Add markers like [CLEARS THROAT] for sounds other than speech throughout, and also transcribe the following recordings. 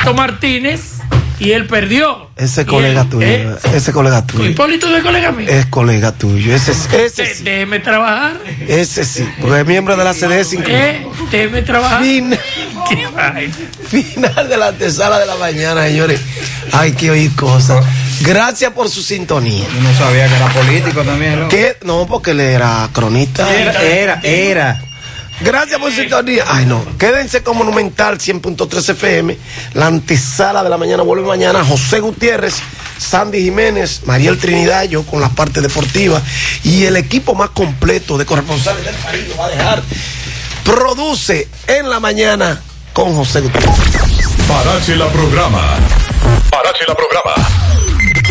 Hipólito Martínez y él perdió. Ese colega tuyo, ¿eh? ese colega tuyo. Hipólito es colega mío. Es colega tuyo, ese, ese sí. Déjeme trabajar. Ese sí, porque es miembro de la CDS incluso. ¿Eh? Déjeme trabajar. Fin- [LAUGHS] Qué vaina. Final de la antesala de la mañana, señores. Hay que oír cosas. Gracias por su sintonía. Yo no sabía que era político también, ¿no? ¿Qué? No, porque él era cronista. Era, era. Gracias por su sintonía. Ay, no. Quédense con Monumental 100.3 FM. La antesala de la mañana vuelve mañana. José Gutiérrez, Sandy Jiménez, Mariel Trinidad, yo con la parte deportiva. Y el equipo más completo de corresponsales del país lo va a dejar. Produce en la mañana con José Gutiérrez. Parache la programa. Parache la programa.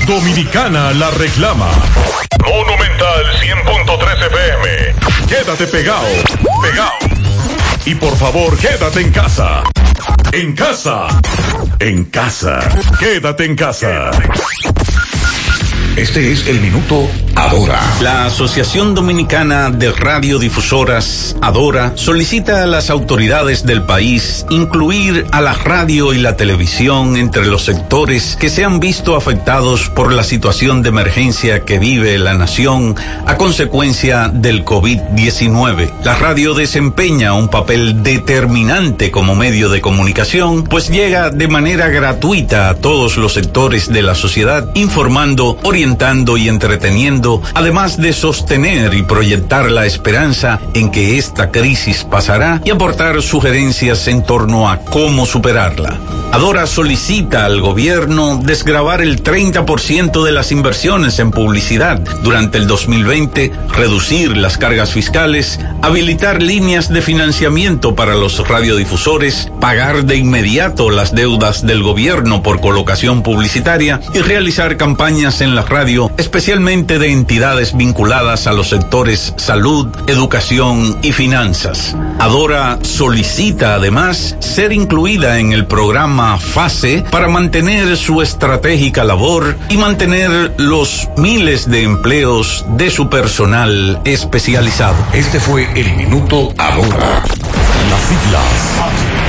Dominicana la reclama. Monumental 100.3 FM. Quédate pegado. Pegado. Y por favor, quédate en casa. En casa. En casa. Quédate en casa. Este es el minuto Adora. La Asociación Dominicana de Radiodifusoras, Adora, solicita a las autoridades del país incluir a la radio y la televisión entre los sectores que se han visto afectados por la situación de emergencia que vive la nación a consecuencia del COVID-19. La radio desempeña un papel determinante como medio de comunicación, pues llega de manera gratuita a todos los sectores de la sociedad, informando, orientando y entreteniendo, además de sostener y proyectar la esperanza en que esta crisis pasará y aportar sugerencias en torno a cómo superarla. Adora solicita al gobierno desgravar el 30% de las inversiones en publicidad durante el 2020, reducir las cargas fiscales, habilitar líneas de financiamiento para los radiodifusores, pagar de inmediato las deudas del gobierno por colocación publicitaria y realizar campañas en la radio, especialmente de entidades vinculadas a los sectores salud, educación y finanzas. Adora solicita además ser incluida en el programa FASE para mantener su estratégica labor y mantener los miles de empleos de su personal especializado. Este fue el minuto Adora. Las.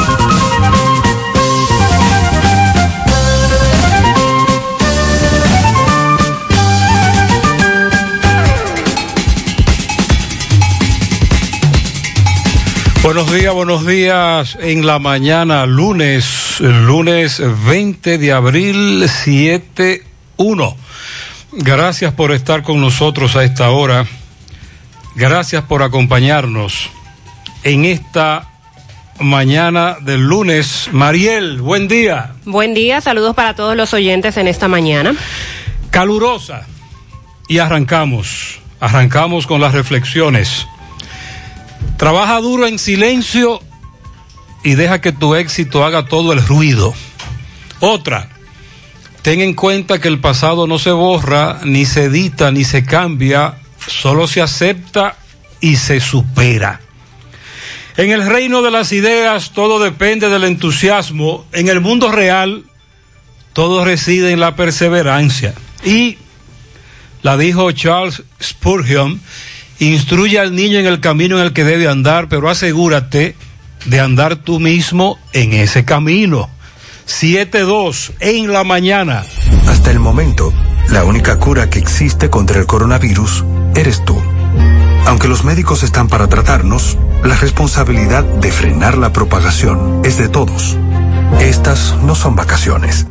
Buenos días, buenos días. En la mañana, lunes, lunes 20 de abril, 7-1. Gracias por estar con nosotros a esta hora. Gracias por acompañarnos en esta mañana del lunes. Mariel, buen día. Buen día, saludos para todos los oyentes en esta mañana. Calurosa. Y arrancamos. Arrancamos con las reflexiones. Trabaja duro en silencio y deja que tu éxito haga todo el ruido. Otra, ten en cuenta que el pasado no se borra, ni se edita, ni se cambia, solo se acepta y se supera. En el reino de las ideas todo depende del entusiasmo. En el mundo real todo reside en la perseverancia. Y la dijo Charles Spurgeon, instruye al niño en el camino en el que debe andar, pero asegúrate de andar tú mismo en ese camino. 7-2 en la mañana. Hasta el momento, la única cura que existe contra el coronavirus eres tú. Aunque los médicos están para tratarnos, la responsabilidad de frenar la propagación es de todos. Estas no son vacaciones.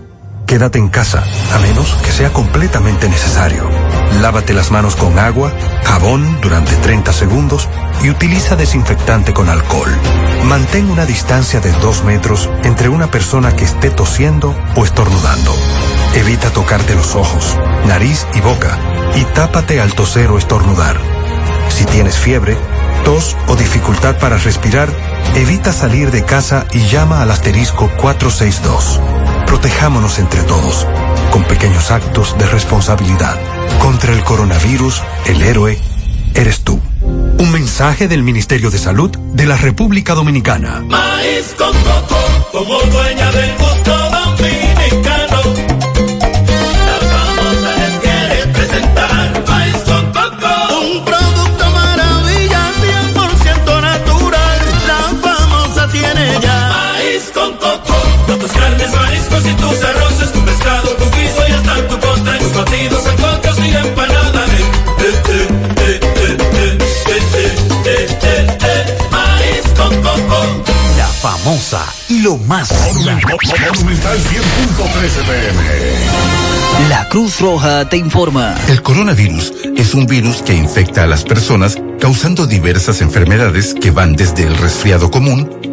Quédate en casa, a menos que sea completamente necesario. Lávate las manos con agua, jabón durante 30 segundos y utiliza desinfectante con alcohol. Mantén una distancia de 2 metros entre una persona que esté tosiendo o estornudando. Evita tocarte los ojos, nariz y boca y tápate al toser o estornudar. Si tienes fiebre, tos o dificultad para respirar, evita salir de casa y llama al asterisco 462. Protejámonos entre todos, con pequeños actos de responsabilidad. Contra el coronavirus, el héroe eres tú. Un mensaje del Ministerio de Salud de la República Dominicana. Maíz con coco, como dueña del gusto mariscos y tus arroces, tu pescado, tu guiso y hasta tu postre. Tus batidos en cocos y empanadas. Eh, eh, eh, eh, eh, eh, eh, eh, eh. Maíz con coco. La famosa y lo más. Monumental 100.13 pm. La Cruz Roja te informa. El coronavirus es un virus que infecta a las personas causando diversas enfermedades que van desde el resfriado común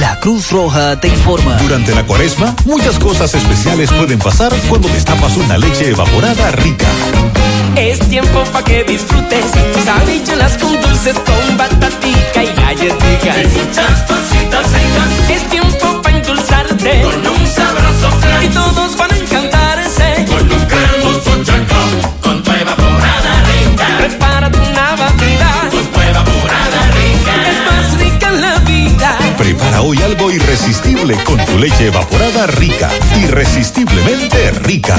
La Cruz Roja te informa. Durante la cuaresma, muchas cosas especiales pueden pasar cuando destapas una leche evaporada rica. Es tiempo pa' que disfrutes tus habichuelas con dulces, con batatica y galletitas. Y muchas. Es tiempo pa' endulzarte con un sabroso flan. Y todos van a Hoy algo irresistible con tu leche evaporada rica. Irresistiblemente rica.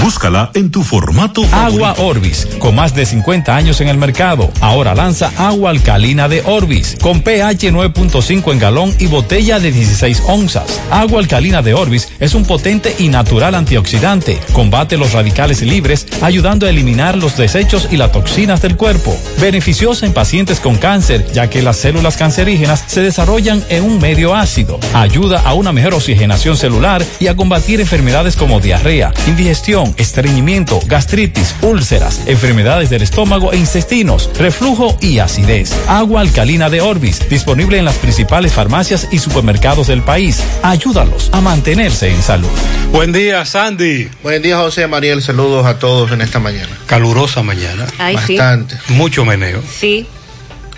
Búscala en tu formato. Agua Orbis, con más de 50 años en el mercado. Ahora lanza agua alcalina de Orbis, con pH 9.5 en galón y botella de 16 onzas. Agua alcalina de Orbis es un potente y natural antioxidante. Combate los radicales libres, ayudando a eliminar los desechos y las toxinas del cuerpo. Beneficiosa en pacientes con cáncer, ya que las células cancerígenas se desarrollan en un medio ácido. Ayuda a una mejor oxigenación celular y a combatir enfermedades como diarrea, indigestión, estreñimiento, gastritis, úlceras, enfermedades del estómago e intestinos, reflujo y acidez. Agua alcalina de Orbis, disponible en las principales farmacias y supermercados del país. Ayúdalos a mantenerse en salud. Buen día, Sandy. Buen día, José Mariel. Saludos a todos en esta mañana. Calurosa mañana. Ay, sí. Bastante. Mucho meneo. Sí.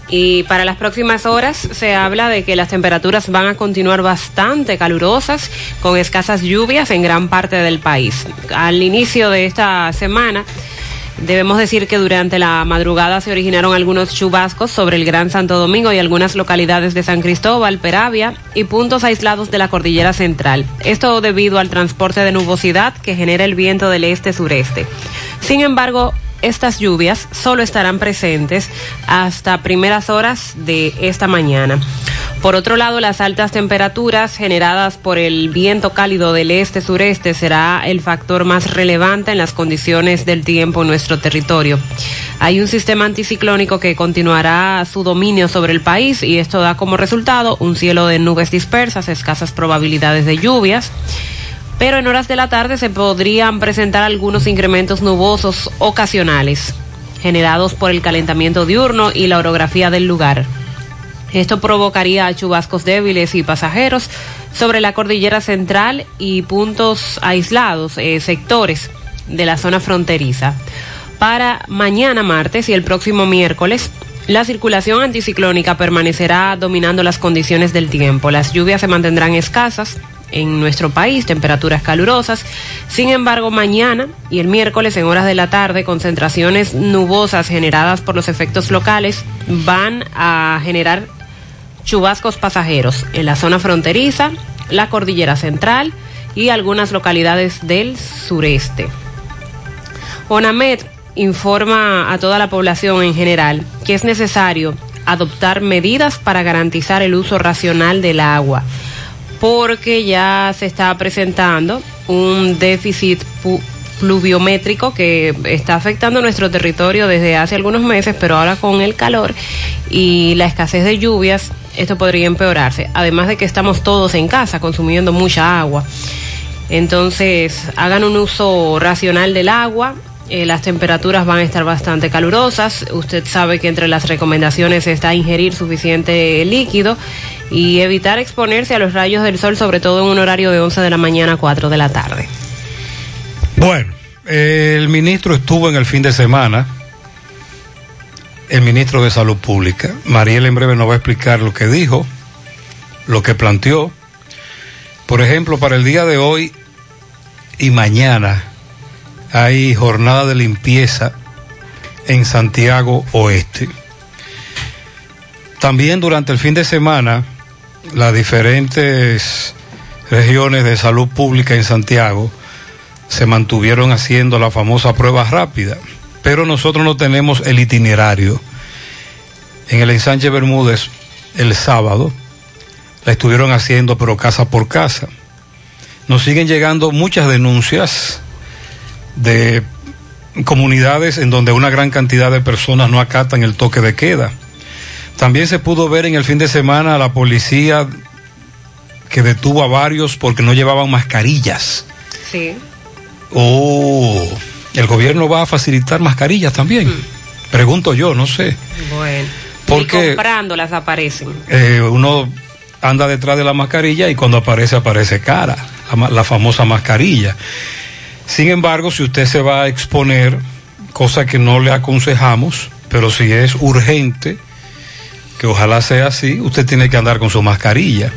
Y para las próximas horas se habla de que las temperaturas van a continuar bastante calurosas, con escasas lluvias en gran parte del país. Al inicio de esta semana, debemos decir que durante la madrugada se originaron algunos chubascos sobre el Gran Santo Domingo y algunas localidades de San Cristóbal, Peravia y puntos aislados de la cordillera central. Esto debido al transporte de nubosidad que genera el viento del este-sureste. Sin embargo, estas lluvias solo estarán presentes hasta primeras horas de esta mañana. Por otro lado, las altas temperaturas generadas por el viento cálido del este-sureste será el factor más relevante en las condiciones del tiempo en nuestro territorio. Hay un sistema anticiclónico que continuará su dominio sobre el país y esto da como resultado un cielo de nubes dispersas, escasas probabilidades de lluvias pero en horas de la tarde se podrían presentar algunos incrementos nubosos ocasionales generados por el calentamiento diurno y la orografía del lugar. Esto provocaría chubascos débiles y pasajeros sobre la cordillera central y puntos aislados, eh, sectores de la zona fronteriza. Para mañana martes y el próximo miércoles, la circulación anticiclónica permanecerá dominando las condiciones del tiempo. Las lluvias se mantendrán escasas en nuestro país, temperaturas calurosas. Sin embargo, mañana y el miércoles en horas de la tarde, concentraciones nubosas generadas por los efectos locales van a generar chubascos pasajeros en la zona fronteriza, la cordillera central y algunas localidades del sureste. ONAMED informa a toda la población en general que es necesario adoptar medidas para garantizar el uso racional del agua porque ya se está presentando un déficit pluviométrico que está afectando nuestro territorio desde hace algunos meses, pero ahora con el calor y la escasez de lluvias, esto podría empeorarse. Además de que estamos todos en casa consumiendo mucha agua. Entonces, hagan un uso racional del agua. Eh, las temperaturas van a estar bastante calurosas. Usted sabe que entre las recomendaciones está ingerir suficiente líquido y evitar exponerse a los rayos del sol, sobre todo en un horario de 11 de la mañana a 4 de la tarde. Bueno, el ministro estuvo en el fin de semana, el ministro de Salud Pública. Mariel en breve nos va a explicar lo que dijo, lo que planteó. Por ejemplo, para el día de hoy y mañana hay jornada de limpieza en Santiago Oeste. También durante el fin de semana, las diferentes regiones de salud pública en Santiago se mantuvieron haciendo la famosa prueba rápida, pero nosotros no tenemos el itinerario. En el ensanche Bermúdez, el sábado, la estuvieron haciendo, pero casa por casa. Nos siguen llegando muchas denuncias de comunidades en donde una gran cantidad de personas no acatan el toque de queda. También se pudo ver en el fin de semana a la policía que detuvo a varios porque no llevaban mascarillas. Sí. Oh, el gobierno va a facilitar mascarillas también. Pregunto yo, no sé. Bueno. Porque- Y comprándolas aparecen. Eh, uno anda detrás de la mascarilla y cuando aparece, aparece cara, la famosa mascarilla. Sin embargo, si usted se va a exponer, cosa que no le aconsejamos, pero si es urgente, que ojalá sea así, usted tiene que andar con su mascarilla.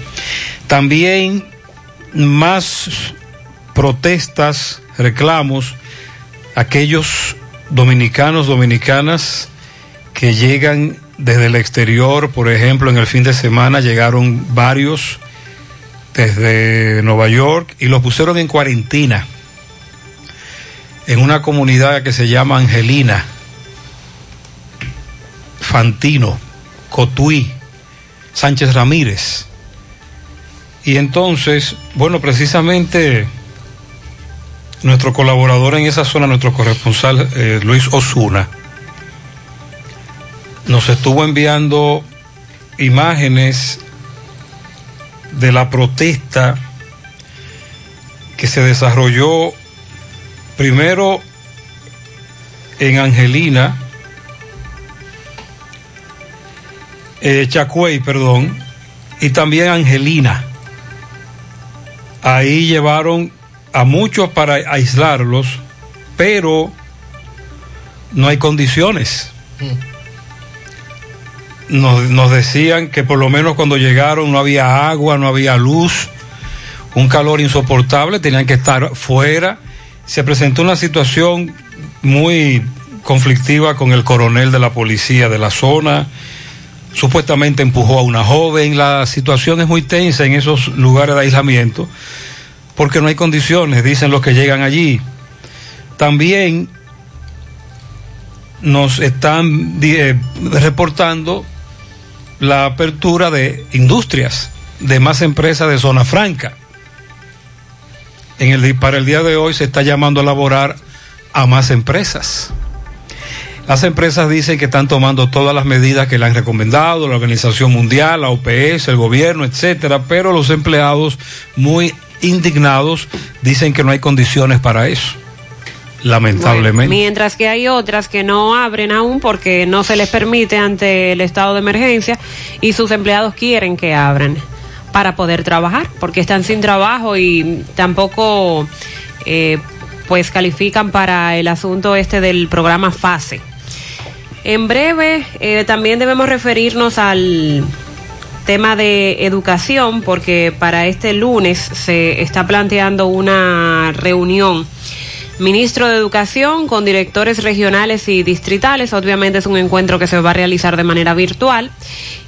También más protestas, reclamos, aquellos dominicanos, dominicanas que llegan desde el exterior, por ejemplo, en el fin de semana llegaron varios desde Nueva York y los pusieron en cuarentena en una comunidad que se llama Angelina, Fantino, Cotuí, Sánchez Ramírez. Y entonces, bueno, precisamente nuestro colaborador en esa zona, nuestro corresponsal eh, Luis Osuna, nos estuvo enviando imágenes de la protesta que se desarrolló primero en Angelina, eh, Chacuey, perdón, y también Angelina. Ahí llevaron a muchos para aislarlos, pero no hay condiciones. Nos, nos decían que por lo menos cuando llegaron no había agua, no había luz, un calor insoportable, tenían que estar fuera. Se presentó una situación muy conflictiva con el coronel de la policía de la zona. Supuestamente empujó a una joven. La situación es muy tensa en esos lugares de aislamiento porque no hay condiciones, dicen los que llegan allí. También nos están eh, reportando la apertura de industrias, de más empresas de zona franca. En el, para el día de hoy se está llamando a laborar a más empresas. Las empresas dicen que están tomando todas las medidas que le han recomendado la Organización Mundial, la OPS, el gobierno, etcétera, pero los empleados muy indignados dicen que no hay condiciones para eso. Lamentablemente. Mientras que hay otras que no abren aún porque no se les permite ante el estado de emergencia y sus empleados quieren que abran para poder trabajar porque están sin trabajo y tampoco eh, pues califican para el asunto este del programa FASE. En breve eh, también debemos referirnos al tema de educación porque para este lunes se está planteando una reunión ministro de Educación con directores regionales y distritales. Obviamente es un encuentro que se va a realizar de manera virtual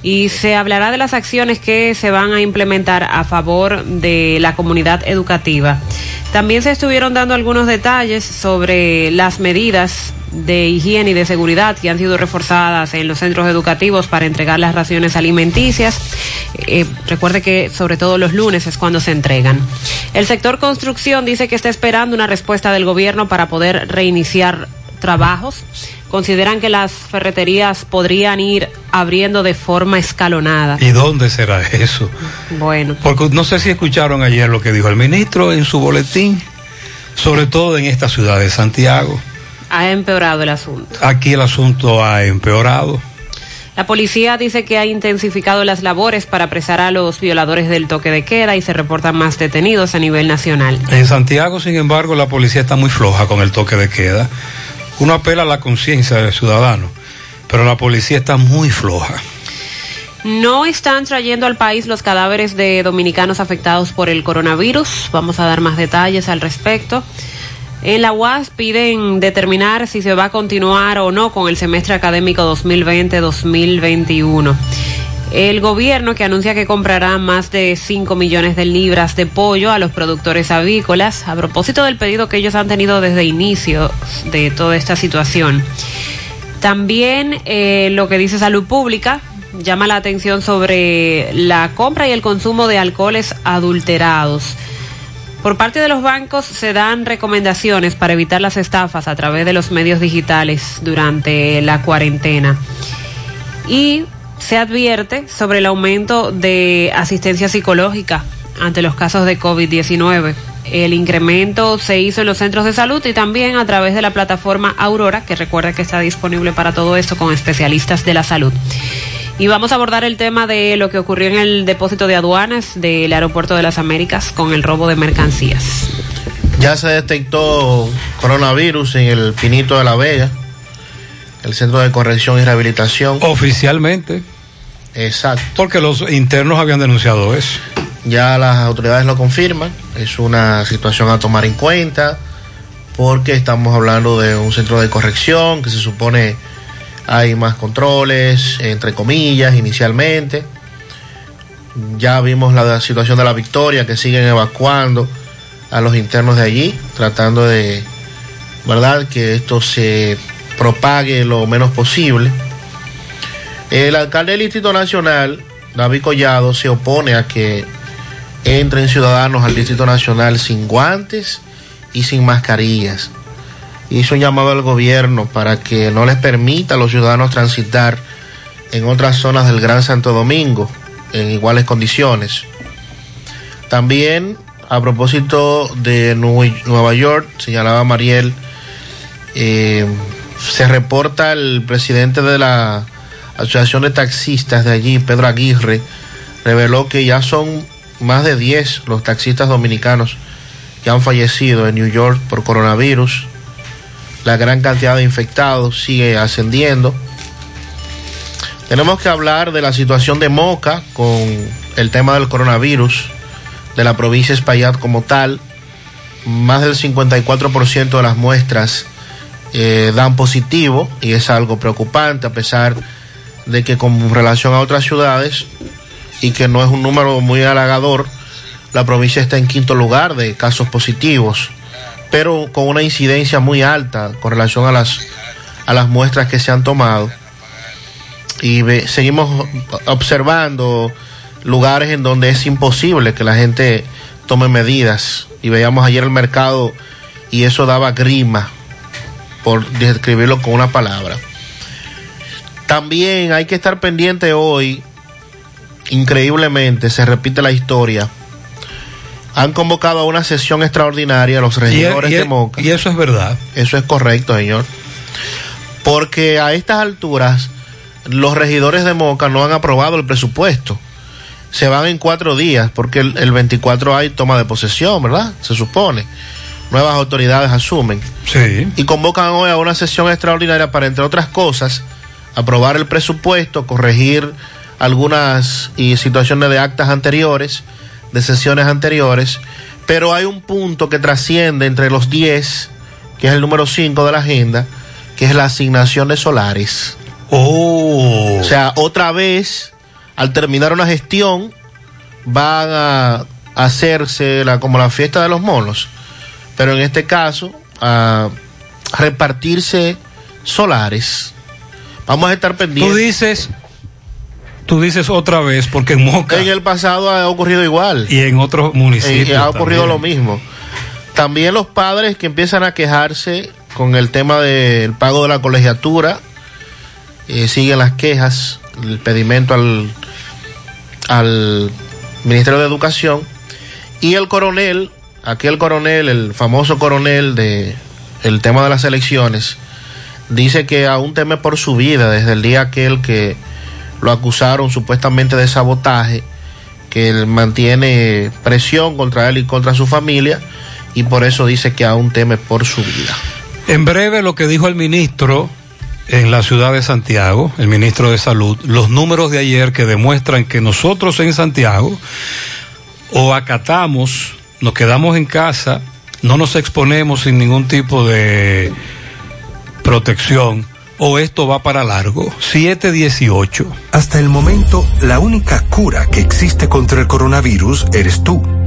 y se hablará de las acciones que se van a implementar a favor de la comunidad educativa. También se estuvieron dando algunos detalles sobre las medidas de higiene y de seguridad que han sido reforzadas en los centros educativos para entregar las raciones alimenticias. Eh, recuerde que sobre todo los lunes es cuando se entregan. El sector construcción dice que está esperando una respuesta del gobierno para poder reiniciar trabajos. Consideran que las ferreterías podrían ir abriendo de forma escalonada. ¿Y dónde será eso? Bueno, Porque no sé si escucharon ayer lo que dijo el ministro en su boletín, sobre todo en esta ciudad de Santiago. Ha empeorado el asunto. Aquí el asunto ha empeorado. La policía dice que ha intensificado las labores para apresar a los violadores del toque de queda y se reportan más detenidos a nivel nacional. En Santiago, sin embargo, la policía está muy floja con el toque de queda. Uno apela a la conciencia del ciudadano, pero la policía está muy floja. No están trayendo al país los cadáveres de dominicanos afectados por el coronavirus. Vamos a dar más detalles al respecto. En la UAS piden determinar si se va a continuar o no con el semestre académico 2020-2021. El gobierno que anuncia que comprará más de 5 millones de libras de pollo a los productores avícolas a propósito del pedido que ellos han tenido desde inicio de toda esta situación. También eh, lo que dice Salud Pública llama la atención sobre la compra y el consumo de alcoholes adulterados. Por parte de los bancos se dan recomendaciones para evitar las estafas a través de los medios digitales durante la cuarentena. Y se advierte sobre el aumento de asistencia psicológica ante los casos de COVID-19. El incremento se hizo en los centros de salud y también a través de la plataforma Aurora, que recuerda que está disponible para todo esto con especialistas de la salud. Y vamos a abordar el tema de lo que ocurrió en el depósito de aduanas del Aeropuerto de las Américas con el robo de mercancías. Ya se detectó coronavirus en el Pinito de la Vega, el Centro de Corrección y Rehabilitación. Oficialmente. Exacto. Porque los internos habían denunciado eso. Ya las autoridades lo confirman. Es una situación a tomar en cuenta porque estamos hablando de un centro de corrección que se supone hay más controles, entre comillas, inicialmente. Ya vimos la situación de la Victoria que siguen evacuando a los internos de allí, tratando de, ¿verdad?, que esto se propague lo menos posible. El alcalde del Distrito Nacional, David Collado, se opone a que entren ciudadanos al Distrito Nacional sin guantes y sin mascarillas. Hizo un llamado al gobierno para que no les permita a los ciudadanos transitar en otras zonas del Gran Santo Domingo en iguales condiciones. También, a propósito de Nueva York, señalaba Mariel, eh, se reporta el presidente de la Asociación de Taxistas de allí, Pedro Aguirre, reveló que ya son más de 10 los taxistas dominicanos que han fallecido en New York por coronavirus. La gran cantidad de infectados sigue ascendiendo. Tenemos que hablar de la situación de Moca con el tema del coronavirus de la provincia Espaillat como tal. Más del 54% de las muestras eh, dan positivo y es algo preocupante a pesar de que con relación a otras ciudades y que no es un número muy halagador, la provincia está en quinto lugar de casos positivos, pero con una incidencia muy alta con relación a las, a las muestras que se han tomado. Y seguimos observando lugares en donde es imposible que la gente tome medidas. Y veíamos ayer el mercado y eso daba grima, por describirlo con una palabra. También hay que estar pendiente hoy, increíblemente, se repite la historia. Han convocado a una sesión extraordinaria los regidores y, y, de Moca. Y eso es verdad. Eso es correcto, señor. Porque a estas alturas los regidores de Moca no han aprobado el presupuesto. Se van en cuatro días porque el, el 24 hay toma de posesión, ¿verdad? Se supone. Nuevas autoridades asumen. Sí. Y convocan hoy a una sesión extraordinaria para, entre otras cosas, aprobar el presupuesto, corregir algunas y situaciones de actas anteriores, de sesiones anteriores, pero hay un punto que trasciende entre los 10, que es el número 5 de la agenda, que es la asignación de solares. Oh. O sea, otra vez, al terminar una gestión, van a hacerse la, como la fiesta de los monos, pero en este caso, a repartirse solares. Vamos a estar pendientes. Tú dices, tú dices otra vez, porque en Moca. En el pasado ha ocurrido igual. Y en otros municipios. Eh, ha ocurrido también. lo mismo. También los padres que empiezan a quejarse con el tema del pago de la colegiatura, eh, siguen las quejas. el pedimento al, al Ministerio de Educación y el coronel, aquel coronel, el famoso coronel de el tema de las elecciones, dice que aún teme por su vida desde el día aquel que lo acusaron supuestamente de sabotaje, que él mantiene presión contra él y contra su familia y por eso dice que aún teme por su vida. En breve lo que dijo el ministro en la ciudad de Santiago, el ministro de Salud, los números de ayer que demuestran que nosotros en Santiago o acatamos, nos quedamos en casa, no nos exponemos sin ningún tipo de protección o esto va para largo. 718. Hasta el momento, la única cura que existe contra el coronavirus eres tú.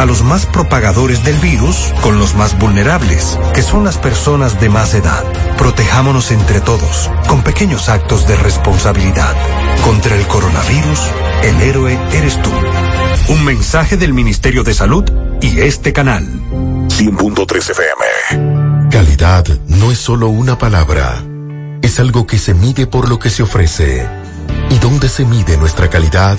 a los más propagadores del virus con los más vulnerables, que son las personas de más edad. Protejámonos entre todos, con pequeños actos de responsabilidad. Contra el coronavirus, el héroe eres tú. Un mensaje del Ministerio de Salud y este canal. 100.3 FM. Calidad no es solo una palabra. Es algo que se mide por lo que se ofrece. ¿Y dónde se mide nuestra calidad?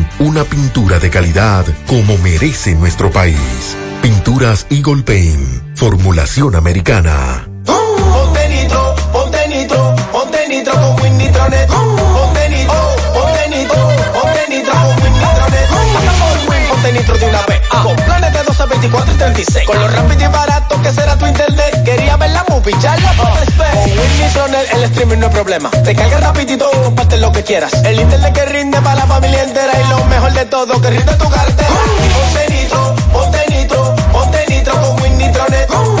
una pintura de calidad como merece nuestro país. Pinturas Eagle Paint, formulación americana. Nitro de una vez. Con planes de 12, 24 y 36. Con lo rápido y barato que será tu internet. Quería ver la movie, ya la puedes ver. Con Win Nitronet el streaming no es problema. Te carga rapidito y comparte lo que quieras. El internet que rinde para la familia entera. Y lo mejor de todo, que rinde tu cartera. Ponte nitro, ponte nitro, ponte nitro con Win Nitronet. Ponte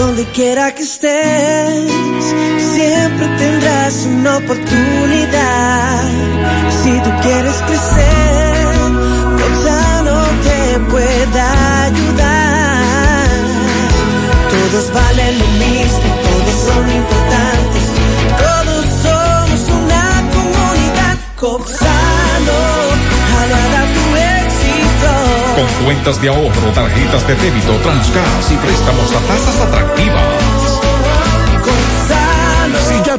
Donde quiera que estés, siempre tendrás una oportunidad. Si tú quieres crecer, Coxano te pueda ayudar. Todos valen lo mismo, todos son importantes, todos somos una comunidad. Coxano, Con cuentas de ahorro, tarjetas de débito, transgas y préstamos a tasas atractivas.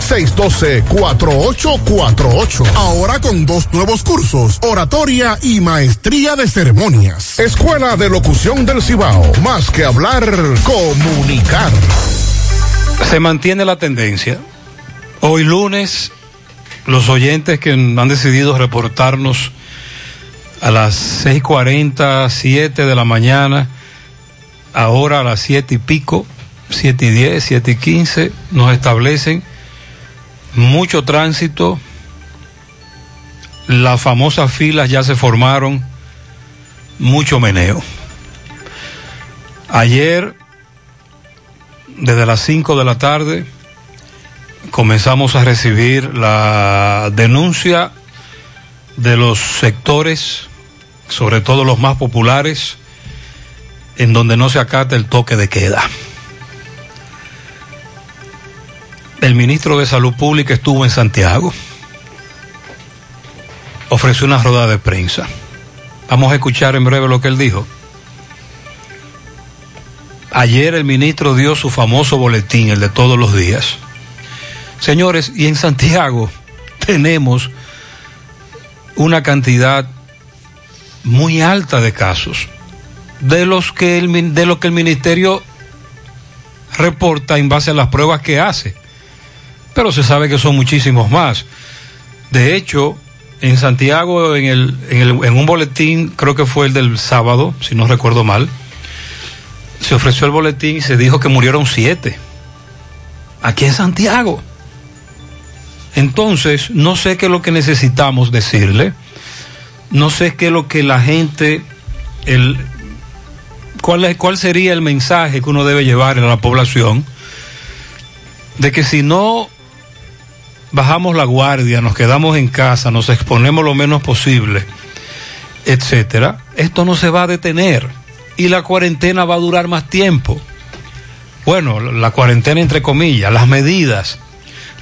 612-4848. Ahora con dos nuevos cursos, oratoria y maestría de ceremonias. Escuela de Locución del Cibao. Más que hablar, comunicar. Se mantiene la tendencia. Hoy lunes, los oyentes que han decidido reportarnos a las 6.40, 7 de la mañana, ahora a las 7 y pico, 7 y 10, 7 y 15, nos establecen mucho tránsito, las famosas filas ya se formaron, mucho meneo. Ayer, desde las 5 de la tarde, comenzamos a recibir la denuncia de los sectores, sobre todo los más populares, en donde no se acata el toque de queda. El ministro de Salud Pública estuvo en Santiago, ofreció una rueda de prensa. Vamos a escuchar en breve lo que él dijo. Ayer el ministro dio su famoso boletín, el de todos los días. Señores, y en Santiago [LAUGHS] tenemos una cantidad muy alta de casos, de los que el, de lo que el ministerio reporta en base a las pruebas que hace. Pero se sabe que son muchísimos más. De hecho, en Santiago, en, el, en, el, en un boletín, creo que fue el del sábado, si no recuerdo mal, se ofreció el boletín y se dijo que murieron siete. Aquí en Santiago. Entonces, no sé qué es lo que necesitamos decirle. No sé qué es lo que la gente, el, cuál, es, cuál sería el mensaje que uno debe llevar a la población de que si no bajamos la guardia, nos quedamos en casa, nos exponemos lo menos posible, etcétera, esto no se va a detener y la cuarentena va a durar más tiempo. Bueno, la cuarentena entre comillas, las medidas,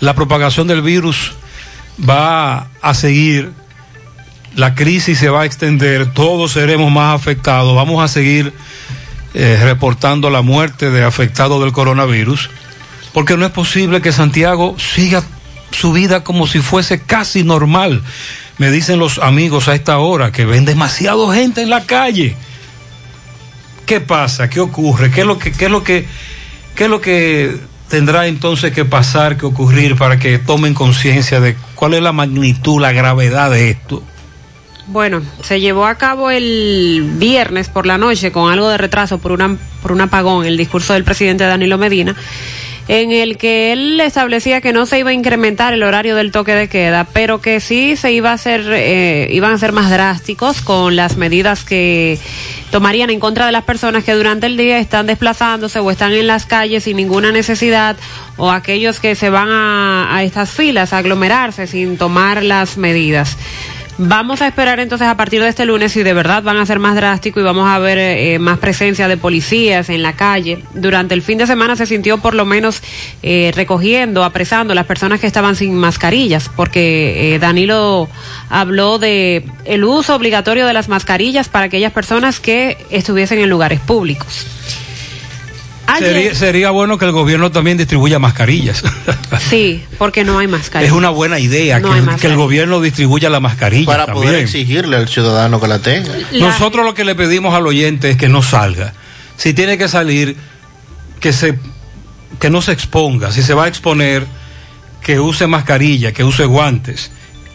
la propagación del virus va a seguir, la crisis se va a extender, todos seremos más afectados, vamos a seguir eh, reportando la muerte de afectados del coronavirus, porque no es posible que Santiago siga su vida como si fuese casi normal. Me dicen los amigos a esta hora que ven demasiado gente en la calle. ¿Qué pasa? ¿Qué ocurre? ¿Qué es lo que, qué es lo que, qué es lo que tendrá entonces que pasar, que ocurrir para que tomen conciencia de cuál es la magnitud, la gravedad de esto? Bueno, se llevó a cabo el viernes por la noche con algo de retraso por, una, por un apagón el discurso del presidente Danilo Medina en el que él establecía que no se iba a incrementar el horario del toque de queda, pero que sí se iba a hacer, eh, iban a ser más drásticos con las medidas que tomarían en contra de las personas que durante el día están desplazándose o están en las calles sin ninguna necesidad o aquellos que se van a, a estas filas a aglomerarse sin tomar las medidas. Vamos a esperar entonces a partir de este lunes si de verdad van a ser más drásticos y vamos a ver eh, más presencia de policías en la calle. Durante el fin de semana se sintió por lo menos eh, recogiendo, apresando las personas que estaban sin mascarillas, porque eh, Danilo habló de el uso obligatorio de las mascarillas para aquellas personas que estuviesen en lugares públicos. Sería, sería, bueno que el gobierno también distribuya mascarillas. [LAUGHS] Sí, porque no hay mascarillas. Es una buena idea No que, el- mascarillas. que el gobierno distribuya la mascarilla. Para también. poder exigirle al ciudadano que la tenga. Nosotros lo que le pedimos al oyente es que no salga. Si tiene que salir, que se que no se exponga. Si se va a exponer, que use mascarilla, que use guantes.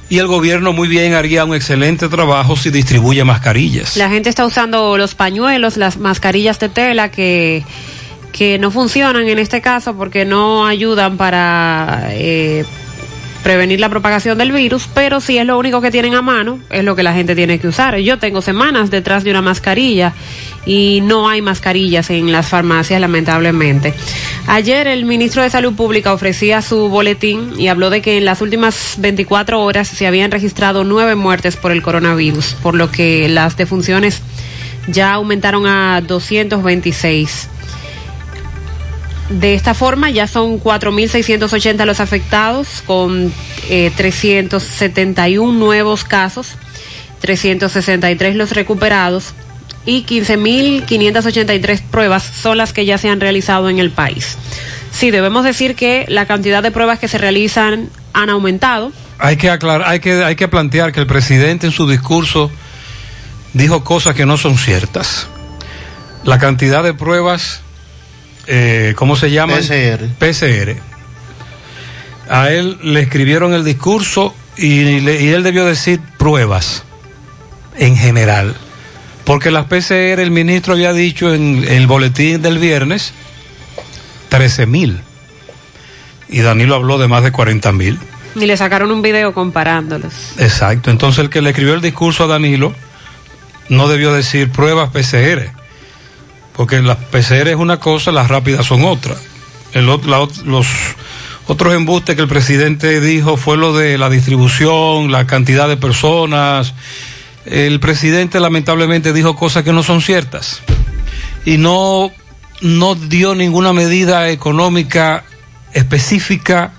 Y el gobierno muy bien haría un excelente trabajo si distribuye mascarillas. La gente está usando los pañuelos, las mascarillas de tela que, que no funcionan en este caso porque no ayudan para eh, prevenir la propagación del virus, pero si es lo único que tienen a mano, es lo que la gente tiene que usar. Yo tengo semanas detrás de una mascarilla y no hay mascarillas en las farmacias, lamentablemente. Ayer el ministro de Salud Pública ofrecía su boletín y habló de que en las últimas 24 horas se habían registrado nueve muertes por el coronavirus, por lo que las defunciones ya aumentaron a 226. De esta forma ya son 4.680 los afectados con eh, 371 nuevos casos, 363 los recuperados y 15.583 pruebas son las que ya se han realizado en el país. Sí, debemos decir que la cantidad de pruebas que se realizan han aumentado. Hay que aclarar, hay que, hay que plantear que el presidente en su discurso dijo cosas que no son ciertas. La cantidad de pruebas, eh, ¿cómo se llama? PCR. PCR. A él le escribieron el discurso y, le- y él debió decir pruebas en general. Porque las PCR, el ministro había dicho en el boletín del viernes, 13 mil. Y Danilo habló de más de 40 mil. Y le sacaron un video comparándolos. Exacto. Entonces el que le escribió el discurso a Danilo no debió decir pruebas PCR. Porque las PCR es una cosa, las rápidas son otra. Los otros embustes que el presidente dijo fue lo de la distribución, la cantidad de personas. El presidente lamentablemente dijo cosas que no son ciertas. Y no, no dio ninguna medida económica específica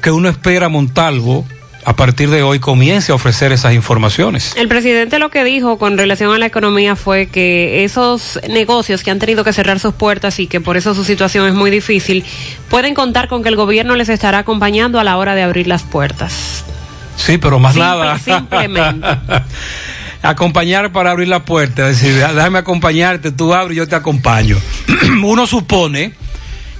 que uno espera Montalvo a partir de hoy comience a ofrecer esas informaciones. El presidente lo que dijo con relación a la economía fue que esos negocios que han tenido que cerrar sus puertas y que por eso su situación es muy difícil, pueden contar con que el gobierno les estará acompañando a la hora de abrir las puertas. Sí, pero más Simple- nada. [LAUGHS] simplemente. Acompañar para abrir la puerta, es decir, déjame acompañarte, tú abres y yo te acompaño. [CLEARS THROAT] Uno supone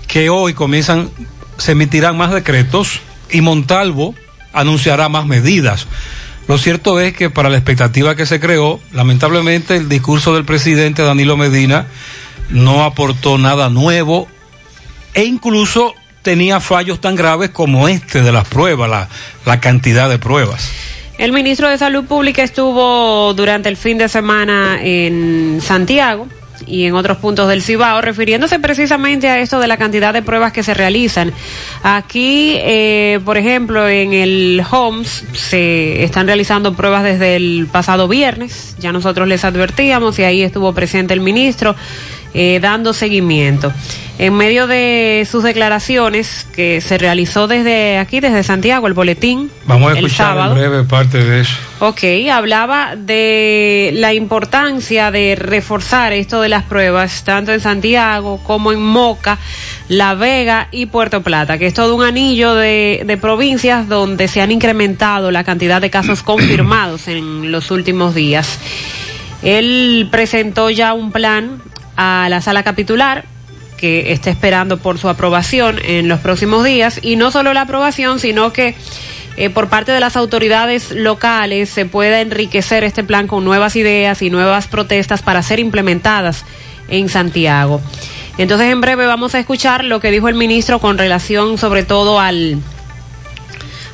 que hoy comienzan, se emitirán más decretos y Montalvo anunciará más medidas. Lo cierto es que para la expectativa que se creó, lamentablemente el discurso del presidente Danilo Medina no aportó nada nuevo e incluso tenía fallos tan graves como este de las pruebas, la, cantidad de pruebas. El ministro de Salud Pública estuvo durante el fin de semana en Santiago y en otros puntos del Cibao, refiriéndose precisamente a esto de la cantidad de pruebas que se realizan. Aquí, eh, por ejemplo, en el HOMS se están realizando pruebas desde el pasado viernes, ya nosotros les advertíamos y ahí estuvo presente el ministro eh, dando seguimiento. En medio de sus declaraciones que se realizó desde aquí, desde Santiago, el boletín, Vamos a el escuchar sábado. en breve parte de eso. Ok, hablaba de la importancia de reforzar esto de las pruebas, tanto en Santiago como en Moca, La Vega y Puerto Plata, que es todo un anillo de, de provincias donde se han incrementado la cantidad de casos [CLEARS THROAT] confirmados en los últimos días. Él presentó ya un plan a la sala capitular que está esperando por su aprobación en los próximos días y no solo la aprobación, sino que eh, por parte de las autoridades locales se pueda enriquecer este plan con nuevas ideas y nuevas protestas para ser implementadas en Santiago. Entonces en breve vamos a escuchar lo que dijo el ministro con relación sobre todo al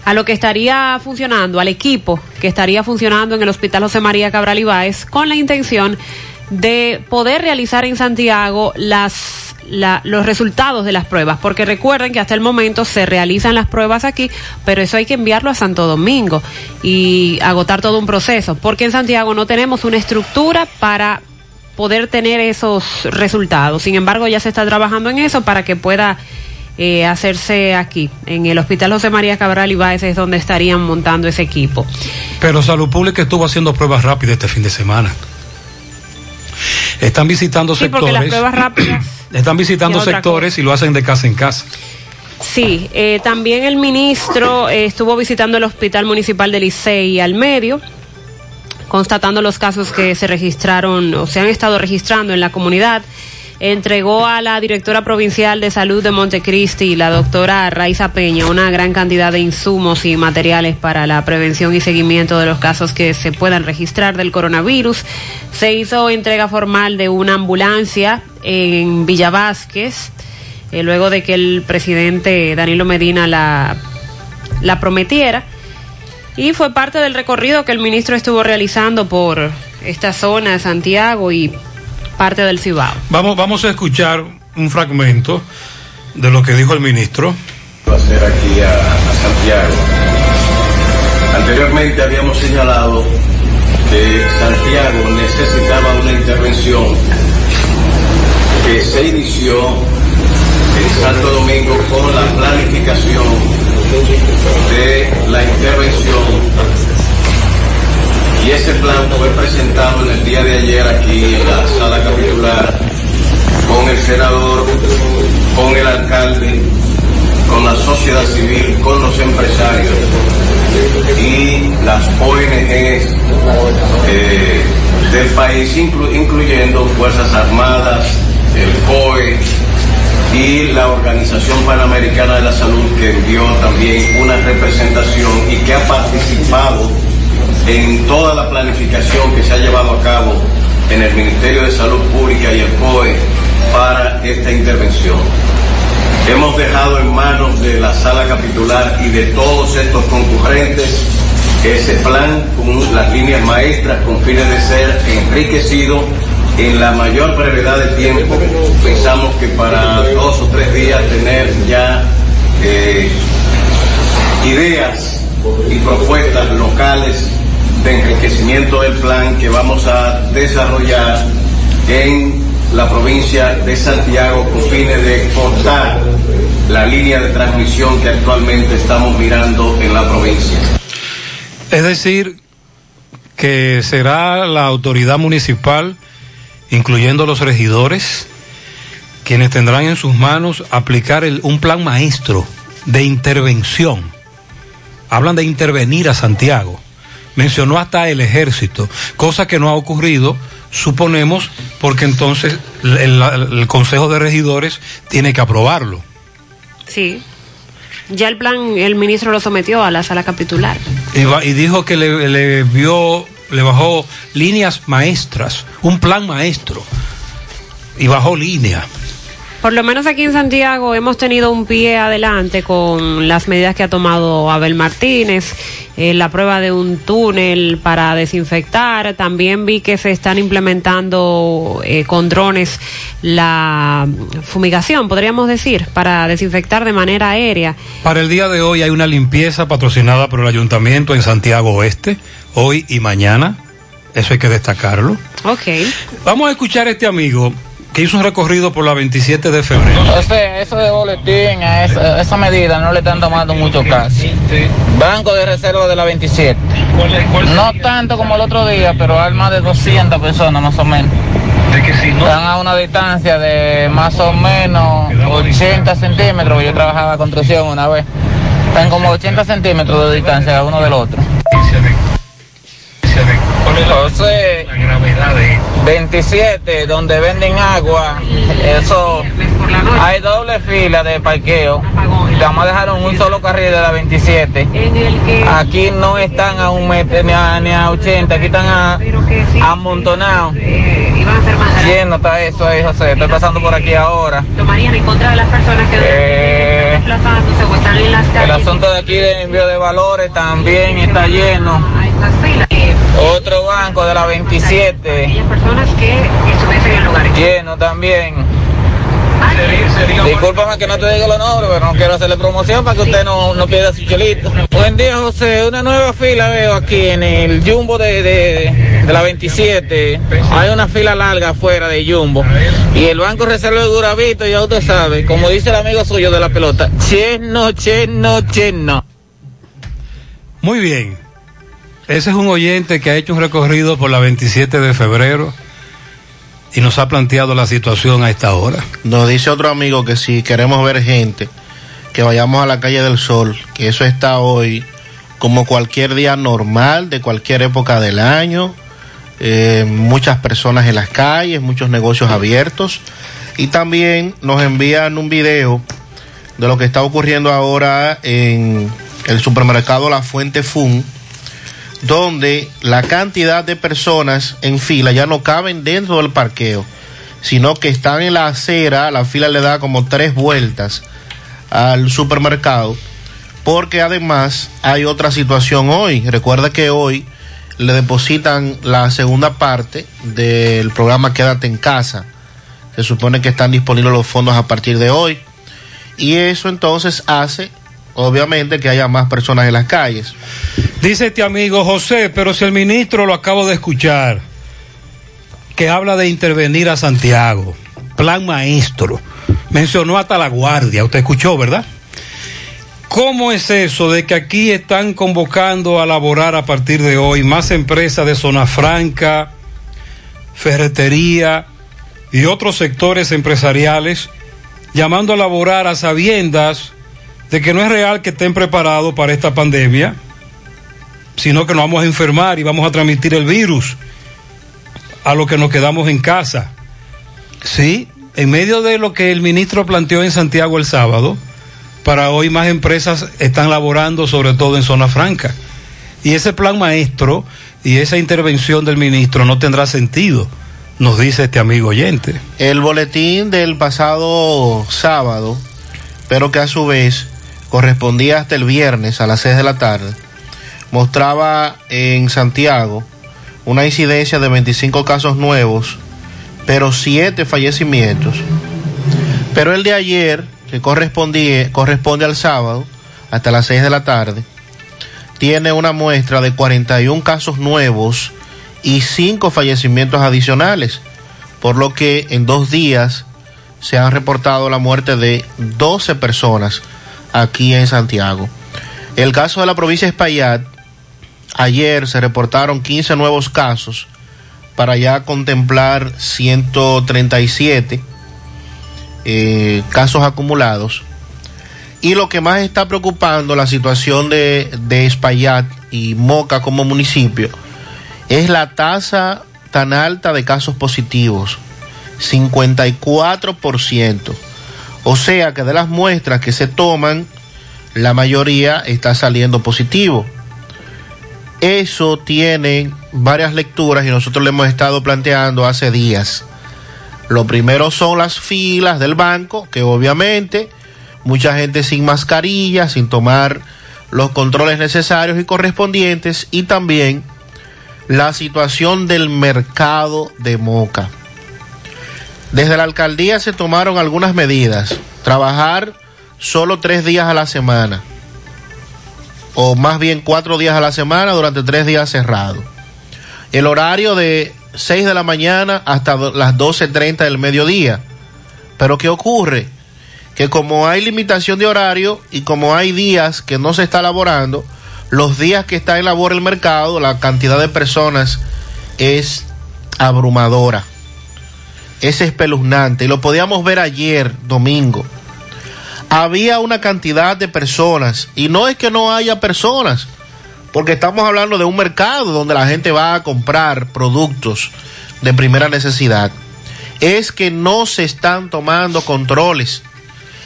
a lo que estaría funcionando, al equipo que estaría funcionando en el Hospital José María Cabral Ibáez con la intención de poder realizar en Santiago las la- los resultados de las pruebas, porque recuerden que hasta el momento se realizan las pruebas aquí, pero eso hay que enviarlo a Santo Domingo y agotar todo un proceso, porque en Santiago no tenemos una estructura para poder tener esos resultados. Sin embargo, ya se está trabajando en eso para que pueda eh, hacerse aquí, en el Hospital José María Cabral Ibáez, es donde estarían montando ese equipo. Pero Salud Pública estuvo haciendo pruebas rápidas este fin de semana. Están visitando Sí, porque sectores. las pruebas rápidas [CLEARS THROAT] Están visitando sectores y lo hacen de casa en casa. Sí, eh, también el ministro eh, estuvo visitando el Hospital Municipal de Licey al medio, constatando los casos que se registraron o se han estado registrando en la comunidad. Entregó a la directora provincial de salud de Montecristi, la doctora Raiza Peña, una gran cantidad de insumos y materiales para la prevención y seguimiento de los casos que se puedan registrar del coronavirus. Se hizo entrega formal de una ambulancia en Villa Vázquez eh, luego de que el presidente Danilo Medina la, la prometiera. Y fue parte del recorrido que el ministro estuvo realizando por esta zona de Santiago y parte del Cibao. Vamos, vamos a escuchar un fragmento de lo que dijo el ministro. Va a ser aquí a, a Santiago. Anteriormente habíamos señalado que Santiago necesitaba una intervención que se inició en Santo Domingo con la planificación de la intervención y ese plan fue presentado en el día de ayer aquí en la sala capitular con el senador, con el alcalde, con la sociedad civil, con los empresarios y las ONGs eh, del país, inclu- incluyendo Fuerzas Armadas, el COE y la Organización Panamericana de la Salud, que envió también una representación y que ha participado en toda la planificación que se ha llevado a cabo en el Ministerio de Salud Pública y el COE para esta intervención. Hemos dejado en manos de la sala capitular y de todos estos concurrentes ese plan con las líneas maestras con fines de ser enriquecido en la mayor brevedad de tiempo. Pensamos que para dos o tres días tener ya eh, ideas y propuestas locales de enriquecimiento del plan que vamos a desarrollar en la provincia de Santiago con fines de cortar la línea de transmisión que actualmente estamos mirando en la provincia. Es decir, que será la autoridad municipal, incluyendo los regidores, quienes tendrán en sus manos aplicar un plan maestro de intervención. Hablan de intervenir a Santiago. Mencionó hasta el ejército, cosa que no ha ocurrido, suponemos, porque entonces el, Consejo de Regidores tiene que aprobarlo. Sí. Ya el plan, el ministro lo sometió a la sala capitular. Y, va- y dijo que le, le vio, le bajó líneas maestras, un plan maestro, y bajó línea. Por lo menos aquí en Santiago hemos tenido un pie adelante con las medidas que ha tomado Abel Martínez, eh, la prueba de un túnel para desinfectar. También vi que se están implementando eh, con drones la fumigación, podríamos decir, para desinfectar de manera aérea. Para el día de hoy hay una limpieza patrocinada por el ayuntamiento en Santiago Oeste, hoy y mañana, eso hay que destacarlo. Ok. Vamos a escuchar a este amigo que hizo un recorrido por la 27 de febrero. O sea, eso de boletín, esa, medida no le están tomando mucho caso. Banco de reserva de la 27. No tanto como el otro día, pero hay más de 200 personas más o menos. Están a una distancia de más o menos 80 centímetros. Yo trabajaba construcción una vez. Están como 80 centímetros de distancia uno del otro. José, 27, donde venden agua, eso, hay doble fila de parqueo. Vamos a dejar un solo carril de la 27. Aquí no están a un metro ni a, ni a 80, aquí están a, amontonados. Lleno está eso ahí, José. Estoy pasando por aquí ahora. Tomarían en contra de las personas que Eh, el asunto de aquí de envío de valores también está lleno. Otro banco de la 27. personas que estuviesen en lugares. Lleno también. Discúlpame que no te digo los nombres, pero no quiero hacerle promoción para que usted no, no pierda su chelito. Buen día, José. Una nueva fila veo aquí en el Jumbo de, de, de la 27. Hay una fila larga afuera de Jumbo. Y el Banco Reserva de Duravito, ya usted sabe, como dice el amigo suyo de la pelota, cheno, cheno, cheno. Muy bien. Ese es un oyente que ha hecho un recorrido por la 27 de febrero y nos ha planteado la situación a esta hora. Nos dice otro amigo que si queremos ver gente, que vayamos a la calle del Sol, que eso está hoy como cualquier día normal de cualquier época del año. Eh, muchas personas en las calles, muchos negocios abiertos. Y también nos envían un video de lo que está ocurriendo ahora en el supermercado La Fuente Fun, donde la cantidad de personas en fila ya no caben dentro del parqueo, sino que están en la acera, la fila le da como tres vueltas al supermercado, porque además hay otra situación hoy. Recuerda que hoy le depositan la segunda parte del programa Quédate en casa. Se supone que están disponibles los fondos a partir de hoy. Y eso entonces hace, obviamente, que haya más personas en las calles. Dice este amigo José, pero si el ministro lo acabo de escuchar, que habla de intervenir a Santiago, plan maestro, mencionó hasta la guardia, usted escuchó, ¿verdad? ¿Cómo es eso de que aquí están convocando a laborar a partir de hoy más empresas de zona franca, ferretería y otros sectores empresariales, llamando a laborar a sabiendas de que no es real que estén preparados para esta pandemia, sino que nos vamos a enfermar y vamos a transmitir el virus a lo que nos quedamos en casa? Sí, en medio de lo que el ministro planteó en Santiago el sábado, para hoy más empresas están laborando, sobre todo en zona franca. Y ese plan maestro y esa intervención del ministro no tendrá sentido, nos dice este amigo oyente. El boletín del pasado sábado, pero que a su vez correspondía hasta el viernes a las 6 de la tarde, mostraba en Santiago una incidencia de 25 casos nuevos, pero 7 fallecimientos. Pero el de ayer, que corresponde al sábado, hasta las 6 de la tarde, tiene una muestra de 41 casos nuevos y 5 fallecimientos adicionales, por lo que en dos días se han reportado la muerte de 12 personas aquí en Santiago. El caso de la provincia de Espaillat, ayer se reportaron 15 nuevos casos para ya contemplar 137 eh, casos acumulados. Y lo que más está preocupando la situación de, de Espaillat y Moca como municipio es la tasa tan alta de casos positivos, 54%. O sea que de las muestras que se toman, la mayoría está saliendo positivo. Eso tiene varias lecturas y nosotros le hemos estado planteando hace días. Lo primero son las filas del banco, que obviamente mucha gente sin mascarilla, sin tomar los controles necesarios y correspondientes, y también la situación del mercado de Moca. Desde la alcaldía se tomaron algunas medidas. Trabajar solo tres días a la semana, o más bien cuatro días a la semana durante tres días cerrados. El horario de 6 de la mañana hasta las 12.30 del mediodía. Pero ¿qué ocurre? Que como hay limitación de horario y como hay días que no se está laborando, los días que está en labor el mercado, la cantidad de personas es abrumadora. Es espeluznante. Y lo podíamos ver ayer, domingo. Había una cantidad de personas. Y no es que no haya personas porque estamos hablando de un mercado donde la gente va a comprar productos de primera necesidad. Es que no se están tomando controles.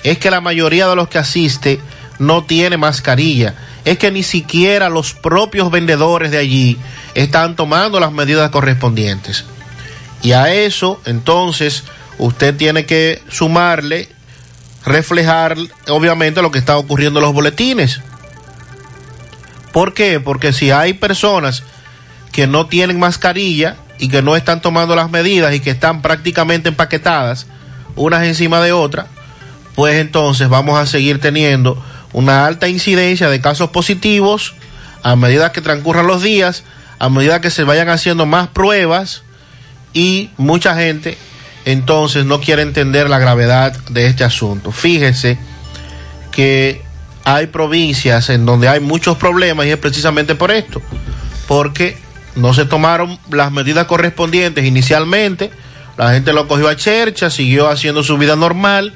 Es que la mayoría de los que asiste no tiene mascarilla. Es que ni siquiera los propios vendedores de allí están tomando las medidas correspondientes. Y a eso, entonces, usted tiene que sumarle, reflejar, obviamente, lo que está ocurriendo en los boletines. ¿Por qué? Porque si hay personas que no tienen mascarilla y que no están tomando las medidas y que están prácticamente empaquetadas unas encima de otras, pues entonces vamos a seguir teniendo una alta incidencia de casos positivos a medida que transcurran los días, a medida que se vayan haciendo más pruebas y mucha gente entonces no quiere entender la gravedad de este asunto. Fíjese que hay provincias en donde hay muchos problemas y es precisamente por esto, porque no se tomaron las medidas correspondientes inicialmente, la gente lo cogió a chercha, siguió haciendo su vida normal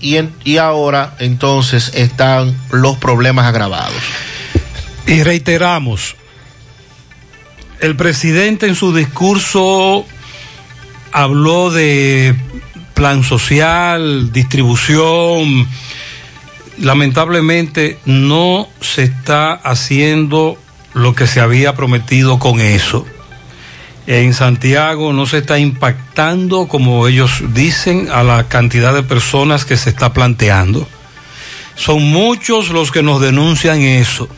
y, en, y ahora entonces están los problemas agravados. Y reiteramos, el presidente en su discurso habló de plan social, distribución, lamentablemente no se está haciendo lo que se había prometido con eso. En Santiago no se está impactando, como ellos dicen, a la cantidad de personas que se está planteando. Son muchos los que nos denuncian eso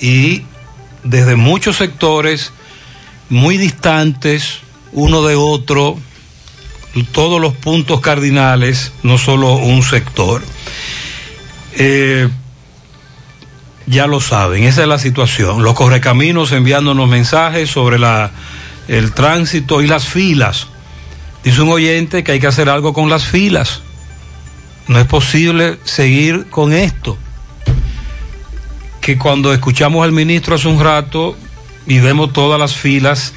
y desde muchos sectores muy distantes uno de otro, todos los puntos cardinales, no solo un sector. Eh, ya lo saben, esa es la situación. Los correcaminos enviándonos mensajes sobre la, el tránsito y las filas. Dice un oyente que hay que hacer algo con las filas. No es posible seguir con esto. Que cuando escuchamos al ministro hace un rato y vemos todas las filas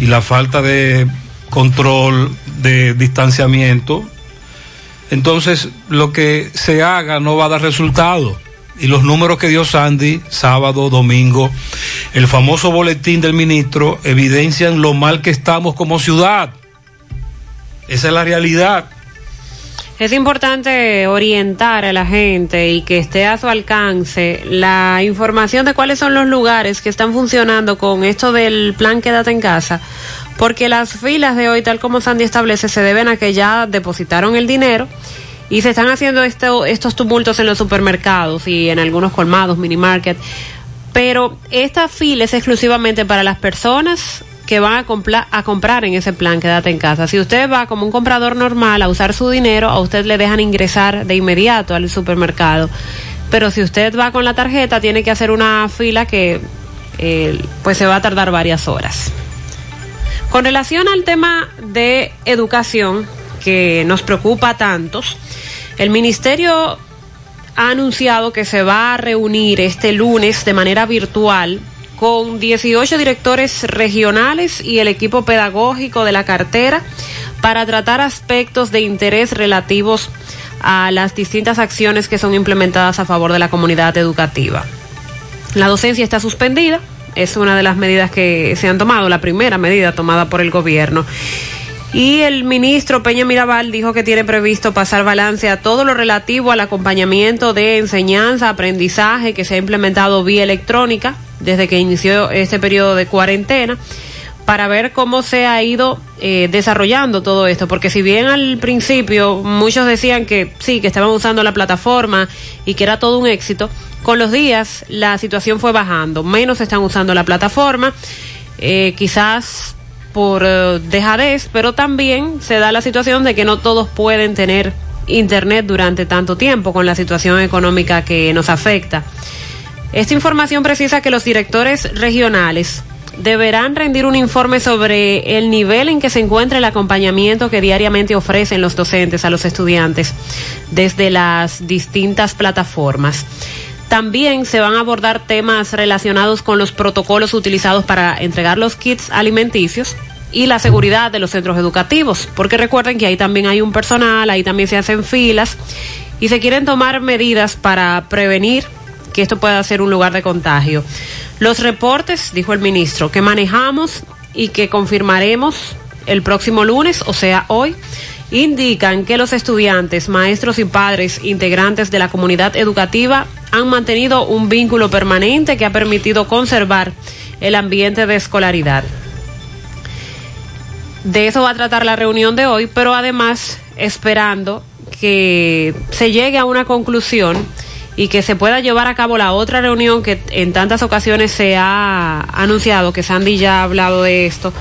y la falta de control, de distanciamiento, entonces lo que se haga no va a dar resultado. Y los números que dio Sandy, sábado, domingo, el famoso boletín del ministro, evidencian lo mal que estamos como ciudad. Esa es la realidad. Es importante orientar a la gente y que esté a su alcance la información de cuáles son los lugares que están funcionando con esto del plan Quédate en casa, porque las filas de hoy, tal como Sandy establece, se deben a que ya depositaron el dinero y se están haciendo esto, estos tumultos en los supermercados y en algunos colmados, mini market. Pero esta fila es exclusivamente para las personas que van a, a comprar en ese plan Quédate en casa. Si usted va como un comprador normal a usar su dinero, a usted le dejan ingresar de inmediato al supermercado. Pero si usted va con la tarjeta, tiene que hacer una fila que eh, pues se va a tardar varias horas. Con relación al tema de educación que nos preocupa a tantos, el ministerio ha anunciado que se va a reunir este lunes de manera virtual con 18 directores regionales y el equipo pedagógico de la cartera para tratar aspectos de interés relativos a las distintas acciones que son implementadas a favor de la comunidad educativa. La docencia está suspendida, es una de las medidas que se han tomado, la primera medida tomada por el gobierno. Y el ministro Peña Mirabal dijo que tiene previsto pasar balance a todo lo relativo al acompañamiento de enseñanza, aprendizaje que se ha implementado vía electrónica desde que inició este periodo de cuarentena para ver cómo se ha ido eh, desarrollando todo esto, porque si bien al principio muchos decían que sí, que estaban usando la plataforma y que era todo un éxito, con los días la situación fue bajando, menos están usando la plataforma, eh, quizás por eh, dejadez, pero también se da la situación de que no todos pueden tener internet durante tanto tiempo con la situación económica que nos afecta. Esta información precisa que los directores regionales deberán rendir un informe sobre el nivel en que se encuentra el acompañamiento que diariamente ofrecen los docentes a los estudiantes desde las distintas plataformas. También se van a abordar temas relacionados con los protocolos utilizados para entregar los kits alimenticios y la seguridad de los centros educativos, porque recuerden que ahí también hay un personal, ahí también se hacen filas y se quieren tomar medidas para prevenir que esto pueda ser un lugar de contagio. Los reportes, dijo el ministro, que manejamos y que confirmaremos el próximo lunes, o sea, hoy, indican que los estudiantes, maestros y padres integrantes de la comunidad educativa han mantenido un vínculo permanente que ha permitido conservar el ambiente de escolaridad. De eso va a tratar la reunión de hoy, pero además esperando que se llegue a una conclusión y que se pueda llevar a cabo la otra reunión que en tantas ocasiones se ha anunciado, que Sandy ya ha hablado de esto,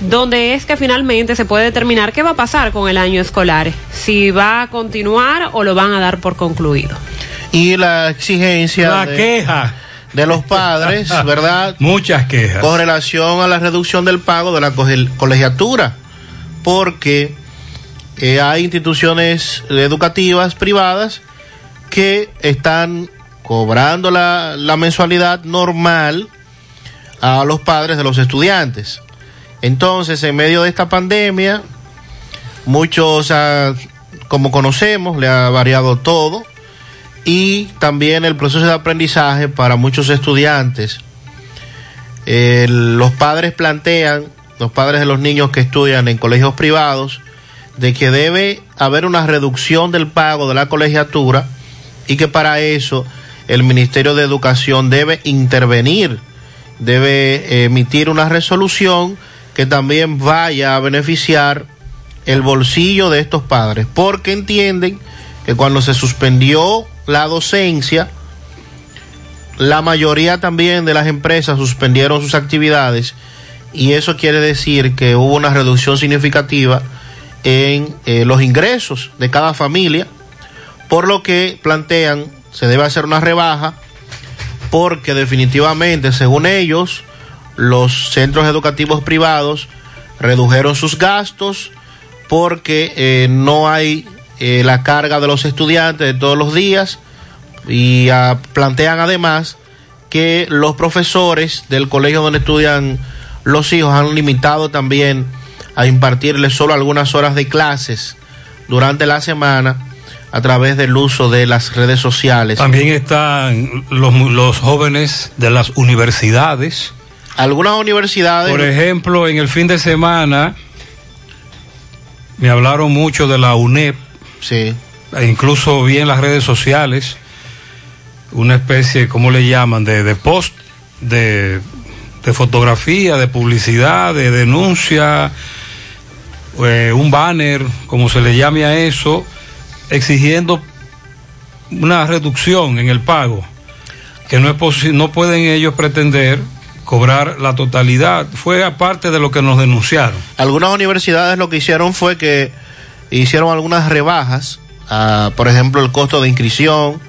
donde es que finalmente se puede determinar qué va a pasar con el año escolar, si va a continuar o lo van a dar por concluido. Y la exigencia La de, queja. de los padres, [LAUGHS] ¿verdad? Muchas quejas. Con relación a la reducción del pago de la colegiatura, porque eh, hay instituciones educativas privadas que están cobrando la, la mensualidad normal a los padres de los estudiantes. Entonces, en medio de esta pandemia, muchos, ah, como conocemos, le ha variado todo y también el proceso de aprendizaje para muchos estudiantes. Eh, los padres plantean, los padres de los niños que estudian en colegios privados, de que debe haber una reducción del pago de la colegiatura y que para eso el Ministerio de Educación debe intervenir, debe eh, emitir una resolución que también vaya a beneficiar el bolsillo de estos padres, porque entienden que cuando se suspendió la docencia. La mayoría también de las empresas suspendieron sus actividades y eso quiere decir que hubo una reducción significativa en eh, los ingresos de cada familia, por lo que plantean se debe hacer una rebaja porque definitivamente, según ellos, los centros educativos privados redujeron sus gastos porque eh, no hay eh, la carga de los estudiantes de todos los días y ah, plantean además que los profesores del colegio donde estudian los hijos han limitado también a impartirles solo algunas horas de clases durante la semana a través del uso de las redes sociales. También están los, los jóvenes de las universidades. Algunas universidades. Por ejemplo, en el fin de semana me hablaron mucho de la UNEP. Sí. E incluso vi en las redes sociales una especie, ¿cómo le llaman? De, de post, de, de fotografía, de publicidad, de denuncia, eh, un banner, como se le llame a eso, exigiendo una reducción en el pago, que no, es posi- no pueden ellos pretender cobrar la totalidad. Fue aparte de lo que nos denunciaron. Algunas universidades lo que hicieron fue que hicieron algunas rebajas, a, por ejemplo, el costo de inscripción,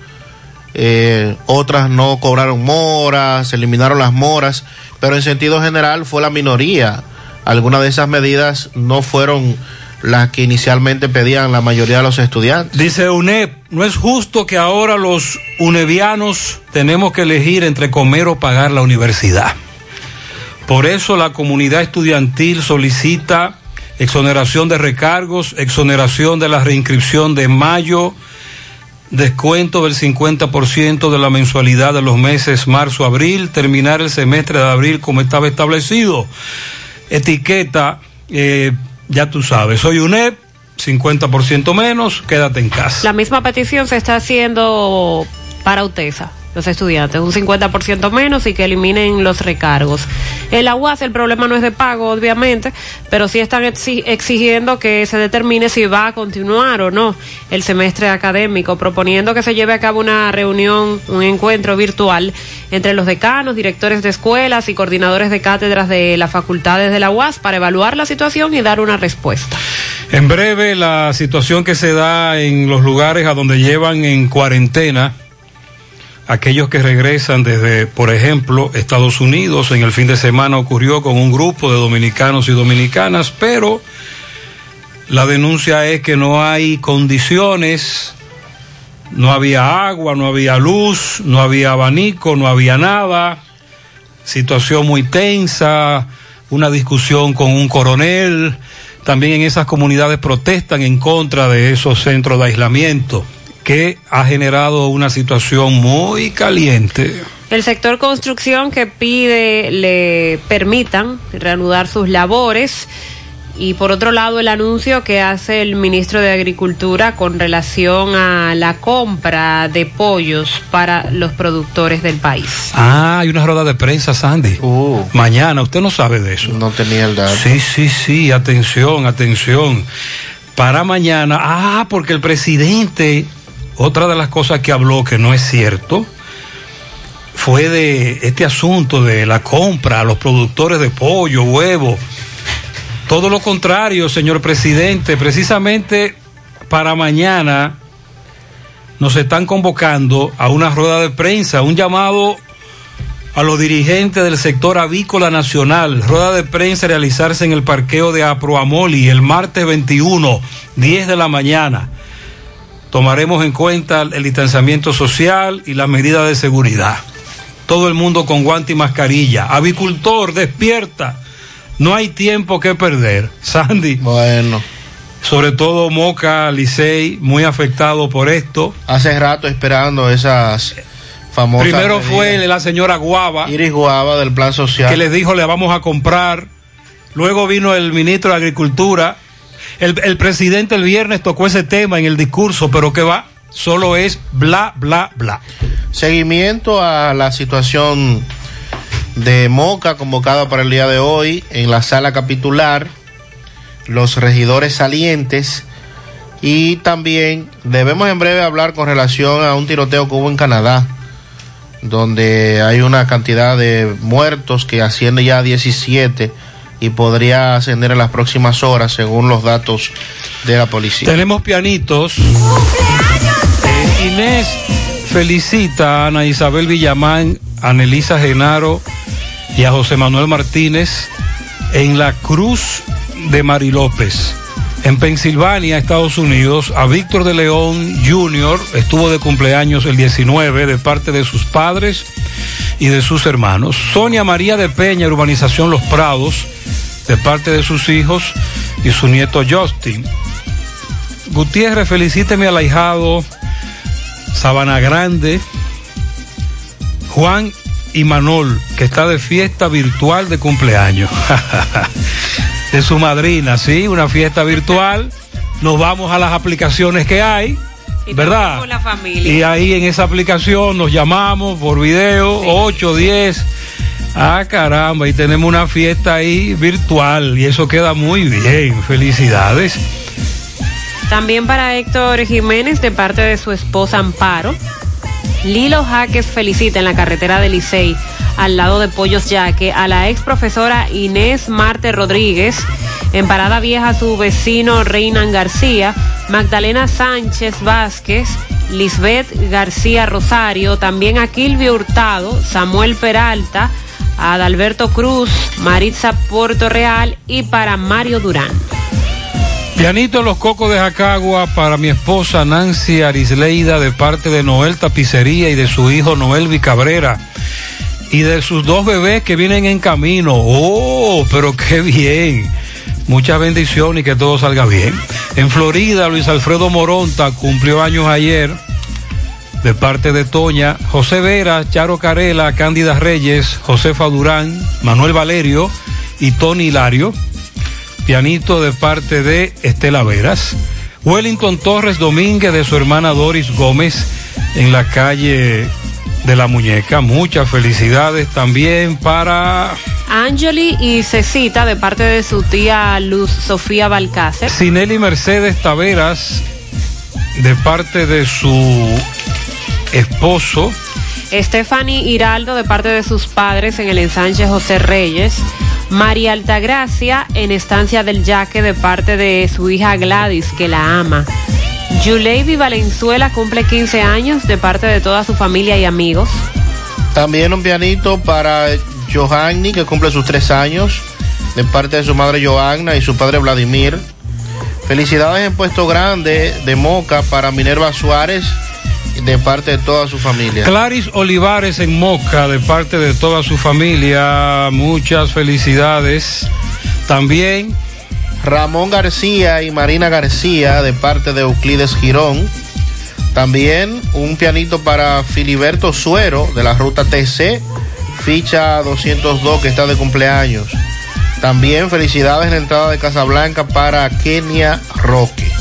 eh, otras no cobraron moras, eliminaron las moras, pero en sentido general fue la minoría. Algunas de esas medidas no fueron las que inicialmente pedían la mayoría de los estudiantes. Dice UNEP, no es justo que ahora los unevianos tenemos que elegir entre comer o pagar la universidad. Por eso la comunidad estudiantil solicita exoneración de recargos, exoneración de la reinscripción de mayo, descuento del 50% de la mensualidad de los meses marzo-abril, terminar el semestre de abril como estaba establecido. Etiqueta, eh, ya tú sabes, soy UNEP, 50% menos, quédate en casa. La misma petición se está haciendo para UTESA, los estudiantes, un 50% menos y que eliminen los recargos. En la UAS el problema no es de pago, obviamente, pero sí están exi- exigiendo que se determine si va a continuar o no el semestre académico, proponiendo que se lleve a cabo una reunión, un encuentro virtual entre los decanos, directores de escuelas y coordinadores de cátedras de las facultades de la UAS para evaluar la situación y dar una respuesta. En breve, la situación que se da en los lugares a donde llevan en cuarentena aquellos que regresan desde, por ejemplo, Estados Unidos. En el fin de semana ocurrió con un grupo de dominicanos y dominicanas, pero la denuncia es que no hay condiciones, no había agua, no había luz, no había abanico, no había nada. Situación muy tensa, una discusión con un coronel. También en esas comunidades protestan en contra de esos centros de aislamiento que ha generado una situación muy caliente. El sector construcción que pide le permitan reanudar sus labores y por otro lado el anuncio que hace el ministro de Agricultura con relación a la compra de pollos para los productores del país. Ah, hay una rueda de prensa, Sandy. Mañana, usted no sabe de eso. No tenía el dato. Sí, sí, sí, atención, atención. Para mañana, ah, porque el presidente, otra de las cosas que habló que no es cierto, fue de este asunto de la compra a los productores de pollo, huevo. Todo lo contrario, señor presidente, precisamente para mañana nos están convocando a una rueda de prensa, un llamado a los dirigentes del sector avícola nacional. Rueda de prensa realizarse en el parqueo de Aproamoli el martes 21, 10 de la mañana. Tomaremos en cuenta el distanciamiento social y las medidas de seguridad. Todo el mundo con guante y mascarilla. Avicultor, despierta. No hay tiempo que perder. Sandy. Bueno. Sobre todo Moca, Licey, muy afectado por esto. Hace rato esperando esas famosas. Primero medidas. fue la señora Guava. Iris Guava del Plan Social. que les dijo le vamos a comprar. Luego vino el ministro de Agricultura. El, presidente el viernes tocó ese tema en el discurso, pero que va, solo es bla, bla, bla. Seguimiento a la situación de Moca convocada para el día de hoy en la sala capitular. Los regidores salientes Y también debemos en breve hablar con relación a un tiroteo que hubo en Canadá, donde hay una cantidad de muertos que asciende ya a 17 y podría ascender en las próximas horas según los datos de la policía. Tenemos pianitos. Eh, Inés felicita a Ana Isabel Villamán, a Nelisa Genaro y a José Manuel Martínez en la Cruz de Mari López. En Pensilvania, Estados Unidos, a Víctor de León Jr. estuvo de cumpleaños el 19 de parte de sus padres y de sus hermanos. Sonia María de Peña, Urbanización Los Prados, de parte de sus hijos y su nieto Justin. Gutiérrez, felicíteme al ahijado Sabana Grande, Juan y Manol, que está de fiesta virtual de cumpleaños. [LAUGHS] de su madrina, sí, una fiesta virtual. Nos vamos a las aplicaciones que hay, ¿verdad? Con la familia. Y ahí en esa aplicación nos llamamos por video, 8, 10. Ah, caramba, y tenemos una fiesta ahí virtual y eso queda muy bien. Felicidades. También para Héctor Jiménez, de parte de su esposa Amparo. Lilo Jaques felicita en la carretera de Licey, al lado de Pollos Yaque, a la ex profesora Inés Marte Rodríguez. En Parada Vieja, su vecino Reinan García, Magdalena Sánchez Vázquez, Lisbeth García Rosario, también a Kilvio Hurtado, Samuel Peralta, Adalberto Cruz, Maritza Puerto Real y para Mario Durán. Pianito los cocos de Jacagua para mi esposa Nancy Arisleida de parte de Noel Tapicería y de su hijo Noel Vicabrera y de sus dos bebés que vienen en camino. Oh, pero qué bien. Muchas bendiciones y que todo salga bien. En Florida, Luis Alfredo Moronta cumplió años ayer de parte de Toña, José Vera, Charo Carela, Cándida Reyes, Josefa Durán, Manuel Valerio y Tony Hilario. De parte de Estela Veras. Wellington Torres Domínguez de su hermana Doris Gómez en la calle de la muñeca. Muchas felicidades también para Angeli y Cecita de parte de su tía Luz Sofía Balcácer. Sinelli Mercedes Taveras de parte de su esposo. Stephanie Hiraldo de parte de sus padres en el ensanche José Reyes. María Altagracia en Estancia del Yaque de parte de su hija Gladys, que la ama. Yuleivi Valenzuela cumple 15 años de parte de toda su familia y amigos. También un pianito para Johanny, que cumple sus tres años, de parte de su madre Johanna y su padre Vladimir. Felicidades en Puesto Grande de Moca para Minerva Suárez, de parte de toda su familia. Claris Olivares en Moca, de parte de toda su familia. Muchas felicidades. También Ramón García y Marina García, de parte de Euclides Girón. También un pianito para Filiberto Suero, de la ruta TC, ficha 202, que está de cumpleaños. También felicidades en la entrada de Casablanca para Kenia Roque.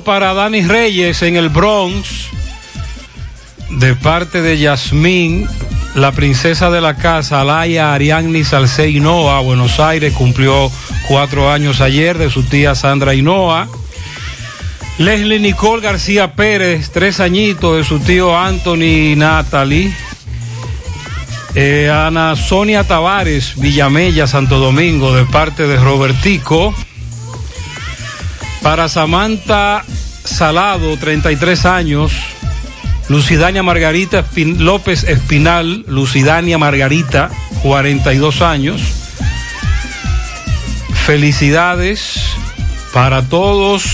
Para Dani Reyes en el Bronx, de parte de Yasmín, la princesa de la casa, Alaya Ariadne Salcé Hinoa, Buenos Aires, cumplió cuatro años ayer, de su tía Sandra Hinoa. Leslie Nicole García Pérez, tres añitos, de su tío Anthony Natalie. Eh, Ana Sonia Tavares, Villamella, Santo Domingo, de parte de Robertico. Para Samantha Salado, 33 años. Lucidania Margarita López Espinal, Lucidania Margarita, 42 años. Felicidades para todos.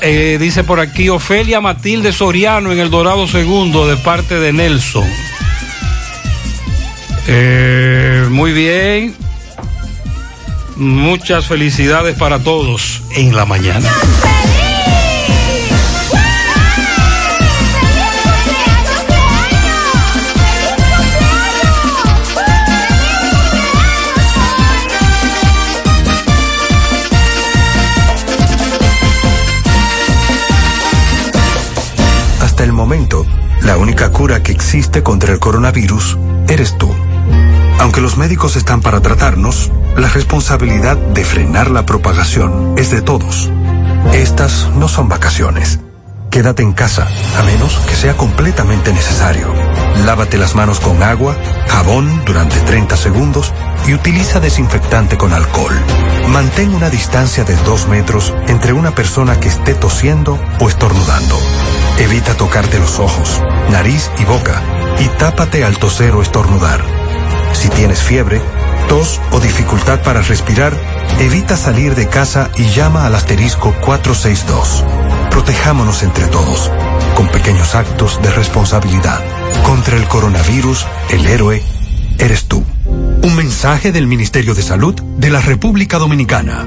Eh, dice por aquí Ofelia Matilde Soriano en el Dorado Segundo de parte de Nelson. Eh, muy bien. Muchas felicidades para todos en la mañana. existe contra el coronavirus eres tú. Aunque los médicos están para tratarnos, la responsabilidad de frenar la propagación es de todos. Estas no son vacaciones. Quédate en casa, a menos que sea completamente necesario. Lávate las manos con agua, jabón durante 30 segundos y utiliza desinfectante con alcohol. Mantén una distancia de 2 metros entre una persona que esté tosiendo o estornudando. Evita tocarte los ojos, nariz y boca y tápate al toser o estornudar. Si tienes fiebre, tos o dificultad para respirar, evita salir de casa y llama al asterisco 462. Protejámonos entre todos, con pequeños actos de responsabilidad. Contra el coronavirus, el héroe eres tú. Un mensaje del Ministerio de Salud de la República Dominicana.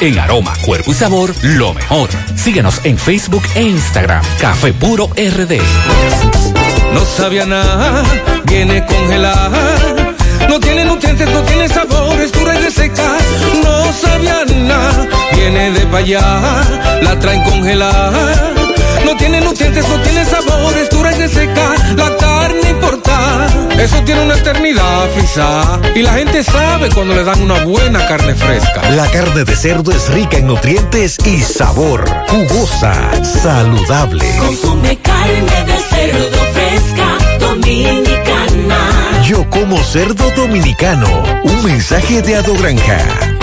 en aroma, cuerpo y sabor, lo mejor. Síguenos en Facebook e Instagram. Café Puro RD. No sabía nada, viene congelada. No tiene nutrientes, no tiene sabor, es dura y reseca. No sabía nada, viene de allá, la traen congelada. No tiene nutrientes, no tiene sabor, es dura y reseca. La eso tiene una eternidad frisa. Y la gente sabe cuando le dan una buena carne fresca. La carne de cerdo es rica en nutrientes y sabor. Jugosa, saludable. Consume carne de cerdo fresca, dominicana. Yo como cerdo dominicano. Un mensaje de Ado Granja.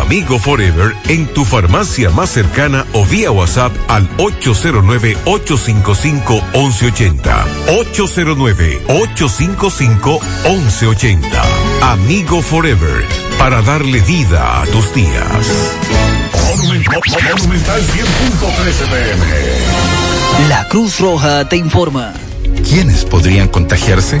amigo Forever en tu farmacia más cercana o vía WhatsApp al 809-855-1180. 809-855-1180. Amigo Forever, para darle vida a tus días. Monumental 100.13 pm. La Cruz Roja te informa. ¿Quiénes podrían contagiarse?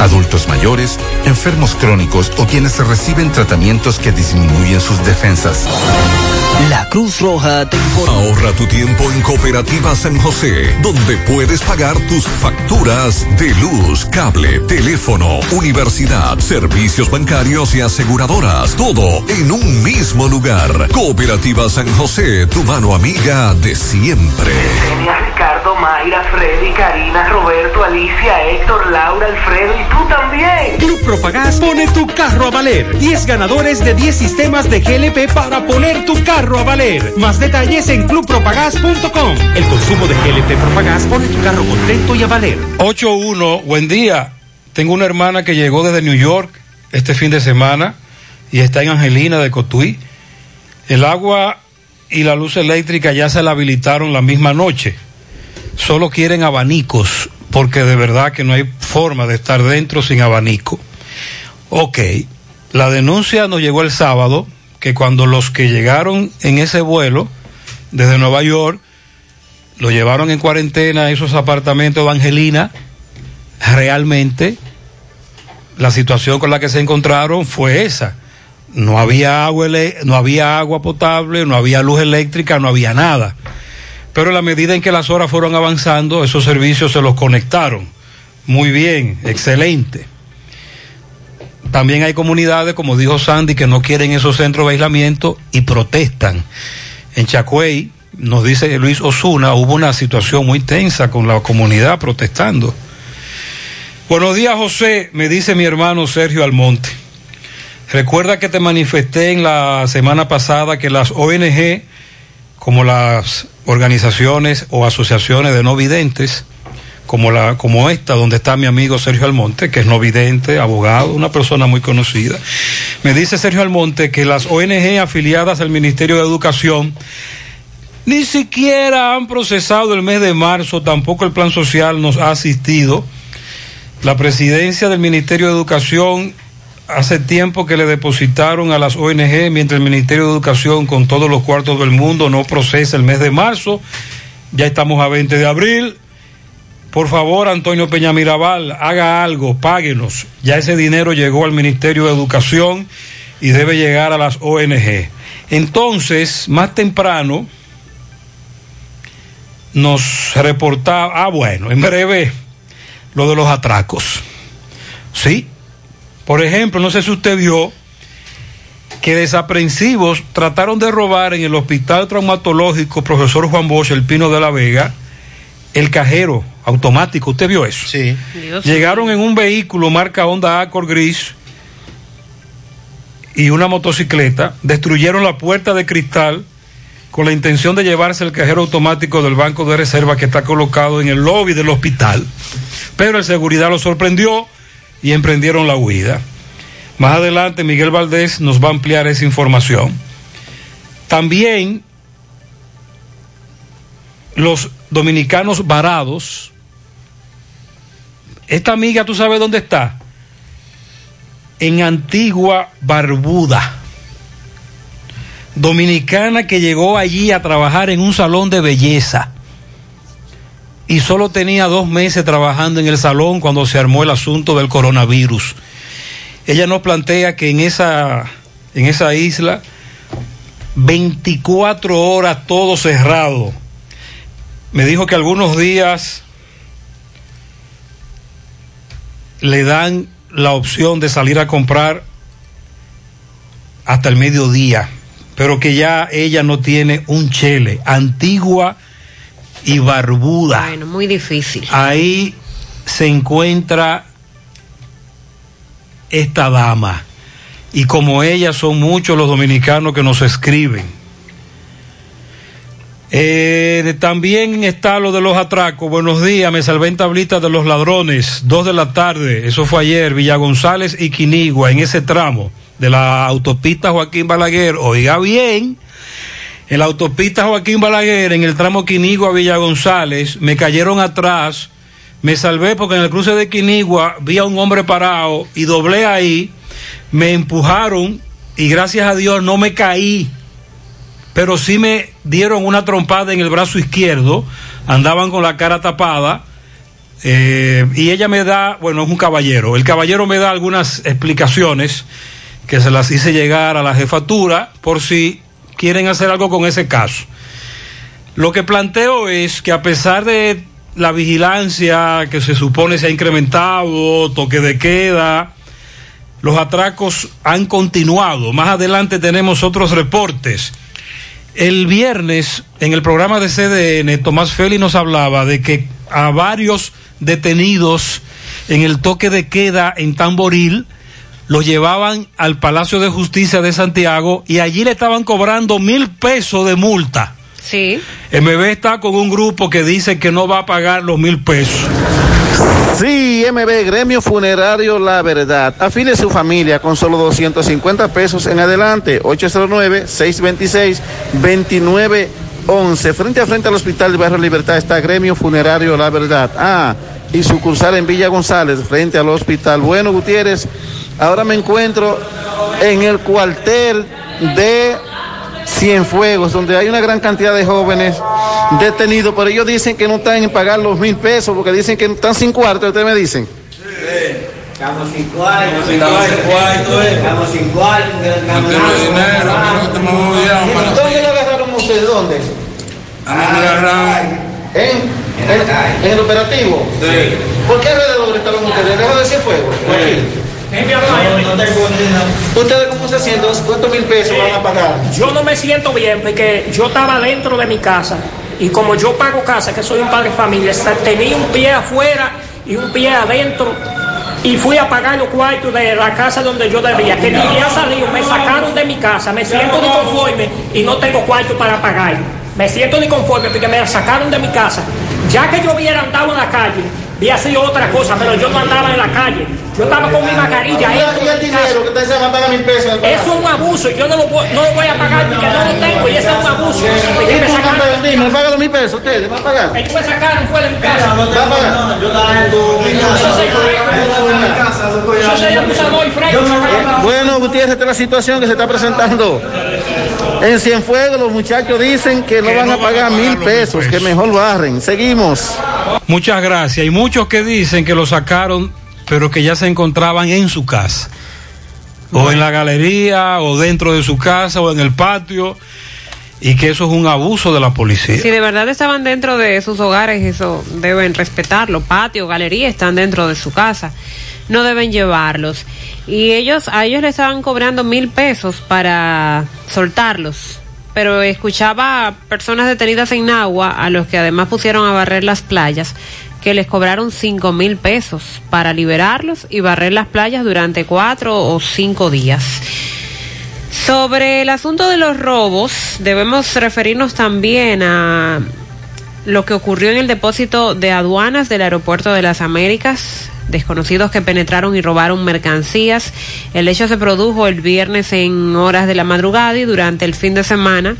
Adultos mayores, enfermos crónicos o quienes reciben tratamientos que disminuyen sus defensas. La Cruz Roja te informa. Ahorra tu tiempo en Cooperativa San José, donde puedes pagar tus facturas de luz, cable, teléfono, universidad, servicios bancarios y aseguradoras. Todo en un mismo lugar. Cooperativa San José, tu mano amiga de siempre. Ricardo, Mayra, Freddy, Karina, Roberto, Alicia, Héctor, Laura, Alfredo y tú también. Club Propagás pone tu carro a valer. 10 ganadores de 10 sistemas de GLP para poner tu carro a valer. Más detalles en clubpropagás.com. El consumo de GLP Propagás pone tu carro contento y a valer. 8-1, buen día. Tengo una hermana que llegó desde New York este fin de semana y está en Angelina de Cotuí. El agua y la luz eléctrica ya se la habilitaron la misma noche. Solo quieren abanicos porque de verdad que no hay forma de estar dentro sin abanico. Ok, la denuncia nos llegó el sábado que cuando los que llegaron en ese vuelo desde Nueva York lo llevaron en cuarentena a esos apartamentos de Angelina, realmente la situación con la que se encontraron fue esa. No había agua, no había agua potable, no había luz eléctrica, no había nada. Pero la medida en que las horas fueron avanzando, esos servicios se los conectaron. Muy bien, excelente. También hay comunidades, como dijo Sandy, que no quieren esos centros de aislamiento y protestan. En Chacuey, nos dice Luis Osuna, hubo una situación muy tensa con la comunidad protestando. Buenos días, José, me dice mi hermano Sergio Almonte. Recuerda que te manifesté en la semana pasada que las ONG, como las organizaciones o asociaciones de no videntes, como, la, como esta, donde está mi amigo Sergio Almonte, que es no vidente, abogado, una persona muy conocida. Me dice Sergio Almonte que las ONG afiliadas al Ministerio de Educación ni siquiera han procesado el mes de marzo, tampoco el plan social nos ha asistido. La presidencia del Ministerio de Educación hace tiempo que le depositaron a las ONG, mientras el Ministerio de Educación con todos los cuartos del mundo no procesa el mes de marzo. Ya estamos a 20 de abril. Por favor, Antonio Peña Mirabal, haga algo, páguenos. Ya ese dinero llegó al Ministerio de Educación y debe llegar a las ONG. Entonces, más temprano, nos reportaba, ah, bueno, en breve, lo de los atracos. Sí, por ejemplo, no sé si usted vio que desaprensivos trataron de robar en el hospital traumatológico profesor Juan Bosch, el Pino de la Vega, el cajero automático. ¿Usted vio eso? Sí. Llegaron en un vehículo marca Honda Accord gris y una motocicleta, destruyeron la puerta de cristal con la intención de llevarse el cajero automático del banco de reserva que está colocado en el lobby del hospital. Pero el seguridad lo sorprendió y emprendieron la huida. Más adelante Miguel Valdés nos va a ampliar esa información. También los dominicanos varados. Esta amiga, ¿tú sabes dónde está? En Antigua Barbuda. Dominicana que llegó allí a trabajar en un salón de belleza y solo tenía dos meses trabajando en el salón cuando se armó el asunto del coronavirus. Ella nos plantea que en esa, en esa isla, 24 horas todo cerrado. Me dijo que algunos días le dan la opción de salir a comprar hasta el mediodía, pero que ya ella no tiene un chele. Antigua y Barbuda. Bueno, muy difícil. Ahí se encuentra esta dama. Y como ella son muchos los dominicanos que nos escriben. Eh, también está lo de los atracos. Buenos días, me salvé en tablitas de los ladrones. Dos de la tarde, eso fue ayer, Villa González y Quinigua, en ese tramo de la autopista Joaquín Balaguer. Oiga bien, en la autopista Joaquín Balaguer, en el tramo Quinigua Villa González, me cayeron atrás. Me salvé porque en el cruce de Quinigua vi a un hombre parado y doblé ahí. Me empujaron y gracias a Dios no me caí. Pero sí me dieron una trompada en el brazo izquierdo. Andaban con la cara tapada. Eh, y ella me da, bueno, es un caballero. El caballero me da algunas explicaciones que se las hice llegar a la jefatura por si quieren hacer algo con ese caso. Lo que planteo es que a pesar de la vigilancia que se supone se ha incrementado, toque de queda, los atracos han continuado. Más adelante tenemos otros reportes. El viernes, en el programa de CDN, Tomás Félix nos hablaba de que a varios detenidos en el toque de queda en Tamboril, los llevaban al Palacio de Justicia de Santiago y allí le estaban cobrando mil pesos de multa. Sí. MB está con un grupo que dice que no va a pagar los mil pesos. Sí, MB, Gremio Funerario La Verdad. Afile su familia con solo 250 pesos en adelante. 809-626-2911. Frente a frente al Hospital de Barrio Libertad está Gremio Funerario La Verdad. Ah, y sucursal en Villa González, frente al hospital. Bueno, Gutiérrez, ahora me encuentro en el cuartel de Cienfuegos, donde hay una gran cantidad de jóvenes detenidos, pero ellos dicen que no están en pagar los mil pesos, porque dicen que están sin cuarto, ustedes me dicen. Estamos sin cuarto, estamos sin cuarto, estamos sin cuarto, estamos sin dinero, ¿Dónde lo agarraron ustedes? ¿Dónde? ¿En? ¿En, en el operativo? Sí. ¿Por qué alrededor estaban ustedes? ¿Debajo de Cienfuegos? ¿Por aquí? ¿Ustedes cómo se sienten? ¿Cuántos mil pesos van a pagar? Yo no me siento bien porque yo estaba dentro de mi casa y como yo pago casa, que soy un padre de familia, tenía un pie afuera y un pie adentro y fui a pagar los cuartos de la casa donde yo debía, que ni había salido, me sacaron de mi casa, me siento disconforme y no tengo cuarto para pagar. Me siento disconforme porque me sacaron de mi casa. Ya que yo hubiera andado en la calle, hubiera sido otra cosa, pero yo no andaba en la calle. Yo estaba con mi mascarilla. ¿Y casa. Eso es un abuso y yo no lo, voy, no lo voy a pagar porque no lo tengo y ese es un abuso. Porque me sacaron. Dime, paga los mil pesos, ustedes, ¿van a pagar? Ellos me sacaron fuera de mi casa. ¿Va a pagar? Yo soy abusador y. Bueno, Gutiérrez, esta es la situación que se está presentando. En Cienfuegos los muchachos dicen que no van a pagar mil pesos, que mejor barren. Seguimos. Muchas gracias. Hay muchos que dicen que lo sacaron, pero que ya se encontraban en su casa. O en la galería, o dentro de su casa, o en el patio. Y que eso es un abuso de la policía. Si de verdad estaban dentro de sus hogares, eso deben respetarlo. Patio, galería, están dentro de su casa. No deben llevarlos. Y ellos, a ellos le estaban cobrando mil pesos para soltarlos. Pero escuchaba personas detenidas en Nagua, a los que además pusieron a barrer las playas, que les cobraron cinco mil pesos para liberarlos y barrer las playas durante cuatro o cinco días. Sobre el asunto de los robos, debemos referirnos también a lo que ocurrió en el depósito de aduanas del Aeropuerto de las Américas. Desconocidos que penetraron y robaron mercancías. El hecho se produjo el viernes en horas de la madrugada y durante el fin de semana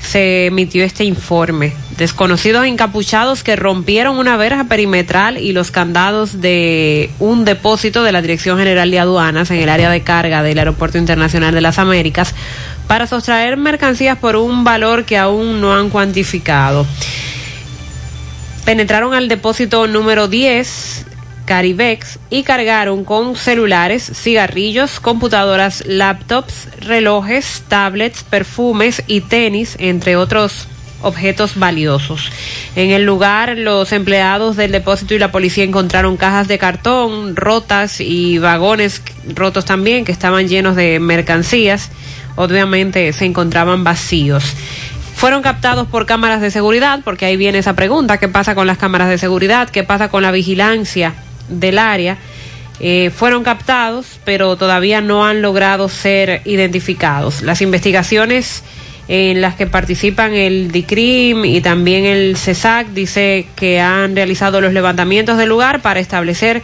se emitió este informe. Desconocidos encapuchados que rompieron una verja perimetral y los candados de un depósito de la Dirección General de Aduanas en el área de carga del Aeropuerto Internacional de las Américas para sustraer mercancías por un valor que aún no han cuantificado. Penetraron al depósito número 10 Caribex y cargaron con celulares, cigarrillos, computadoras, laptops, relojes, tablets, perfumes y tenis, entre otros objetos valiosos. En el lugar, los empleados del depósito y la policía encontraron cajas de cartón rotas y vagones rotos también que estaban llenos de mercancías. Obviamente se encontraban vacíos. Fueron captados por cámaras de seguridad, porque ahí viene esa pregunta, ¿qué pasa con las cámaras de seguridad? ¿Qué pasa con la vigilancia del área? Eh, fueron captados, pero todavía no han logrado ser identificados. Las investigaciones en las que participan el DICRIM y también el CESAC dice que han realizado los levantamientos del lugar para establecer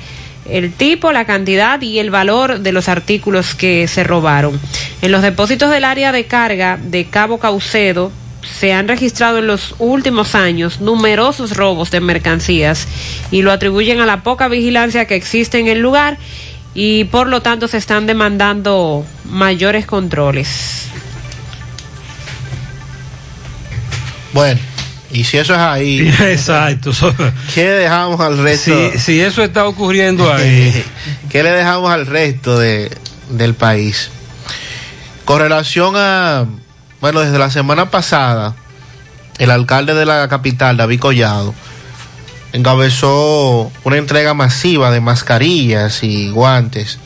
el tipo, la cantidad y el valor de los artículos que se robaron. En los depósitos del área de carga de Cabo Caucedo se han registrado en los últimos años numerosos robos de mercancías y lo atribuyen a la poca vigilancia que existe en el lugar y por lo tanto se están demandando mayores controles. Bueno, y si eso es ahí. [LAUGHS] Exacto. ¿Qué dejamos al resto? Si, si eso está ocurriendo ahí. [LAUGHS] ¿Qué le dejamos al resto de, del país? Con relación a, bueno, desde la semana pasada, el alcalde de la capital, David Collado, encabezó una entrega masiva de mascarillas y guantes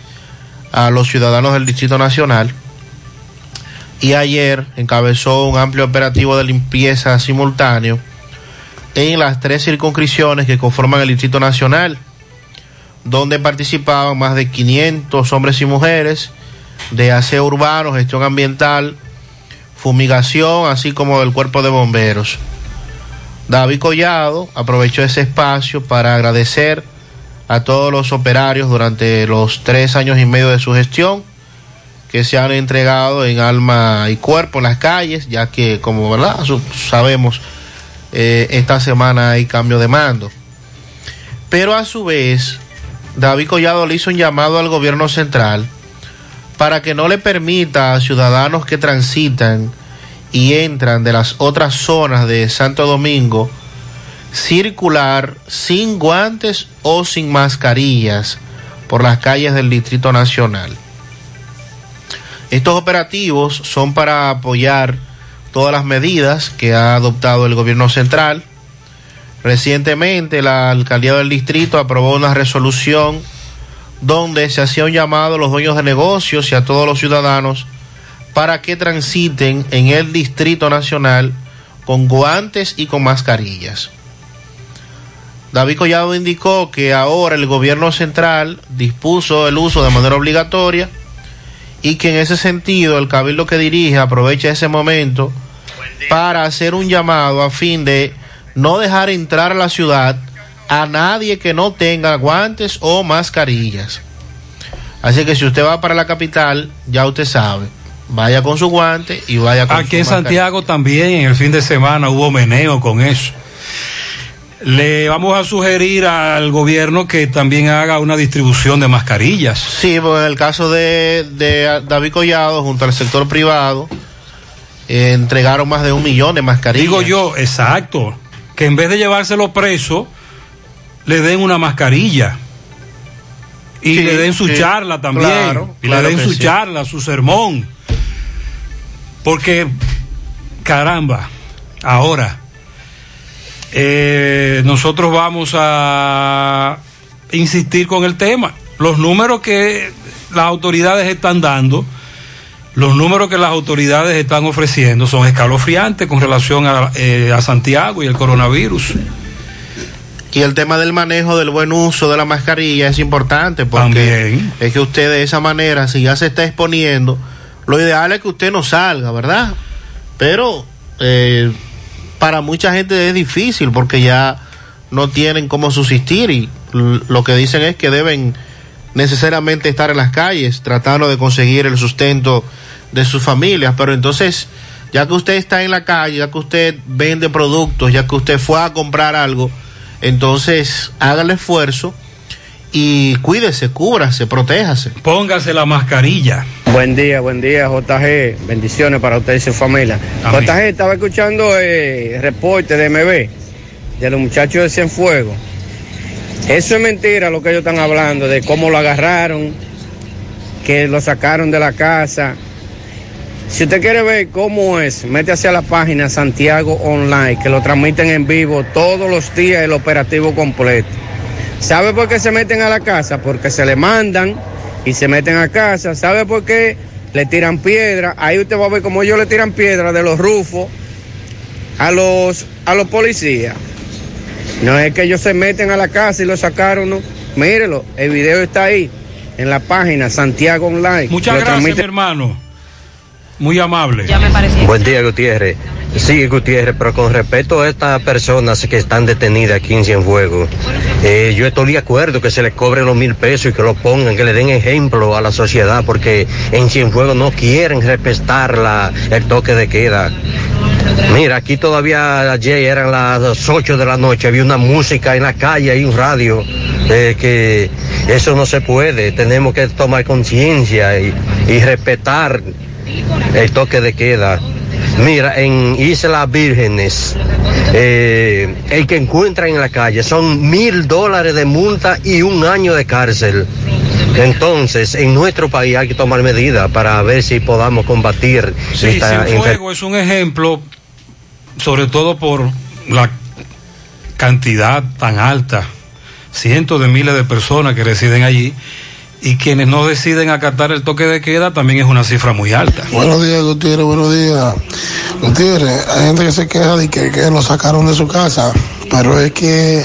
a los ciudadanos del Distrito Nacional. Y ayer encabezó un amplio operativo de limpieza simultáneo en las tres circunscripciones que conforman el Distrito Nacional, donde participaban más de 500 hombres y mujeres de aseo urbano, gestión ambiental, fumigación, así como del cuerpo de bomberos. David Collado aprovechó ese espacio para agradecer a todos los operarios durante los tres años y medio de su gestión que se han entregado en alma y cuerpo en las calles, ya que, como verdad sabemos, eh, esta semana hay cambio de mando. Pero a su vez, David Collado le hizo un llamado al gobierno central para que no le permita a ciudadanos que transitan y entran de las otras zonas de Santo Domingo circular sin guantes o sin mascarillas por las calles del Distrito Nacional. Estos operativos son para apoyar todas las medidas que ha adoptado el gobierno central. Recientemente la alcaldía del distrito aprobó una resolución donde se hacía un llamado a los dueños de negocios y a todos los ciudadanos para que transiten en el Distrito Nacional con guantes y con mascarillas. David Collado indicó que ahora el gobierno central dispuso el uso de manera obligatoria y que en ese sentido el cabildo que dirige aprovecha ese momento para hacer un llamado a fin de no dejar entrar a la ciudad a nadie que no tenga guantes o mascarillas. Así que si usted va para la capital, ya usted sabe, vaya con su guante y vaya con Aquí su en mascarilla. Santiago también en el fin de semana hubo meneo con eso. Le vamos a sugerir al gobierno que también haga una distribución de mascarillas. Sí, porque en el caso de, de David Collado, junto al sector privado, eh, entregaron más de un millón de mascarillas. Digo yo, exacto, que en vez de llevárselo preso, le den una mascarilla. Y Sí, le den su sí, charla también. claro, y claro le den su sí. charla, su sermón. Porque, caramba, ahora, eh, nosotros vamos a insistir con el tema. Los números que las autoridades están dando, los números que las autoridades están ofreciendo son escalofriantes con relación a, eh, a Santiago y el coronavirus. Y el tema del manejo del buen uso de la mascarilla es importante porque es que usted de esa manera, si ya se está exponiendo, lo ideal es que usted no salga, ¿verdad? Pero eh, para mucha gente es difícil porque ya no tienen cómo subsistir y lo que dicen es que deben necesariamente estar en las calles tratando de conseguir el sustento de sus familias. Pero entonces, ya que usted está en la calle, ya que usted vende productos, ya que usted fue a comprar algo, entonces haga el esfuerzo y cuídese, cúbrase, protéjase. Póngase la mascarilla. Buen día, buen día, JG. Bendiciones para usted y su familia. Amén. JG, estaba escuchando eh, el reporte de MB, de los muchachos de Cienfuegos. Eso es mentira lo que ellos están hablando, de cómo lo agarraron, que lo sacaron de la casa. Si usted quiere ver cómo es, mete hacia la página Santiago Online, que lo transmiten en vivo todos los días el operativo completo. ¿Sabe por qué se meten a la casa? Porque se le mandan y se meten a casa. ¿Sabe por qué le tiran piedra? Ahí usted va a ver cómo ellos le tiran piedra de los rufos a los, a los policías. No es que ellos se meten a la casa y lo sacaron, no. Mírelo, el video está ahí, en la página Santiago Online. Muchas Lo gracias, mi hermano. Muy amable. Buen día, Gutiérrez. Sí, Gutiérrez, pero con respecto a estas personas que están detenidas aquí en Cienfuegos, eh, yo estoy de acuerdo que se les cobren los mil pesos y que lo pongan, que le den ejemplo a la sociedad, porque en Cienfuegos no quieren respetar la, el toque de queda. Mira, aquí todavía ayer eran las 8 de la noche, había una música en la calle y un radio, eh, que eso no se puede, tenemos que tomar conciencia y, y respetar el toque de queda. Mira, en Islas Vírgenes, eh, el que encuentran en la calle son mil dólares de multa y un año de cárcel. Entonces, en nuestro país hay que tomar medidas para ver si podamos combatir Sí, esta enfermedad. Cienfuegos es un ejemplo, sobre todo por la cantidad tan alta, cientos de miles de personas que residen allí y quienes no deciden acatar el toque de queda también es una cifra muy alta. Buenos días, Gutiérrez, buenos días. Gutiérrez, hay gente que se queja de que, que lo sacaron de su casa, pero es que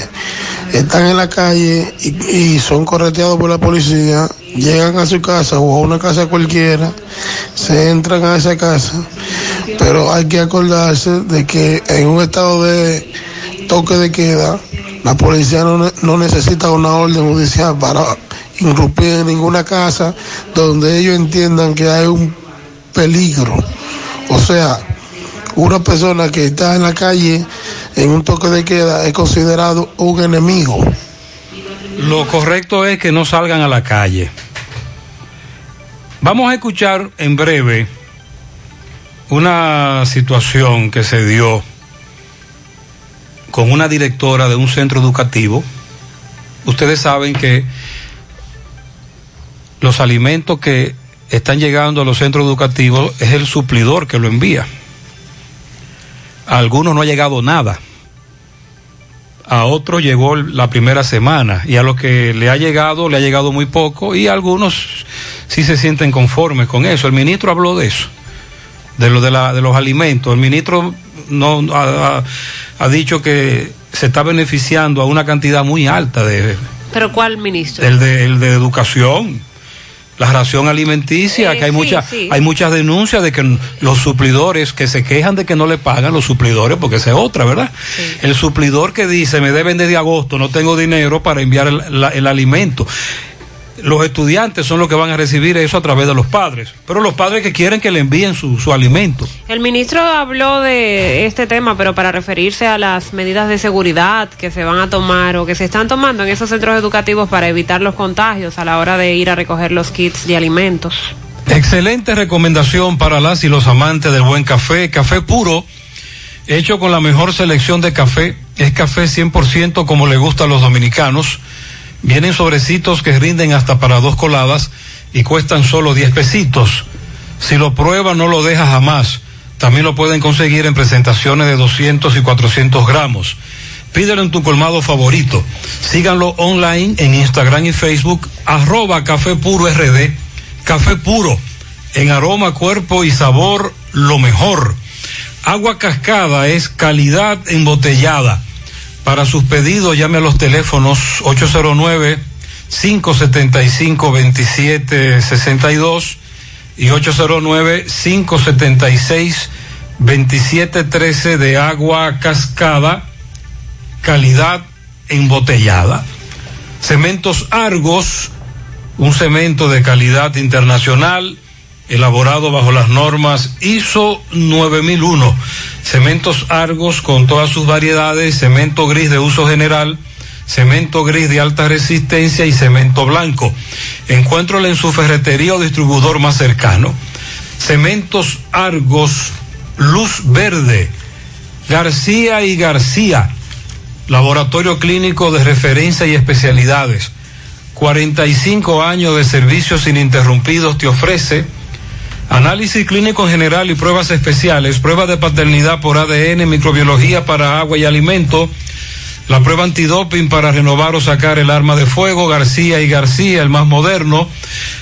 están en la calle y, y son correteados por la policía, llegan a su casa o a una casa cualquiera, se entran a esa casa, pero hay que acordarse de que en un estado de toque de queda, la policía no, no necesita una orden judicial para irrumpir en ninguna casa donde ellos entiendan que hay un peligro. O sea, una persona que está en la calle en un toque de queda es considerado un enemigo. Lo correcto es que no salgan a la calle. Vamos a escuchar en breve una situación que se dio con una directora de un centro educativo. Ustedes saben que los alimentos que están llegando a los centros educativos es el suplidor que lo envía. A algunos no ha llegado nada. a otros llegó la primera semana y a los que le ha llegado, le ha llegado muy poco y algunos sí se sienten conformes con eso. El ministro habló de eso, de lo de, la, de los alimentos. El ministro no ha, dicho que se está beneficiando a una cantidad muy alta de, ¿Pero cuál ministro? el de, el de educación. La ración alimenticia, Eh, que hay, sí, muchas sí. hay muchas denuncias de que los suplidores que se quejan de que no le pagan los suplidores, porque esa es otra, ¿verdad? El suplidor que dice, me deben desde agosto, no tengo dinero para enviar el, la- el alimento. Los estudiantes son los que van a recibir eso a través de los padres, pero los padres que quieren que le envíen su, su alimento. El ministro habló de este tema, pero para referirse a las medidas de seguridad que se van a tomar o que se están tomando en esos centros educativos para evitar los contagios a la hora de ir a recoger los kits de alimentos. Excelente recomendación para las y los amantes del buen café. Café puro, hecho con la mejor selección de café. Es café 100% como le gusta a los dominicanos. Vienen sobrecitos que rinden hasta para dos coladas y cuestan solo 10 pesitos. Si lo prueba no lo deja jamás. También lo pueden conseguir en presentaciones de 200 y 400 gramos. Pídelo en tu colmado favorito. Síganlo online en Instagram y Facebook, arroba Café Puro RD. Café Puro, en aroma, cuerpo y sabor, lo mejor. Agua cascada es calidad embotellada. Para sus pedidos llame a los teléfonos 809 575 2762 y 809 576 2713 de agua cascada calidad embotellada. Cementos Argos, un cemento de calidad internacional, elaborado bajo las normas ISO 9001. Cementos Argos con todas sus variedades, cemento gris de uso general, cemento gris de alta resistencia y cemento blanco. Encuéntralo en su ferretería o distribuidor más cercano. Cementos Argos, luz verde, García y García, laboratorio clínico de referencia y especialidades. 45 años de servicios ininterrumpidos te ofrece análisis clínico en general y pruebas especiales, prueba de paternidad por ADN, microbiología para agua y alimento, la prueba antidoping para renovar o sacar el arma de fuego, García y García, el más moderno,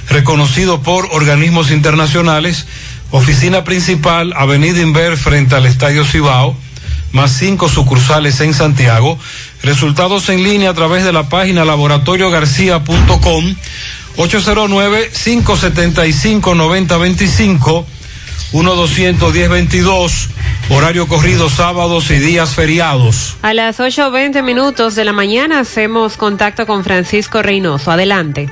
reconocido por organismos internacionales, oficina principal, Avenida Inver frente al Estadio Cibao, más cinco sucursales en Santiago. Resultados en línea a través de la página laboratoriogarcia.com 809-575-9025 1-210-22 horario corrido sábados y días feriados. A las 8.20 minutos de la mañana hacemos contacto con Francisco Reynoso. Adelante.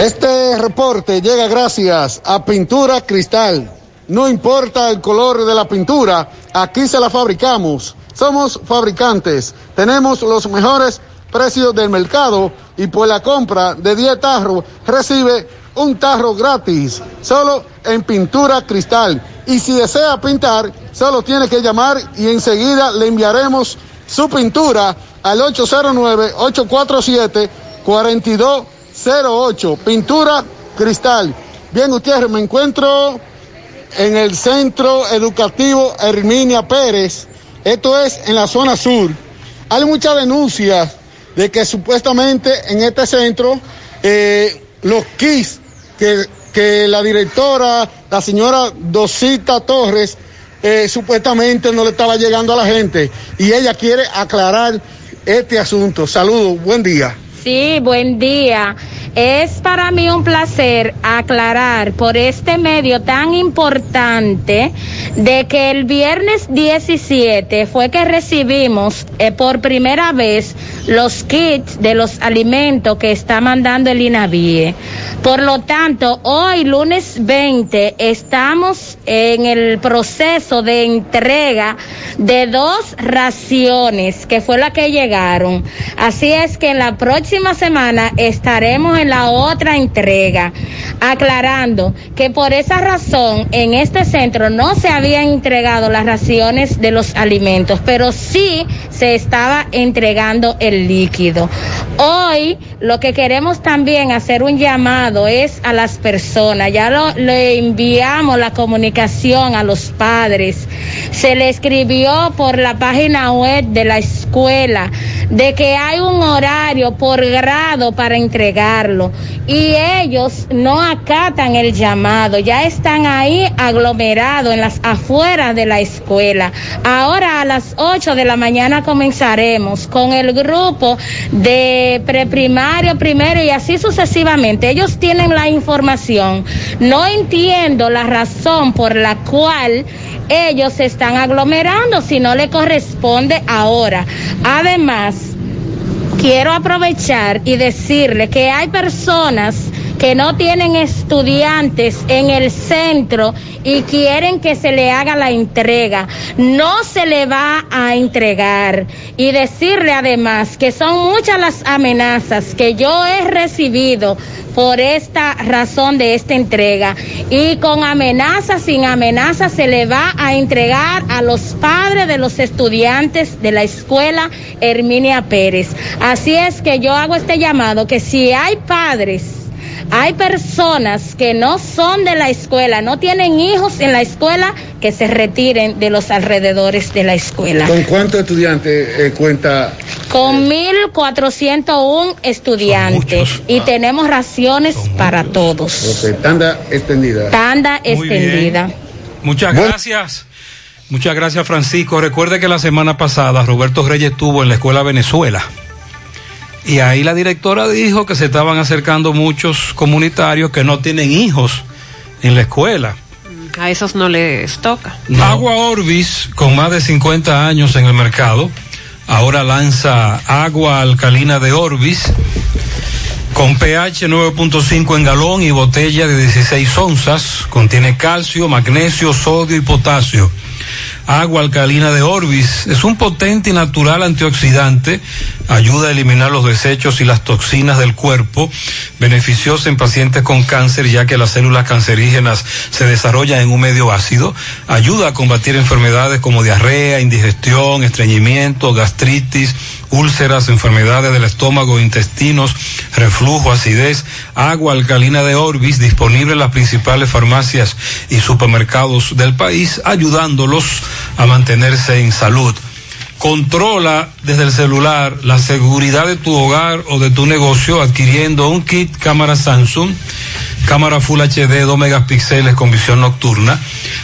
Este reporte llega gracias a Pintura Cristal. No importa el color de la pintura, aquí se la fabricamos. Somos fabricantes, tenemos los mejores precios del mercado y por la compra de 10 tarros recibe un tarro gratis, solo en Pintura Cristal. Y si desea pintar, solo tiene que llamar y enseguida le enviaremos su pintura al 809-847-4208. Pintura Cristal. Bien, Gutiérrez, me encuentro en el Centro Educativo Herminia Pérez. Esto es en la zona sur. Hay muchas denuncias de que supuestamente en este centro eh, los kits que, que la directora, la señora Dosita Torres, eh, supuestamente no le estaba llegando a la gente y ella quiere aclarar este asunto. Saludos, buen día. Sí, buen día. Es para mí un placer aclarar por este medio tan importante de que el viernes 17 fue que recibimos eh, por primera vez los kits de los alimentos que está mandando el INAVIE. Por lo tanto, hoy lunes 20 estamos en el proceso de entrega de dos raciones que fue la que llegaron. Así es que en la próxima próxima semana estaremos en la otra entrega, aclarando que por esa razón en este centro no se habían entregado las raciones de los alimentos, pero sí se estaba entregando el líquido. Hoy lo que queremos también hacer un llamado es a las personas, ya lo, le enviamos la comunicación a los padres, se le escribió por la página web de la escuela de que hay un horario por grado para entregarlo y ellos no acatan el llamado, ya están ahí aglomerados en las afueras de la escuela. Ahora a las 8 de la mañana comenzaremos con el grupo de preprimario, primero y así sucesivamente. Ellos tienen la información. No entiendo la razón por la cual ellos se están aglomerando si no le corresponde ahora. Además, quiero aprovechar y decirle que hay personas que no tienen estudiantes en el centro y quieren que se le haga la entrega. No se le va a entregar. Y decirle además que son muchas las amenazas que yo he recibido por esta razón de esta entrega. Y con amenazas, sin amenazas, se le va a entregar a los padres de los estudiantes de la escuela Herminia Pérez. Así es que yo hago este llamado, que si hay padres hay personas que no son de la escuela, no tienen hijos en la escuela, que se retiren de los alrededores de la escuela. ¿Con cuántos estudiantes eh, cuenta? Con 1.401 estudiantes y tenemos raciones para todos. Tanda extendida. Tanda Muy bien. extendida. Muchas gracias. Muchas gracias, Francisco. Recuerde que la semana pasada Roberto Reyes estuvo en la Escuela Venezuela. Y ahí la directora dijo que se estaban acercando muchos comunitarios que no tienen hijos en la escuela. A esos no les toca. Agua Orbis, con más de 50 años en el mercado, ahora lanza agua alcalina de Orbis con pH 9.5 en galón y botella de 16 onzas. Contiene calcio, magnesio, sodio y potasio. Agua alcalina de Orbis es un potente y natural antioxidante, ayuda a eliminar los desechos y las toxinas del cuerpo, beneficiosa en pacientes con cáncer ya que las células cancerígenas se desarrollan en un medio ácido, ayuda a combatir enfermedades como diarrea, indigestión, estreñimiento, gastritis, úlceras, enfermedades del estómago, intestinos, reflujo, acidez, agua alcalina de Orbis, disponible en las principales farmacias y supermercados del país, ayudándolos a mantenerse en salud. Controla desde el celular la seguridad de tu hogar o de tu negocio adquiriendo un kit cámara Samsung, cámara Full HD 2 megapíxeles con visión nocturna,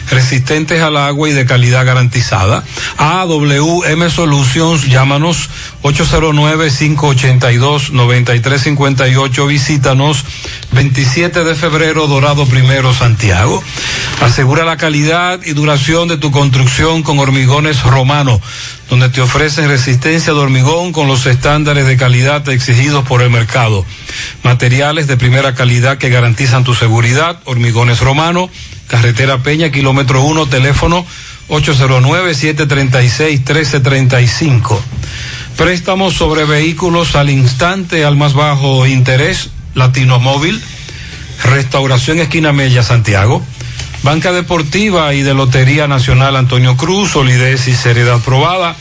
resistentes al agua y de calidad garantizada. AWM Solutions, llámanos 809-582-9358, visítanos 27 de febrero, Dorado Primero, Santiago. Asegura la calidad y duración de tu construcción con hormigones romano, donde te ofrecen resistencia de hormigón con los estándares de calidad exigidos por el mercado. Materiales de primera calidad que garantizan tu seguridad, hormigones romano, carretera Peña, kilómetro 1, teléfono 809-736-1335. Préstamos sobre vehículos al instante, al más bajo interés, Latino Móvil, Restauración Esquina Mella, Santiago, Banca Deportiva y de Lotería Nacional Antonio Cruz, solidez y seriedad probada.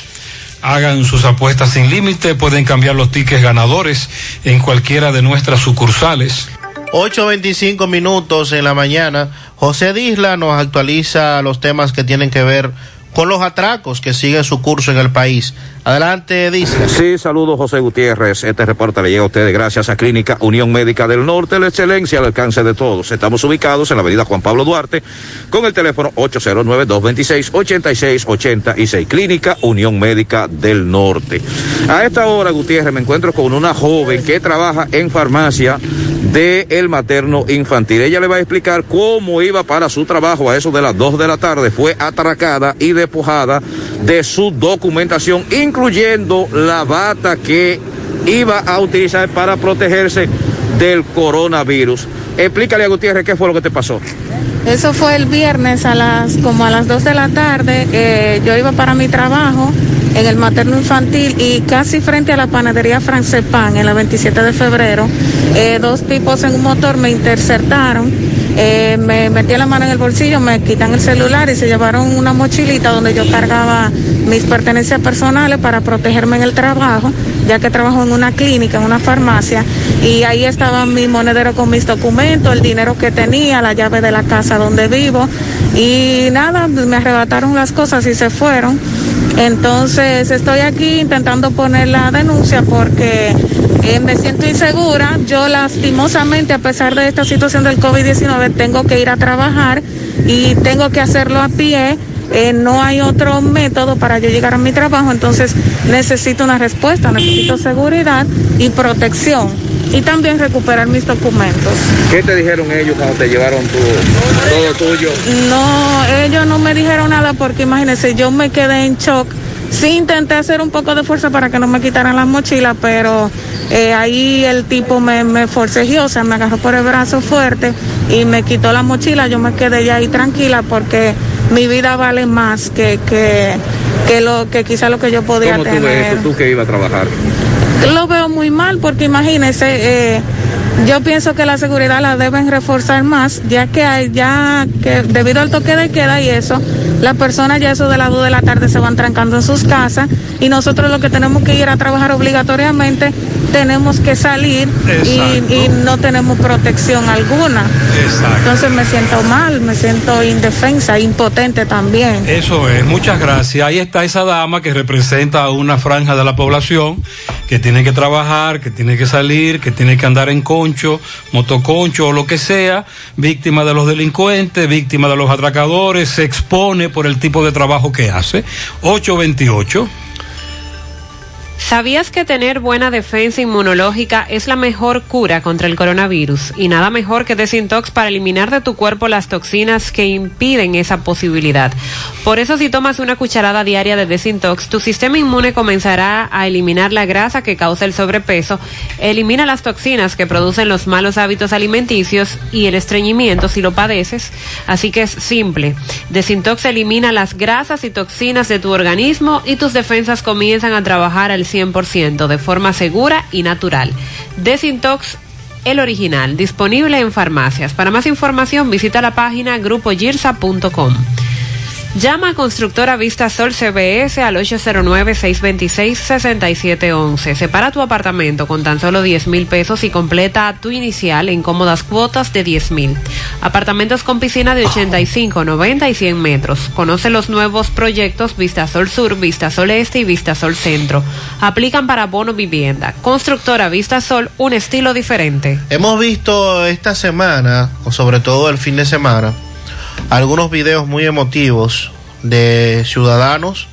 Hagan sus apuestas sin límite, pueden cambiar los tickets ganadores en cualquiera de nuestras sucursales. 8.25 minutos en la mañana. José Disla nos actualiza los temas que tienen que ver con los atracos que siguen su curso en el país. Adelante, Disla. Sí, saludos José Gutiérrez. Este reporte le llega a ustedes gracias a Clínica Unión Médica del Norte, la excelencia al alcance de todos. Estamos ubicados en la avenida Juan Pablo Duarte con el teléfono 809-226-8686. Clínica Unión Médica del Norte. A esta hora, Gutiérrez, me encuentro con una joven que trabaja en farmacia de el materno infantil. Ella le va a explicar cómo iba para su trabajo a eso de las 2 de la tarde. Fue atracada y despojada de su documentación, incluyendo la bata que iba a utilizar para protegerse del coronavirus. Explícale a Gutiérrez qué fue lo que te pasó. Eso fue el viernes a las como a las 2 de la tarde. eh, yo iba para mi trabajo en el materno infantil y casi frente a la panadería Francepan en la 27 de febrero, eh, dos tipos en un motor me interceptaron, eh, me metí la mano en el bolsillo, me quitan el celular y se llevaron una mochilita donde yo cargaba mis pertenencias personales para protegerme en el trabajo, ya que trabajo en una clínica, en una farmacia, y ahí estaba mi monedero con mis documentos, el dinero que tenía, la llave de la casa donde vivo, y nada, me arrebataron las cosas y se fueron. Entonces estoy aquí intentando poner la denuncia porque eh, me siento insegura. Yo lastimosamente, a pesar de esta situación del COVID-19, tengo que ir a trabajar y tengo que hacerlo a pie. Eh, no hay otro método para yo llegar a mi trabajo, entonces necesito una respuesta, necesito seguridad y protección y también recuperar mis documentos. ¿Qué te dijeron ellos cuando te llevaron tu, todo tuyo? No, ellos no me dijeron nada porque imagínense, yo me quedé en shock. Sí intenté hacer un poco de fuerza para que no me quitaran las mochilas, pero eh, ahí el tipo me, me forcejeó, o sea, me agarró por el brazo fuerte y me quitó la mochila. Yo me quedé ya ahí tranquila porque mi vida vale más que, que, que lo que quizá lo que yo podía ¿Cómo tú tener. ves esto, tú que ibas a trabajar? Lo veo muy mal porque imagínese, eh, yo pienso que la seguridad la deben reforzar más, ya que hay, ya que debido al toque de queda y eso, las personas ya eso de las 2 de la tarde se van trancando en sus casas y nosotros lo que tenemos que ir a trabajar obligatoriamente tenemos que salir y, y no tenemos protección alguna. Entonces me siento mal, me siento indefensa, impotente también. Eso es, muchas gracias. Ahí está esa dama que representa a una franja de la población que tiene que trabajar, que tiene que salir, que tiene que andar en concho, motoconcho o lo que sea, víctima de los delincuentes, víctima de los atracadores, se expone por el tipo de trabajo que hace. 828. ¿Sabías que tener buena defensa inmunológica es la mejor cura contra el coronavirus? Y nada mejor que Desintox para eliminar de tu cuerpo las toxinas que impiden esa posibilidad. Por eso si tomas una cucharada diaria de Desintox, tu sistema inmune comenzará a eliminar la grasa que causa el sobrepeso, elimina las toxinas que producen los malos hábitos alimenticios y el estreñimiento si lo padeces. Así que es simple. Desintox elimina las grasas y toxinas de tu organismo y tus defensas comienzan a trabajar al 100% de forma segura y natural. Desintox el original, disponible en farmacias. Para más información visita la página grupogirsa.com. Llama a Constructora Vista Sol CBS al 809-626-6711. Separa tu apartamento con tan solo 10 mil pesos y completa tu inicial en cómodas cuotas de 10 mil. Apartamentos con piscina de 85, 90 y 100 metros. Conoce los nuevos proyectos Vista Sol Sur, Vista Sol Este y Vista Sol Centro. Aplican para bono vivienda. Constructora Vista Sol, un estilo diferente. Hemos visto esta semana, o sobre todo el fin de semana, algunos videos muy emotivos de ciudadanos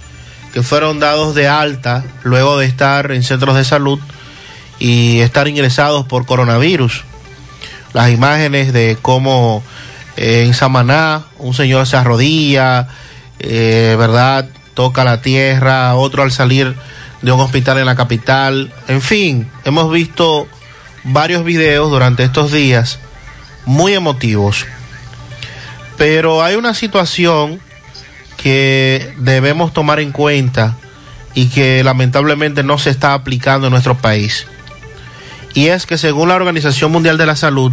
que fueron dados de alta luego de estar en centros de salud y estar ingresados por coronavirus. Las imágenes de cómo eh, en Samaná un señor se arrodilla, eh, ¿verdad? Toca la tierra, otro al salir de un hospital en la capital. En fin, hemos visto varios videos durante estos días muy emotivos. Pero hay una situación que debemos tomar en cuenta y que lamentablemente no se está aplicando en nuestro país. Y es que según la Organización Mundial de la Salud,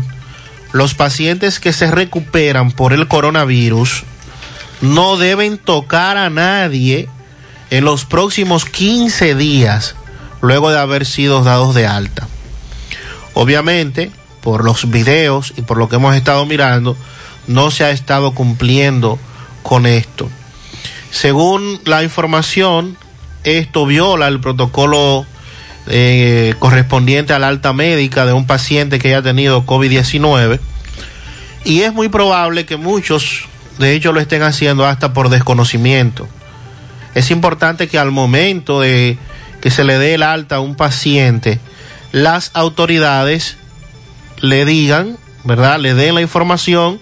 los pacientes que se recuperan por el coronavirus no deben tocar a nadie en los próximos 15 días luego de haber sido dados de alta. Obviamente, por los videos y por lo que hemos estado mirando, no se ha estado cumpliendo con esto. Según la información, esto viola el protocolo eh, correspondiente a la alta médica de un paciente que haya tenido COVID-19 y es muy probable que muchos de ellos lo estén haciendo hasta por desconocimiento. Es importante que al momento de que se le dé el alta a un paciente, las autoridades le digan, ¿verdad? Le den la información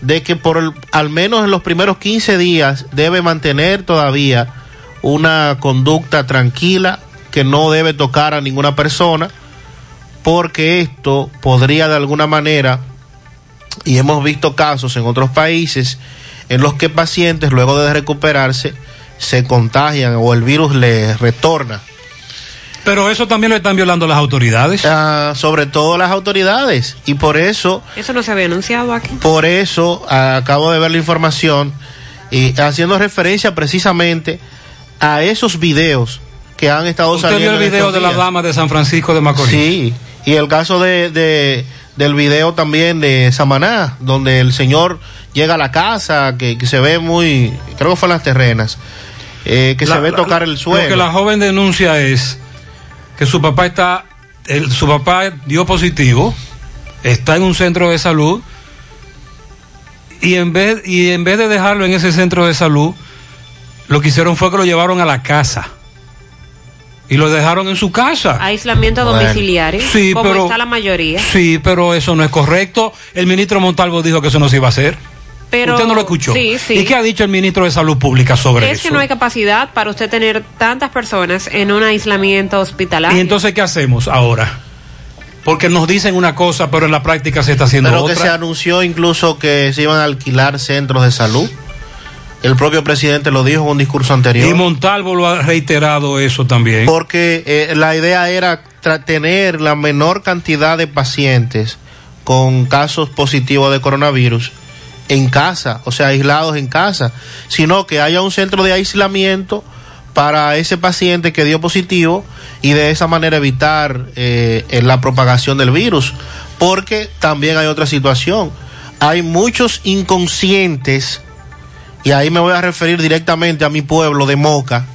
de que por el- al menos en los primeros 15 días debe mantener todavía una conducta tranquila, que no debe tocar a ninguna persona, porque esto podría de alguna manera, y hemos visto casos en otros países, en los que pacientes luego de recuperarse se contagian o el virus les retorna. Pero eso también lo están violando las autoridades. Ah, sobre todo las autoridades. Y por eso, Eso no se había anunciado aquí. por eso ah, acabo de ver la información y haciendo referencia precisamente a esos videos que han estado Usted saliendo. vio el video de la dama de San Francisco de Macorís. Sí, y el caso de, de- del video también de Samaná, donde el señor llega a la casa, que, que se ve muy, creo que fue en las terrenas, eh, que La- se ve la- tocar el suelo. Lo que la joven denuncia es que su papá está, el- su papá dio positivo, está en un centro de salud y en vez y en vez de dejarlo en ese centro de salud, lo que hicieron fue que lo llevaron a la casa y lo dejaron en su casa. Aislamiento Bueno. domiciliario, Sí, como pero- está la mayoría. Sí, pero eso no es correcto. El ministro Montalvo dijo que eso no se iba a hacer. Pero, Usted no lo escuchó. Sí, sí. ¿Y qué ha dicho el ministro de Salud Pública sobre es eso? que no hay capacidad para usted tener tantas personas en un aislamiento hospitalario. ¿Y entonces qué hacemos ahora? Porque nos dicen una cosa, pero en la práctica se está haciendo Pero otra. que se anunció incluso que se iban a alquilar centros de salud. El propio presidente lo dijo en un discurso anterior. Y Montalvo lo ha reiterado eso también. Porque eh, la idea era tener la menor cantidad de pacientes con casos positivos de coronavirus en casa, o sea, aislados en casa, sino que haya un centro de aislamiento para ese paciente que dio positivo y de esa manera evitar eh, la propagación del virus. Porque también hay otra situación. Hay muchos inconscientes, y ahí me voy a referir directamente a mi pueblo de Moca,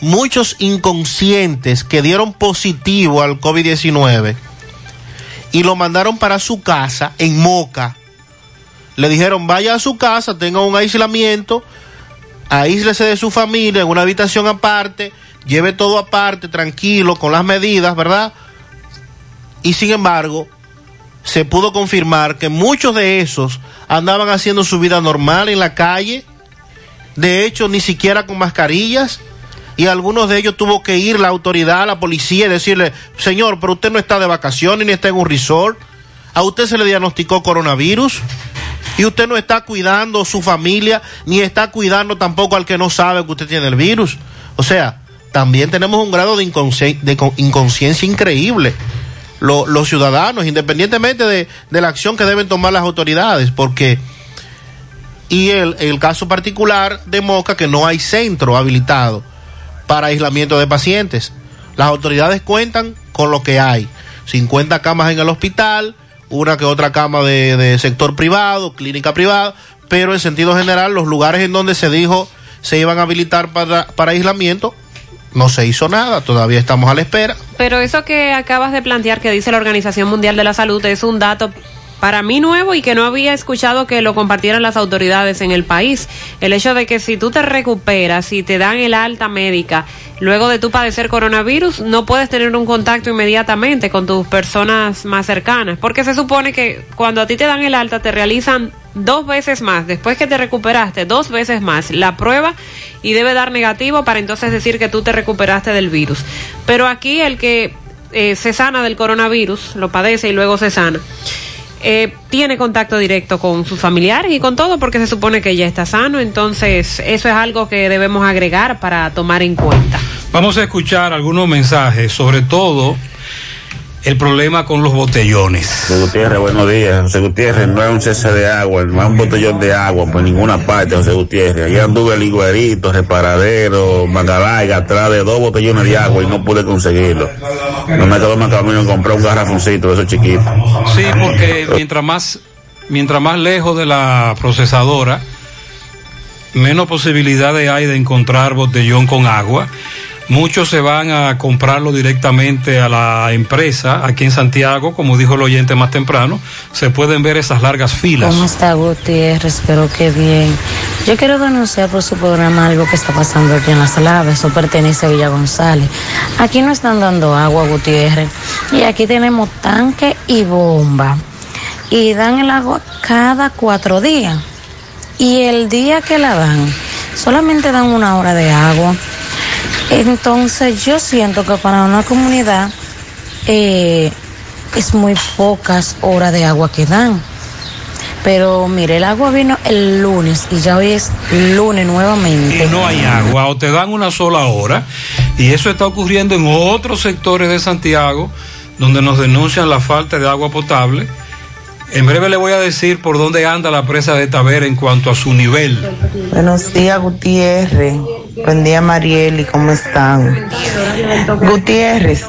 muchos inconscientes que dieron positivo al COVID-19 y lo mandaron para su casa en Moca. Le dijeron, vaya a su casa, tenga un aislamiento, aíslese de su familia en una habitación aparte, lleve todo aparte, tranquilo, con las medidas, ¿verdad? Y sin embargo, se pudo confirmar que muchos de esos andaban haciendo su vida normal en la calle, de hecho, ni siquiera con mascarillas, y algunos de ellos tuvo que ir la autoridad, la policía, y decirle, señor, pero usted no está de vacaciones ni está en un resort, a usted se le diagnosticó coronavirus, y usted no está cuidando su familia, ni está cuidando tampoco al que no sabe que usted tiene el virus. O sea, también tenemos un grado de, inconsci- inconsciencia increíble. Lo- los ciudadanos, independientemente de, de la acción que deben tomar las autoridades, porque y el, el caso particular de Moca, que no hay centro habilitado para aislamiento de pacientes. Las autoridades cuentan con lo que hay. 50 camas en el hospital, una que otra cama de, sector privado, clínica privada, pero en sentido general los lugares en donde se dijo se iban a habilitar para, para aislamiento, no se hizo nada, todavía estamos a la espera. Pero eso que acabas de plantear que dice la Organización Mundial de la Salud es un dato para mí nuevo y que no había escuchado que lo compartieran las autoridades en el país. El hecho de que si tú te recuperas y te dan el alta médica luego de tú padecer coronavirus, no puedes tener un contacto inmediatamente con tus personas más cercanas, porque se supone que cuando a ti te dan el alta te realizan dos veces más, después que te recuperaste, dos veces más la prueba y debe dar negativo para entonces decir que tú te recuperaste del virus. Pero aquí el que eh, se sana del coronavirus, lo padece y luego se sana, eh, tiene contacto directo con sus familiares y con todo porque se supone que ya está sano, entonces eso es algo que debemos agregar para tomar en cuenta. Vamos a escuchar algunos mensajes, sobre todo el problema con los botellones. José Gutiérrez, buenos días. José Gutiérrez, no es un cese de agua, no es un botellón de agua por ninguna parte, José Gutiérrez. Allá anduve el higuerito, reparadero, Mangalaiga, atrás de dos botellones de agua y no pude conseguirlo. No me quedó más camino en comprar un garrafoncito de esos chiquitos. Sí, porque mientras más, mientras más lejos de la procesadora, menos posibilidades hay de encontrar botellón con agua. Muchos se van a comprarlo directamente a la empresa aquí en Santiago, como dijo el oyente más temprano, se pueden ver esas largas filas. ¿Cómo está Gutiérrez? Espero que bien. Yo quiero denunciar por su programa algo que está pasando aquí en Las Laves. Eso pertenece a Villa González. Aquí no están dando agua, Gutiérrez. Y aquí tenemos tanque y bomba. Y dan el agua cada cuatro días. Y el día que la dan, solamente dan una hora de agua. Entonces yo siento que para una comunidad eh, es muy pocas horas de agua que dan. Pero mire, el agua vino el lunes y ya hoy es lunes nuevamente. Y no hay agua, o te dan una sola hora. Y eso está ocurriendo en otros sectores de Santiago, donde nos denuncian la falta de agua potable. En breve le voy a decir por dónde anda la presa de Tavera en cuanto a su nivel. Buenos días, Gutiérrez. Buen día, Marieli, ¿cómo están? Gutiérrez,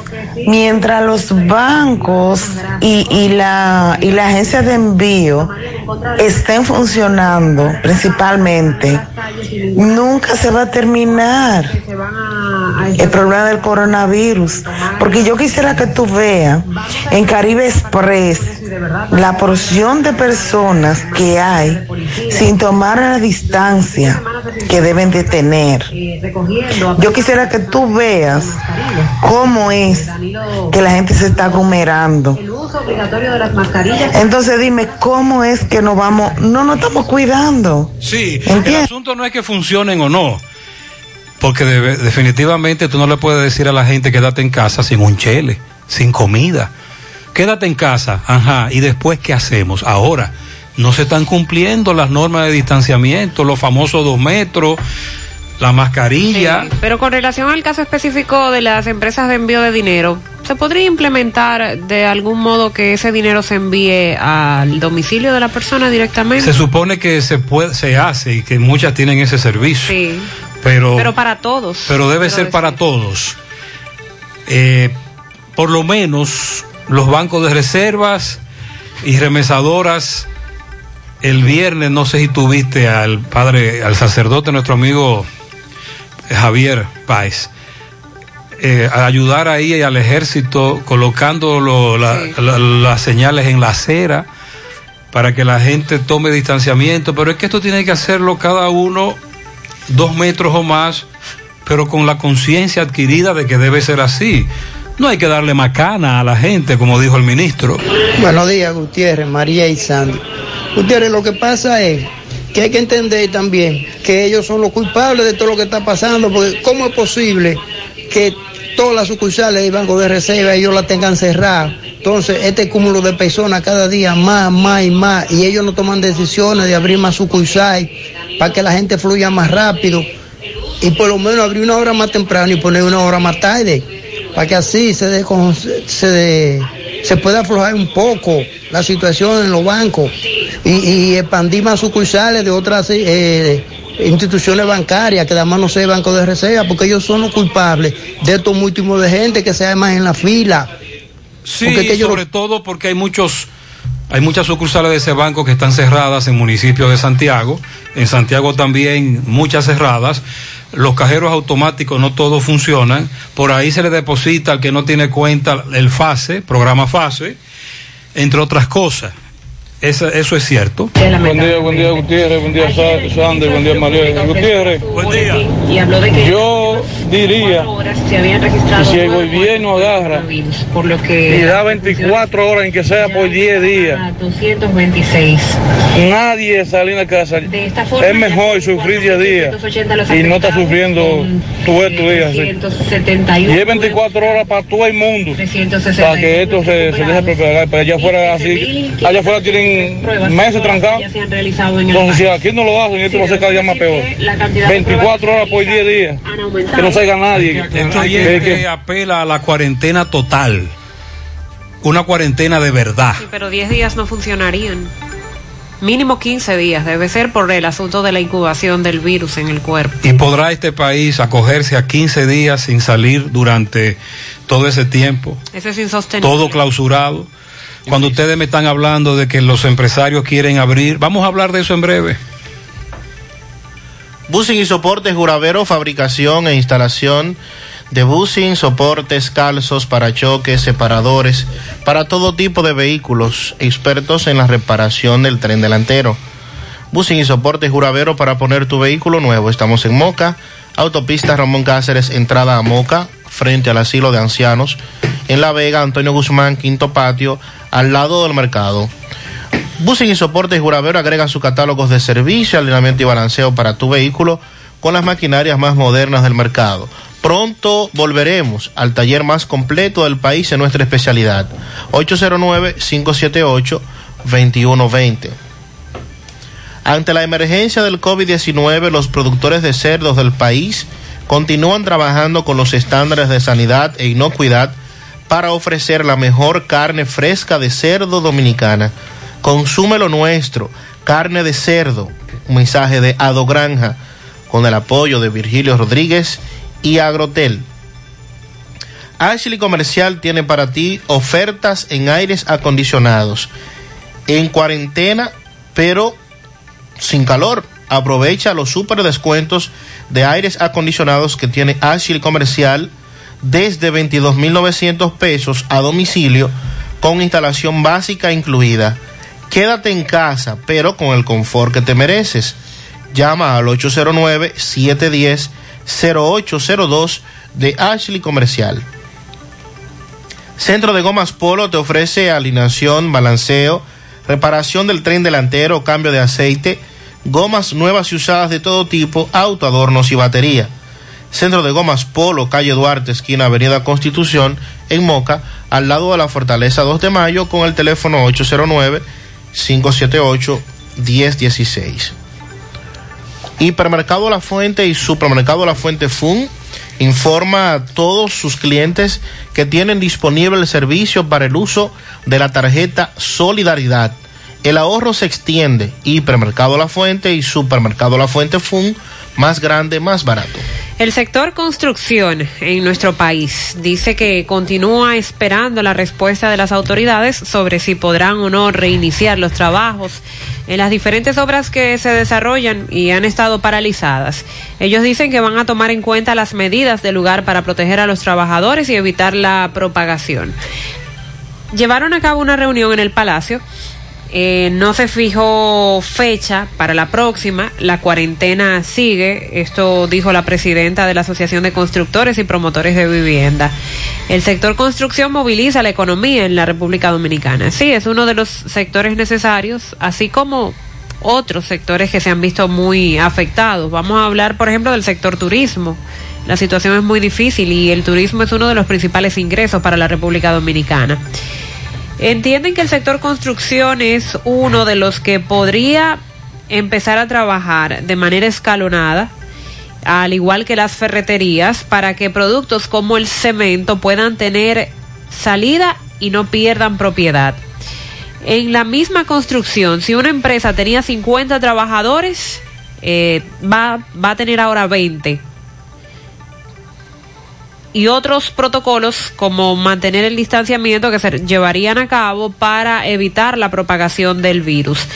mientras los bancos y, y la, y la agencia de envío estén funcionando principalmente, nunca se va a terminar el problema del coronavirus. Porque yo quisiera que tú veas en Caribe Express la porción de personas que hay sin tomar la distancia que deben de tener. Yo quisiera que tú veas cómo es que la gente se está aglomerando. Entonces dime, ¿cómo es que nos vamos? No nos estamos cuidando. Sí, el asunto no es que funcionen o no. Porque de- definitivamente tú no le puedes decir a la gente quédate en casa sin un chele, sin comida. Quédate en casa, ajá, y después ¿qué hacemos? Ahora, no se están cumpliendo las normas de distanciamiento, los famosos dos metros, la mascarilla. Pero con relación al caso específico de las empresas de envío de dinero, ¿se podría implementar de algún modo que ese dinero se envíe al domicilio de la persona directamente? Se supone que se puede, se hace y que muchas tienen ese servicio. Sí, Pero, pero para todos. pero debe ser decir. para todos. Eh, por lo menos los bancos de reservas y remesadoras, el viernes, no sé si tuviste al padre, al sacerdote, nuestro amigo Javier Páez, eh, a ayudar ahí al ejército colocando lo- la- la- las señales en la acera para que la gente tome distanciamiento, pero es que esto tiene que hacerlo cada uno dos metros o más, pero con la conciencia adquirida de que debe ser así. No hay que darle macana a la gente, como dijo el ministro. Buenos días, Gutiérrez, María y Sandy. Gutiérrez, lo que pasa es que hay que entender también que ellos son los culpables de todo lo que está pasando, porque ¿cómo es posible que todas las sucursales del Banco de Reserva ellos la tengan cerrada? Entonces, este cúmulo de personas cada día más, más y más, y ellos no toman decisiones de abrir más sucursales para que la gente fluya más rápido y por lo menos abrir una hora más temprano y poner una hora más tarde, para que así se, con- se, se pueda aflojar un poco la situación en los bancos y, y expandir más sucursales de otras eh, instituciones bancarias, que además no sea banco de reserva, porque ellos son los culpables de estos múltiples de gente que se más en la fila. Sí, Porque es que yo sobre todo porque hay muchos, hay muchas sucursales de ese banco que están cerradas en municipios de Santiago. En Santiago también muchas cerradas. Los cajeros automáticos no todos funcionan. Por ahí se le deposita al que no tiene cuenta el FASE, programa FASE, entre otras cosas. Eso, eso es cierto. Buen día, buen día Gutiérrez, buen día Sa- Sander, buen día María. Gutiérrez, Y habló de que yo diría que si el gobierno agarra por lo que y da 24 horas en que sea por 10 días, 226. nadie sale en la casa. Es mejor sufrir 10 días y no está sufriendo tu estos días. así. Y es 24 horas para todo el mundo, para que esto se, se deje preparar, para allá afuera así, allá afuera tienen meses trancados. Entonces si aquí no lo hacen, esto va a ser cada día más peor. 24 horas por 10 días, que no salga nadie. Esto hay Que- que- que apela a la cuarentena total. Una cuarentena de verdad. Sí, pero 10 días no funcionarían. Mínimo 15 días debe ser por el asunto de la incubación del virus en el cuerpo. ¿Y podrá este país acogerse a 15 días sin salir durante todo ese tiempo? Eso es insostenible. Todo clausurado. Cuando ustedes me están hablando de que los empresarios quieren abrir, vamos a hablar de eso en breve. Busing y soportes Juravero, fabricación e instalación de busing, soportes, calzos, parachoques, separadores, para todo tipo de vehículos, expertos en la reparación del tren delantero. Busing y soportes Juravero para poner tu vehículo nuevo. Estamos en Moca, autopista Ramón Cáceres, entrada a Moca, frente al asilo de ancianos, en La Vega, Antonio Guzmán, quinto patio, al lado del mercado. Busing y Soportes Juravero agrega sus catálogos de servicio, alineamiento y balanceo para tu vehículo con las maquinarias más modernas del mercado. Pronto volveremos al taller más completo del país en nuestra especialidad. 809-578-2120. Ante la emergencia del COVID-19, los productores de cerdos del país continúan trabajando con los estándares de sanidad e inocuidad para ofrecer la mejor carne fresca de cerdo dominicana. Consume lo nuestro, carne de cerdo. Un mensaje de Ado Granja con el apoyo de Virgilio Rodríguez y Agrotel. Ashley Comercial tiene para ti ofertas en aires acondicionados. En cuarentena, pero sin calor. Aprovecha los super descuentos de aires acondicionados que tiene Ashley Comercial desde 22.900 pesos a domicilio con instalación básica incluida. Quédate en casa, pero con el confort que te mereces. Llama al 809-710-0802 de Ashley Comercial. Centro de Gomas Polo te ofrece alineación, balanceo, reparación del tren delantero, cambio de aceite, gomas nuevas y usadas de todo tipo, auto, adornos y batería. Centro de Gomas Polo, calle Duarte, esquina Avenida Constitución, en Moca, al lado de la Fortaleza 2 de Mayo, con el teléfono 809-578-1016. Hipermercado La Fuente y Supermercado La Fuente Fun informa a todos sus clientes que tienen disponible el servicio para el uso de la tarjeta Solidaridad. El ahorro se extiende. Hipermercado La Fuente y Supermercado La Fuente Fun, más grande, más barato. El sector construcción en nuestro país dice que continúa esperando la respuesta de las autoridades sobre si podrán o no reiniciar los trabajos en las diferentes obras que se desarrollan y han estado paralizadas. Ellos dicen que van a tomar en cuenta las medidas del lugar para proteger a los trabajadores y evitar la propagación. Llevaron a cabo una reunión en el Palacio eh, no se fijó fecha para la próxima, la cuarentena sigue, esto dijo la presidenta de la Asociación de Constructores y Promotores de Vivienda. El sector construcción moviliza la economía en la República Dominicana. Sí, es uno de los sectores necesarios, así como otros sectores que se han visto muy afectados. Vamos a hablar, por ejemplo, del sector turismo. La situación es muy difícil y el turismo es uno de los principales ingresos para la República Dominicana. Entienden que el sector construcción es uno de los que podría empezar a trabajar de manera escalonada, al igual que las ferreterías, para que productos como el cemento puedan tener salida y no pierdan propiedad. En la misma construcción, si una empresa tenía 50 trabajadores, eh, va, va a tener ahora 20 y otros protocolos como mantener el distanciamiento que se llevarían a cabo para evitar la propagación del virus.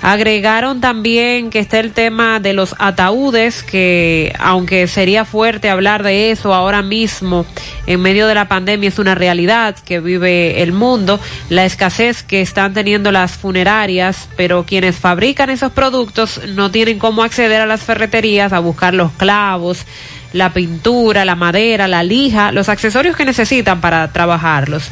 Agregaron también que está el tema de los ataúdes, que aunque sería fuerte hablar de eso ahora mismo, en medio de la pandemia es una realidad que vive el mundo, la escasez que están teniendo las funerarias, pero quienes fabrican esos productos no tienen cómo acceder a las ferreterías a buscar los clavos, la pintura, la madera, la lija, los accesorios que necesitan para trabajarlos.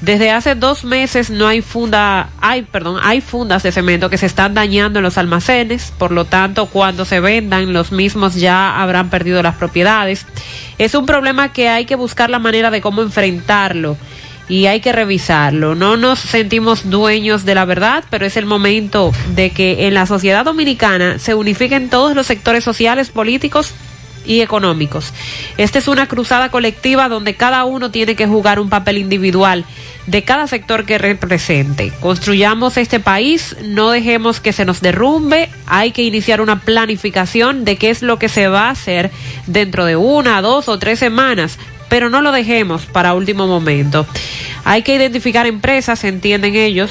Desde hace dos meses no hay funda, hay, perdón, hay fundas de cemento que se están dañando en los almacenes, por lo tanto, cuando se vendan, los mismos ya habrán perdido las propiedades. Es un problema que hay que buscar la manera de cómo enfrentarlo y hay que revisarlo. No nos sentimos dueños de la verdad, pero es el momento de que en la sociedad dominicana se unifiquen todos los sectores sociales, políticos y económicos. Esta es una cruzada colectiva donde cada uno tiene que jugar un papel individual de cada sector que represente. Construyamos este país, no dejemos que se nos derrumbe, hay que iniciar una planificación de qué es lo que se va a hacer dentro de una, dos o tres semanas, pero no lo dejemos para último momento. Hay que identificar empresas, entienden ellos,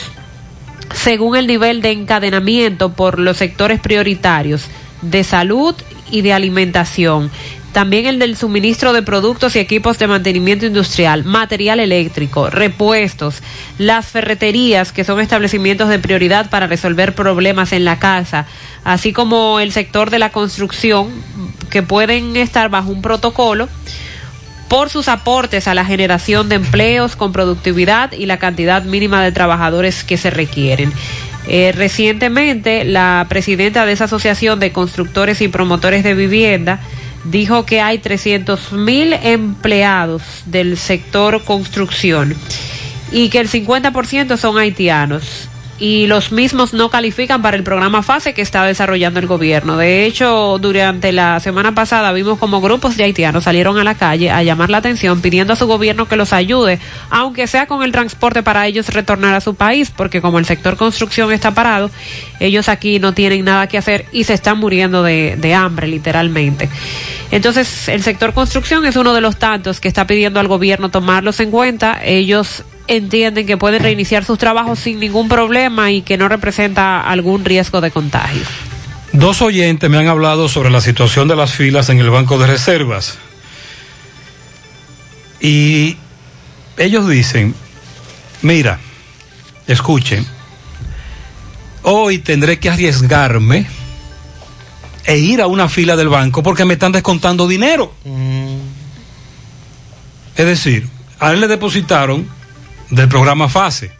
según el nivel de encadenamiento por los sectores prioritarios de salud y de alimentación. También el del suministro de productos y equipos de mantenimiento industrial, material eléctrico, repuestos, las ferreterías, que son establecimientos de prioridad para resolver problemas en la casa, así como el sector de la construcción, que pueden estar bajo un protocolo por sus aportes a la generación de empleos con productividad y la cantidad mínima de trabajadores que se requieren. Eh, recientemente, la presidenta de esa asociación de constructores y promotores de vivienda dijo que hay 300 mil empleados del sector construcción y que el 50% son haitianos y los mismos no califican para el programa FASE que está desarrollando el gobierno. De hecho, durante la semana pasada vimos como grupos de haitianos salieron a la calle a llamar la atención pidiendo a su gobierno que los ayude, aunque sea con el transporte para ellos retornar a su país, porque como el sector construcción está parado, ellos aquí no tienen nada que hacer y se están muriendo de, de hambre, literalmente. Entonces, el sector construcción es uno de los tantos que está pidiendo al gobierno tomarlos en cuenta. Ellos entienden que pueden reiniciar sus trabajos sin ningún problema y que no representa algún riesgo de contagio. Dos oyentes me han hablado sobre la situación de las filas en el Banco de Reservas. Y ellos dicen, mira, escuchen, hoy tendré que arriesgarme e ir a una fila del banco porque me están descontando dinero. Es decir, a él le depositaron del programa FASE.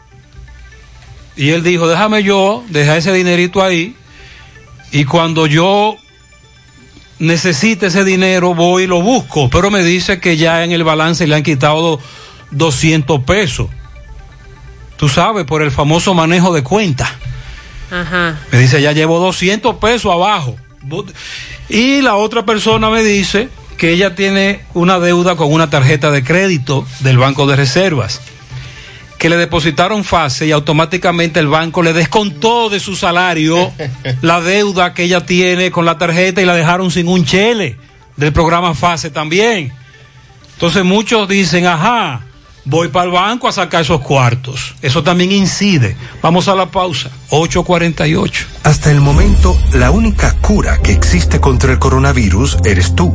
Y él dijo, déjame yo dejar ese dinerito ahí y cuando yo necesite ese dinero voy y lo busco, pero me dice que ya en el balance le han quitado 200 pesos. Tú sabes, por el famoso manejo de cuenta. Ajá. Me dice, ya llevo 200 pesos abajo. Y la otra persona me dice que ella tiene una deuda con una tarjeta de crédito del Banco de Reservas, que le depositaron fase y automáticamente el banco le descontó de su salario [LAUGHS] la deuda que ella tiene con la tarjeta y la dejaron sin un chele del programa fase también. Entonces muchos dicen, ajá, voy para el banco a sacar esos cuartos. Eso también incide. Vamos a la pausa. 848. Hasta el momento, la única cura que existe contra el coronavirus eres tú.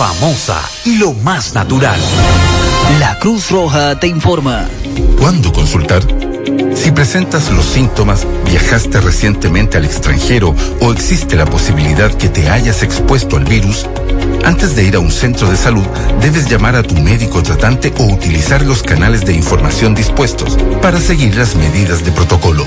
famosa y lo más natural. La Cruz Roja te informa. ¿Cuándo consultar? Si presentas los síntomas, viajaste recientemente al extranjero o existe la posibilidad que te hayas expuesto al virus, antes de ir a un centro de salud, debes llamar a tu médico tratante o utilizar los canales de información dispuestos para seguir las medidas de protocolo.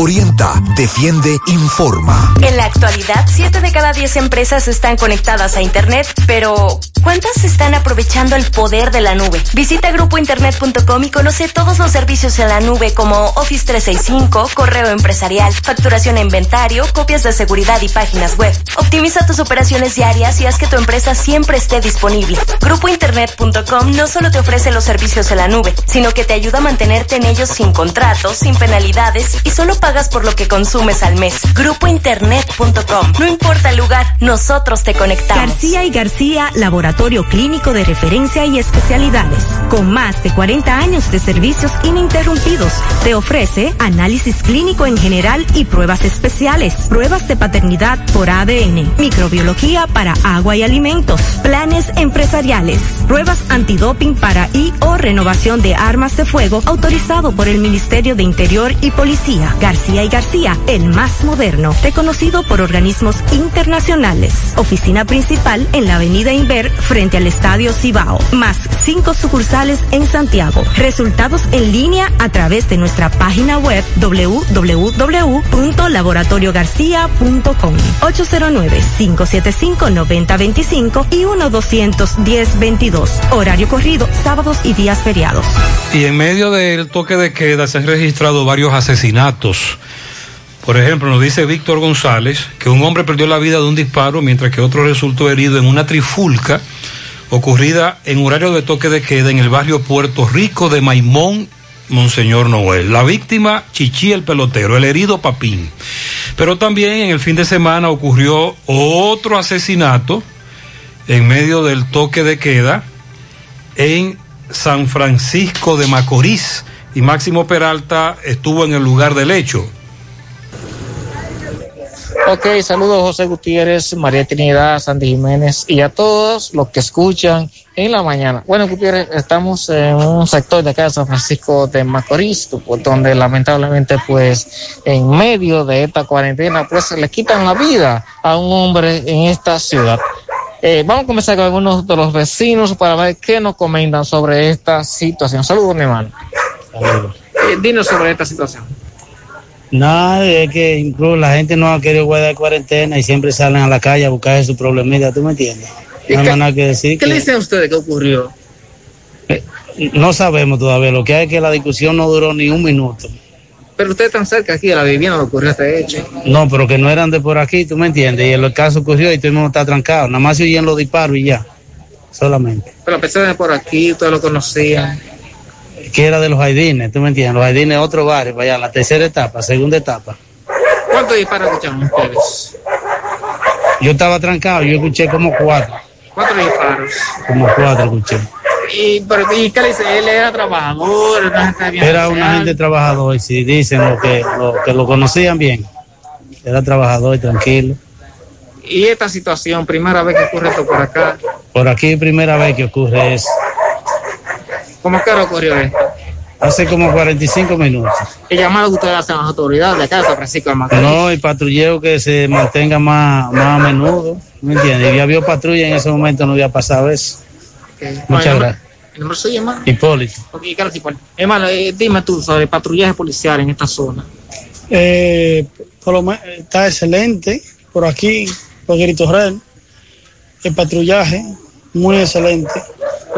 Orienta, defiende, informa. En la actualidad, 7 de cada 10 empresas están conectadas a Internet, pero ¿cuántas están aprovechando el poder de la nube? Visita grupointernet.com y conoce todos los servicios en la nube como Office 365, correo empresarial, facturación e inventario, copias de seguridad y páginas web. Optimiza tus operaciones diarias y haz que tu empresa siempre esté disponible. Grupointernet.com no solo te ofrece los servicios en la nube, sino que te ayuda a mantenerte en ellos sin contratos, sin penalidades y solo pagas por lo que consumes al mes. Grupointernet.com. No importa el lugar, nosotros te conectamos. García y García, laboratorio clínico de referencia y especialidades. Con más de 40 años de servicios ininterrumpidos, te ofrece análisis clínico en general y pruebas especiales, pruebas de paternidad por ADN, microbiología para agua y alimentos, planes empresariales, pruebas antidoping para y o renovación de armas de fuego autorizado por el Ministerio de Interior y Policía. García y García, el más moderno, reconocido por organismos internacionales. Oficina principal en la avenida Inver frente al Estadio Cibao, más cinco sucursales en Santiago. Resultados en línea a través de nuestra página web www.laboratoriogarcia.com 809-575-9025 y 1-210-22. Horario corrido, sábados y días feriados. Y en medio del toque de queda se han registrado varios asesinatos. Por ejemplo, nos dice Víctor González que un hombre perdió la vida de un disparo mientras que otro resultó herido en una trifulca ocurrida en horario de toque de queda en el barrio Puerto Rico de Maimón, Monseñor Noel. La víctima, Chichi el pelotero, el herido Papín. Pero también en el fin de semana ocurrió otro asesinato en medio del toque de queda en San Francisco de Macorís y Máximo Peralta estuvo en el lugar del hecho. Ok, saludos José Gutiérrez, María Trinidad, Sandy Jiménez y a todos los que escuchan en la mañana. Bueno, Gutiérrez, estamos en un sector de acá de San Francisco de Macorís, pues, donde lamentablemente pues en medio de esta cuarentena pues le quitan la vida a un hombre en esta ciudad. Eh, vamos a comenzar con algunos de los vecinos para ver qué nos comentan sobre esta situación. Saludos, mi hermano. Eh, dinos sobre esta situación. Nada, es que incluso la gente no ha querido guardar cuarentena y siempre salen a la calle a buscar su problemita, ¿tú me entiendes? ¿Y No hay qué- nada que decir. ¿Qué que- le dicen a ustedes que ocurrió? No sabemos todavía, lo que hay es que la discusión no duró ni un minuto. Pero ustedes están cerca aquí de la vivienda donde ocurrió este hecho. No, pero que no eran de por aquí, ¿tú me entiendes? Y el caso ocurrió y todo el mundo está trancado, nada más se oyen los disparos y ya, solamente. Pero a pesar de por aquí, ustedes lo conocían. Que era de los Jaidines, ¿tú me entiendes? Los Jaidines otro barrio, para allá, la tercera etapa, segunda etapa. ¿Cuántos disparos escucharon ustedes? Yo estaba trancado, yo escuché como cuatro, Cuatro disparos. como cuatro escuché. ¿Y, pero, ¿y qué le dice? ¿Él era trabajador? Una gente bien Era una gente trabajador, y si dicen lo que, lo que lo conocían bien. Era trabajador y tranquilo. ¿Y esta situación, primera vez que ocurre esto por acá? Por aquí primera vez que ocurre eso. ¿Cómo que ocurrió esto? Hace como 45 minutos. ¿Qué llamado que ustedes hacen a las autoridades de acá de San Francisco de Macorís? No, el patrullero que se mantenga más, más a menudo. ¿Me entiendes? Y había patrulla en ese momento, no había pasado eso. Muchas el nombre- gracias. ¿El nombre suyo, hermano? Hipólito. Ok, claro, Poli. Hermano, eh, dime tú sobre patrullaje policial en esta zona. Eh, por lo me- está excelente por aquí, por Grito Real. El patrullaje, muy excelente.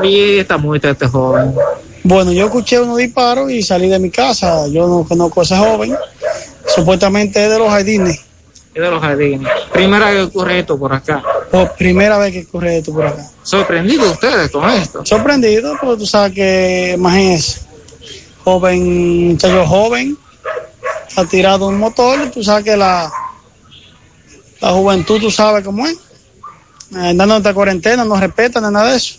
Y esta muerte de este joven. Bueno, yo escuché unos disparos y salí de mi casa. Yo no conozco a ese joven. Supuestamente es de los jardines. Es de los jardines. Primera vez que ocurre esto por acá. Por primera vez que ocurre esto por acá. ¿Sorprendidos ustedes con esto? Sorprendido, porque tú sabes que, imagínense, joven, muchacho joven, ha tirado un motor, y tú sabes que la, la juventud, tú sabes cómo es. Eh, dando esta cuarentena, no respetan nada de eso.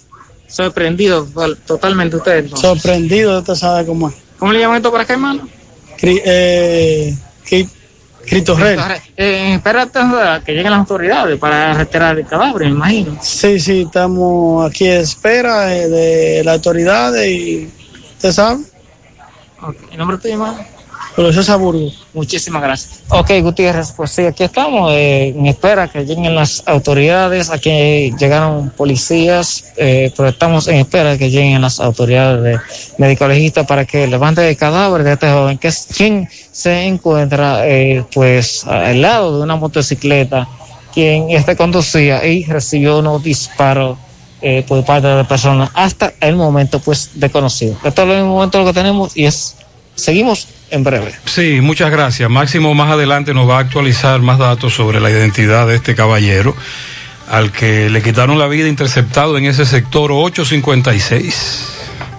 Sorprendidos to- totalmente ustedes. entonces. Sorprendido, usted sabe cómo es. ¿Cómo le llaman esto por acá, hermano? Cri- eh, Cri- Cristo Rey. Eh, espérate a que lleguen las autoridades para retirar el cadáver, me imagino. Sí, sí, estamos aquí a espera eh, de las autoridades y usted sabe, Ok, ¿El nombre tuyo, hermano? Profesor Burgos. Muchísimas gracias. Ok, Gutiérrez, pues sí, aquí estamos eh, en espera que lleguen las autoridades. Aquí llegaron policías, eh, pero estamos en espera que lleguen las autoridades de médico-legistas para que levanten el cadáver de este joven, que es quien se encuentra eh, pues al lado de una motocicleta, quien este conducía y recibió unos disparos eh, por parte de personas hasta el momento pues desconocido. Esto es el momento lo que tenemos y es seguimos en breve. Sí, muchas gracias. Máximo más adelante nos va a actualizar más datos sobre la identidad de este caballero al que le quitaron la vida interceptado en ese sector 856.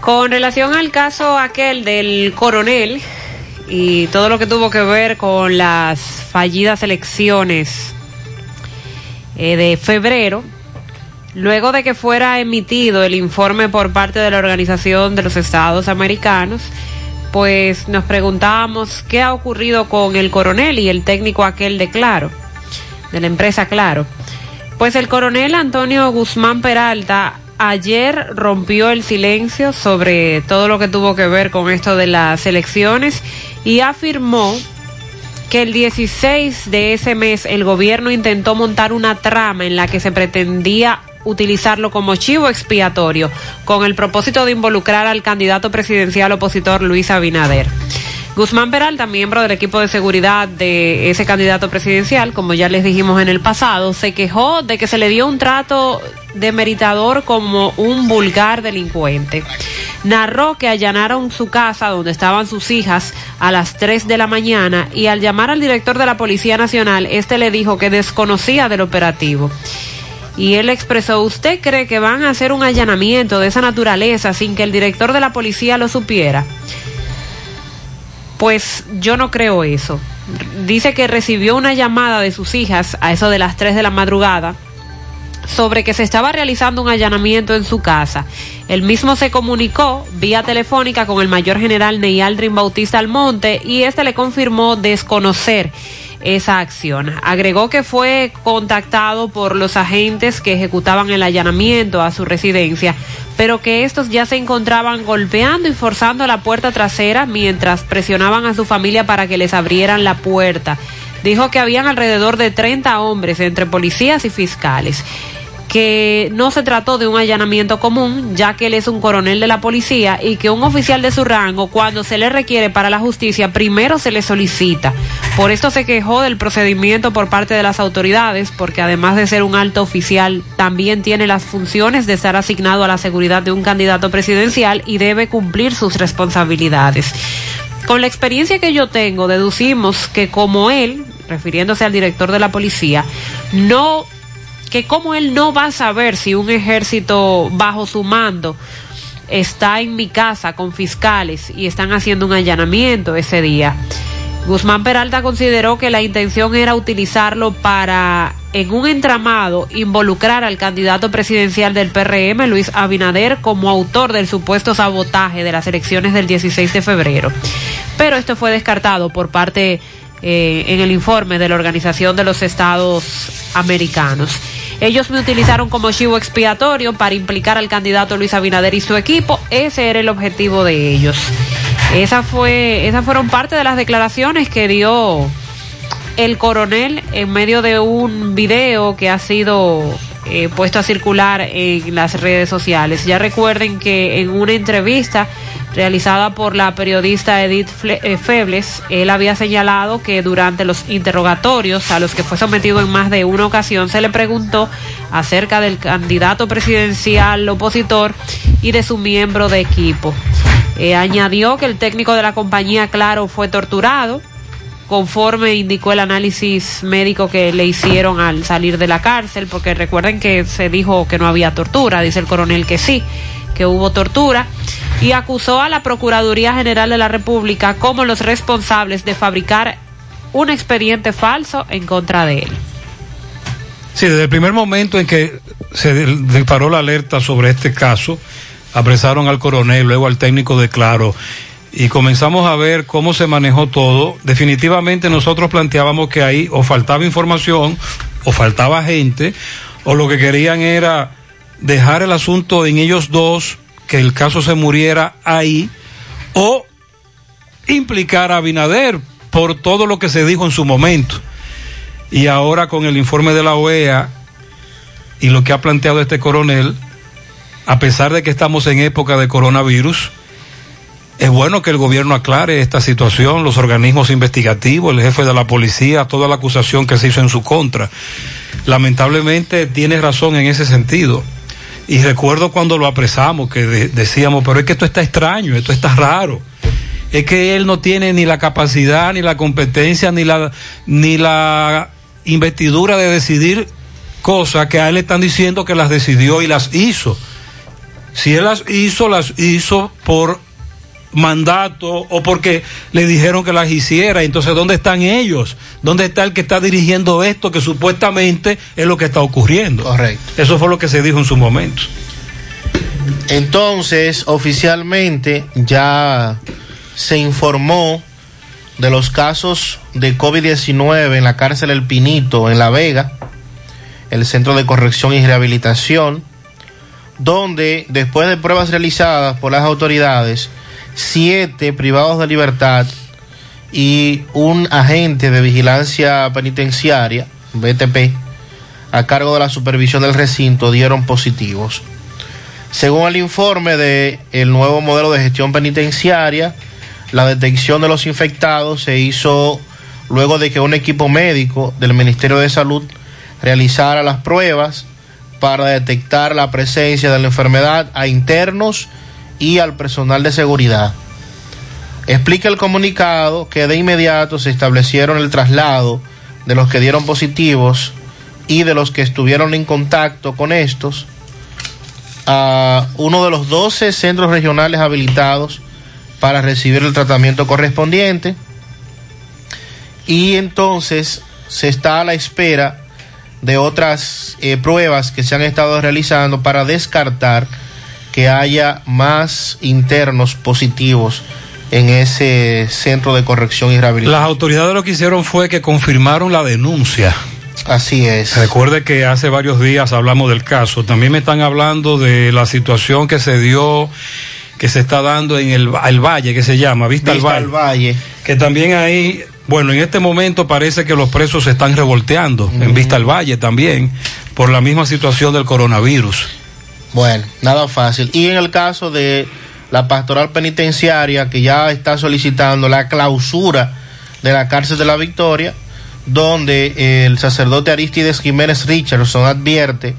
Con relación al caso aquel del coronel y todo lo que tuvo que ver con las fallidas elecciones eh, de febrero, luego de que fuera emitido el informe por parte de la Organización de los Estados Americanos, pues nos preguntábamos qué ha ocurrido con el coronel y el técnico aquel de Claro, de la empresa Claro. Pues el coronel Antonio Guzmán Peralta ayer rompió el silencio sobre todo lo que tuvo que ver con esto de las elecciones y afirmó que el 16 de ese mes el gobierno intentó montar una trama en la que se pretendía utilizarlo como chivo expiatorio con el propósito de involucrar al candidato presidencial opositor Luis Abinader. Guzmán Peralta, miembro del equipo de seguridad de ese candidato presidencial, como ya les dijimos en el pasado, se quejó de que se le dio un trato de meritador como un vulgar delincuente. Narró que allanaron su casa donde estaban sus hijas a las 3 de la mañana y al llamar al director de la Policía Nacional, este le dijo que desconocía del operativo. Y él expresó, ¿usted cree que van a hacer un allanamiento de esa naturaleza sin que el director de la policía lo supiera? Pues yo no creo eso. Dice que recibió una llamada de sus hijas a eso de las 3 de la madrugada sobre que se estaba realizando un allanamiento en su casa. El mismo se comunicó vía telefónica con el mayor general Neyaldrin Bautista Almonte y este le confirmó desconocer esa acción. Agregó que fue contactado por los agentes que ejecutaban el allanamiento a su residencia, pero que estos ya se encontraban golpeando y forzando la puerta trasera mientras presionaban a su familia para que les abrieran la puerta. Dijo que habían alrededor de 30 hombres entre policías y fiscales que no se trató de un allanamiento común, ya que él es un coronel de la policía y que un oficial de su rango, cuando se le requiere para la justicia, primero se le solicita. Por esto se quejó del procedimiento por parte de las autoridades, porque además de ser un alto oficial, también tiene las funciones de estar asignado a la seguridad de un candidato presidencial y debe cumplir sus responsabilidades. Con la experiencia que yo tengo, deducimos que como él, refiriéndose al director de la policía, no que como él no va a saber si un ejército bajo su mando está en mi casa con fiscales y están haciendo un allanamiento ese día. Guzmán Peralta consideró que la intención era utilizarlo para, en un entramado, involucrar al candidato presidencial del PRM, Luis Abinader, como autor del supuesto sabotaje de las elecciones del 16 de febrero. Pero esto fue descartado por parte eh, en el informe de la Organización de los Estados Americanos. Ellos me utilizaron como chivo expiatorio para implicar al candidato Luis Abinader y su equipo. Ese era el objetivo de ellos. Esa fue, esas fueron parte de las declaraciones que dio el coronel en medio de un video que ha sido eh, puesto a circular en las redes sociales. Ya recuerden que en una entrevista realizada por la periodista Edith eh, Febles, él había señalado que durante los interrogatorios a los que fue sometido en más de una ocasión se le preguntó acerca del candidato presidencial opositor y de su miembro de equipo. Eh, añadió que el técnico de la compañía Claro fue torturado conforme indicó el análisis médico que le hicieron al salir de la cárcel, porque recuerden que se dijo que no había tortura, dice el coronel que sí, que hubo tortura y acusó a la Procuraduría General de la República como los responsables de fabricar un expediente falso en contra de él. Sí, desde el primer momento en que se disparó la alerta sobre este caso, apresaron al coronel, luego al técnico de Claro, y comenzamos a ver cómo se manejó todo. Definitivamente nosotros planteábamos que ahí o faltaba información, o faltaba gente, o lo que querían era dejar el asunto en ellos dos que el caso se muriera ahí o implicar a Abinader por todo lo que se dijo en su momento. Y ahora con el informe de la OEA y lo que ha planteado este coronel, a pesar de que estamos en época de coronavirus, es bueno que el gobierno aclare esta situación, los organismos investigativos, el jefe de la policía, toda la acusación que se hizo en su contra. Lamentablemente tiene razón en ese sentido. Y recuerdo cuando lo apresamos que decíamos, pero es que esto está extraño, esto está raro. Es que él no tiene ni la capacidad, ni la competencia, ni la, ni la investidura de decidir cosas que a él le están diciendo que las decidió y las hizo. Si él las hizo, las hizo por mandato o porque le dijeron que las hiciera. Entonces, ¿dónde están ellos? ¿Dónde está el que está dirigiendo esto que supuestamente es lo que está ocurriendo? Correcto. Eso fue lo que se dijo en su momento. Entonces, oficialmente ya se informó de los casos de COVID-19 en la cárcel El Pinito, en La Vega, el Centro de Corrección y Rehabilitación, donde después de pruebas realizadas por las autoridades, siete privados de libertad y un agente de vigilancia penitenciaria, BTP, a cargo de la supervisión del recinto, dieron positivos. Según el informe del el nuevo modelo de gestión penitenciaria, la detección de los infectados se hizo luego de que un equipo médico del Ministerio de Salud realizara las pruebas para detectar la presencia de la enfermedad a internos y al personal de seguridad. Explica el comunicado que de inmediato se establecieron el traslado de los que dieron positivos y de los que estuvieron en contacto con estos a uno de los 12 centros regionales habilitados para recibir el tratamiento correspondiente y entonces se está a la espera de otras eh, pruebas que se han estado realizando para descartar que haya más internos positivos en ese centro de corrección y rehabilitación. Las autoridades lo que hicieron fue que confirmaron la denuncia. Así es. Recuerde que hace varios días hablamos del caso. También me están hablando de la situación que se dio, que se está dando en el, el valle, que se llama Vista, Vista al al Valle. Valle. Que también ahí, bueno, en este momento parece que los presos se están revolteando en Vista al Valle también por la misma situación del coronavirus. Bueno, nada fácil. Y en el caso de la pastoral penitenciaria que ya está solicitando la clausura de la cárcel de la Victoria, donde el sacerdote Aristides Jiménez Richardson advierte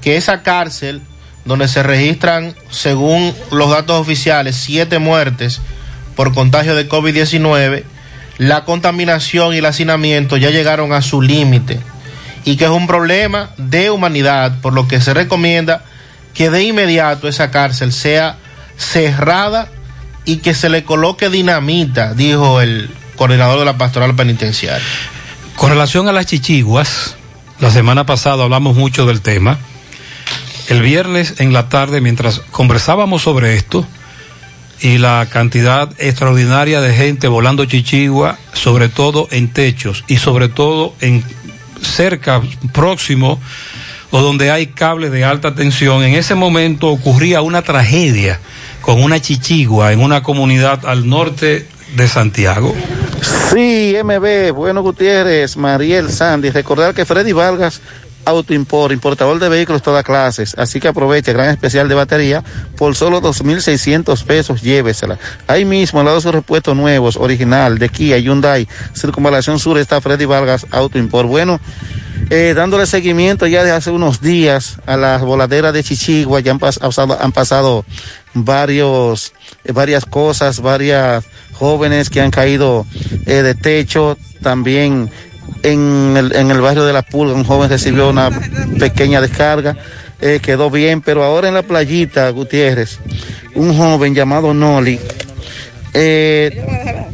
que esa cárcel donde se registran, según los datos oficiales, siete muertes por contagio de COVID-19, la contaminación y el hacinamiento ya llegaron a su límite y que es un problema de humanidad, por lo que se recomienda que de inmediato esa cárcel sea cerrada y que se le coloque dinamita, dijo el coordinador de la pastoral penitenciaria. Con relación a las chichiguas, la semana pasada hablamos mucho del tema. El viernes en la tarde, mientras conversábamos sobre esto y la cantidad extraordinaria de gente volando chichigua, sobre todo en techos y sobre todo en cerca, próximo o donde hay cables de alta tensión, en ese momento ocurría una tragedia con una chichigua en una comunidad al norte de Santiago. Sí, MB, Bueno Gutiérrez, Mariel Sandy. Recordar que Freddy Vargas Autoimport, importador de vehículos todas clases. Así que aproveche, gran especial de batería, por solo 2.600 pesos, llévesela. Ahí mismo, al lado de sus repuestos nuevos, original, de Kia, Hyundai, Circunvalación Sur, está Freddy Vargas Autoimport. Bueno, eh, dándole seguimiento ya de hace unos días a las voladeras de Chichigua, ya han, han pasado varios, eh, varias cosas, varias jóvenes que han caído eh, de techo, también en el, en el barrio de La Pulga, un joven recibió una pequeña descarga, quedó bien, pero ahora en la playita, Gutiérrez, un joven llamado Noli, eh,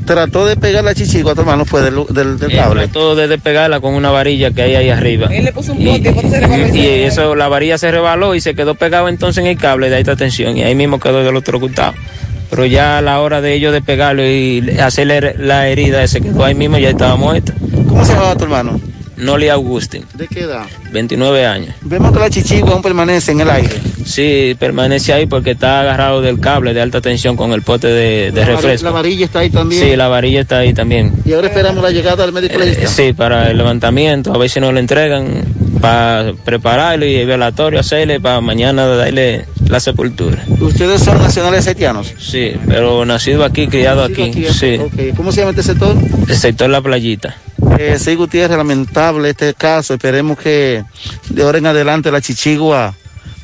trató de pegar la chichigua, tu hermano fue del, del, del Él cable. trató de despegarla con una varilla que hay ahí arriba. Él le puso un Y, bote, ¿cuánto se rebaló? y eso, la varilla se rebaló y se quedó pegado entonces en el cable de alta tensión y ahí mismo quedó del otro costado. Pero ya a la hora de ellos despegarlo y hacerle la herida, se quedó ahí mismo, ya estaba muerta. ¿Cómo se llamaba tu hermano? Noli Augustin, ¿De qué edad? 29 años. Vemos que la chichigua aún permanece en el aire. Sí, permanece ahí porque está agarrado del cable de alta tensión con el pote de, de La vari- refresco. La varilla está ahí también. Sí, la varilla está ahí también. Y ahora esperamos la llegada del médico. Eh, sí, para el levantamiento, a ver si nos lo entregan para prepararlo y el velatorio hacerle para mañana darle la sepultura. ¿Ustedes son nacionales haitianos? Sí, pero nacido aquí, criado aquí, sí. ¿Cómo se llama este sector? El sector La Playita. Eh, sí, Gutiérrez, lamentable este caso. Esperemos que de ahora en adelante la chichigua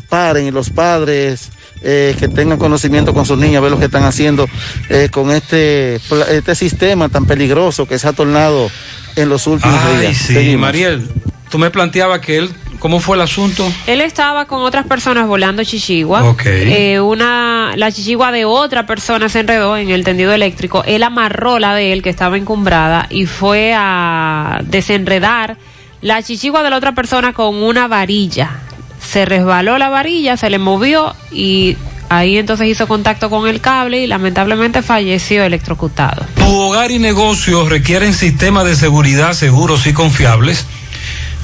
paren y los padres eh, que tengan conocimiento con sus niños, ver lo que están haciendo eh, con este, este sistema tan peligroso que se ha tornado en los últimos Ay, días. sí, Seguimos. Mariel, tú me planteabas que él ¿Cómo fue el asunto? Él estaba con otras personas volando chichigua. Eh, una, la chichigua de otra persona se enredó en el tendido eléctrico. Él amarró la de él que estaba encumbrada y fue a desenredar la chichigua de la otra persona con una varilla. Se resbaló la varilla, se le movió y ahí entonces hizo contacto con el cable y lamentablemente falleció electrocutado. Tu hogar y negocios requieren sistemas de seguridad seguros y confiables.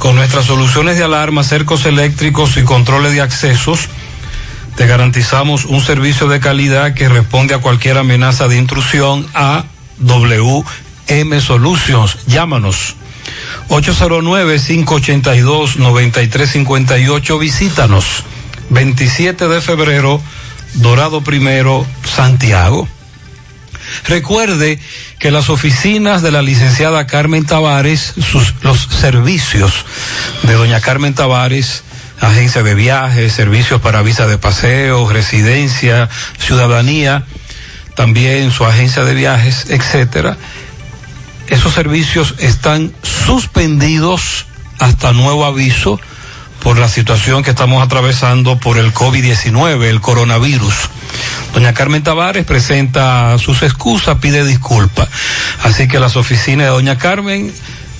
Con nuestras soluciones de alarma, cercos eléctricos y controles de accesos, te garantizamos un servicio de calidad que responde a cualquier amenaza de intrusión a WM Solutions. Llámanos. 809-582-9358. Visítanos. 27 de febrero, Dorado Primero, Santiago. Recuerde que las oficinas de la licenciada Carmen Tavares, sus, los servicios de doña Carmen Tavares, agencia de viajes, servicios para visa de paseo, residencia, ciudadanía, también su agencia de viajes, etcétera. Esos servicios están suspendidos hasta nuevo aviso por la situación que estamos atravesando por el COVID-19, el coronavirus. Doña Carmen Tavares presenta sus excusas, pide disculpas. Así que las oficinas de Doña Carmen,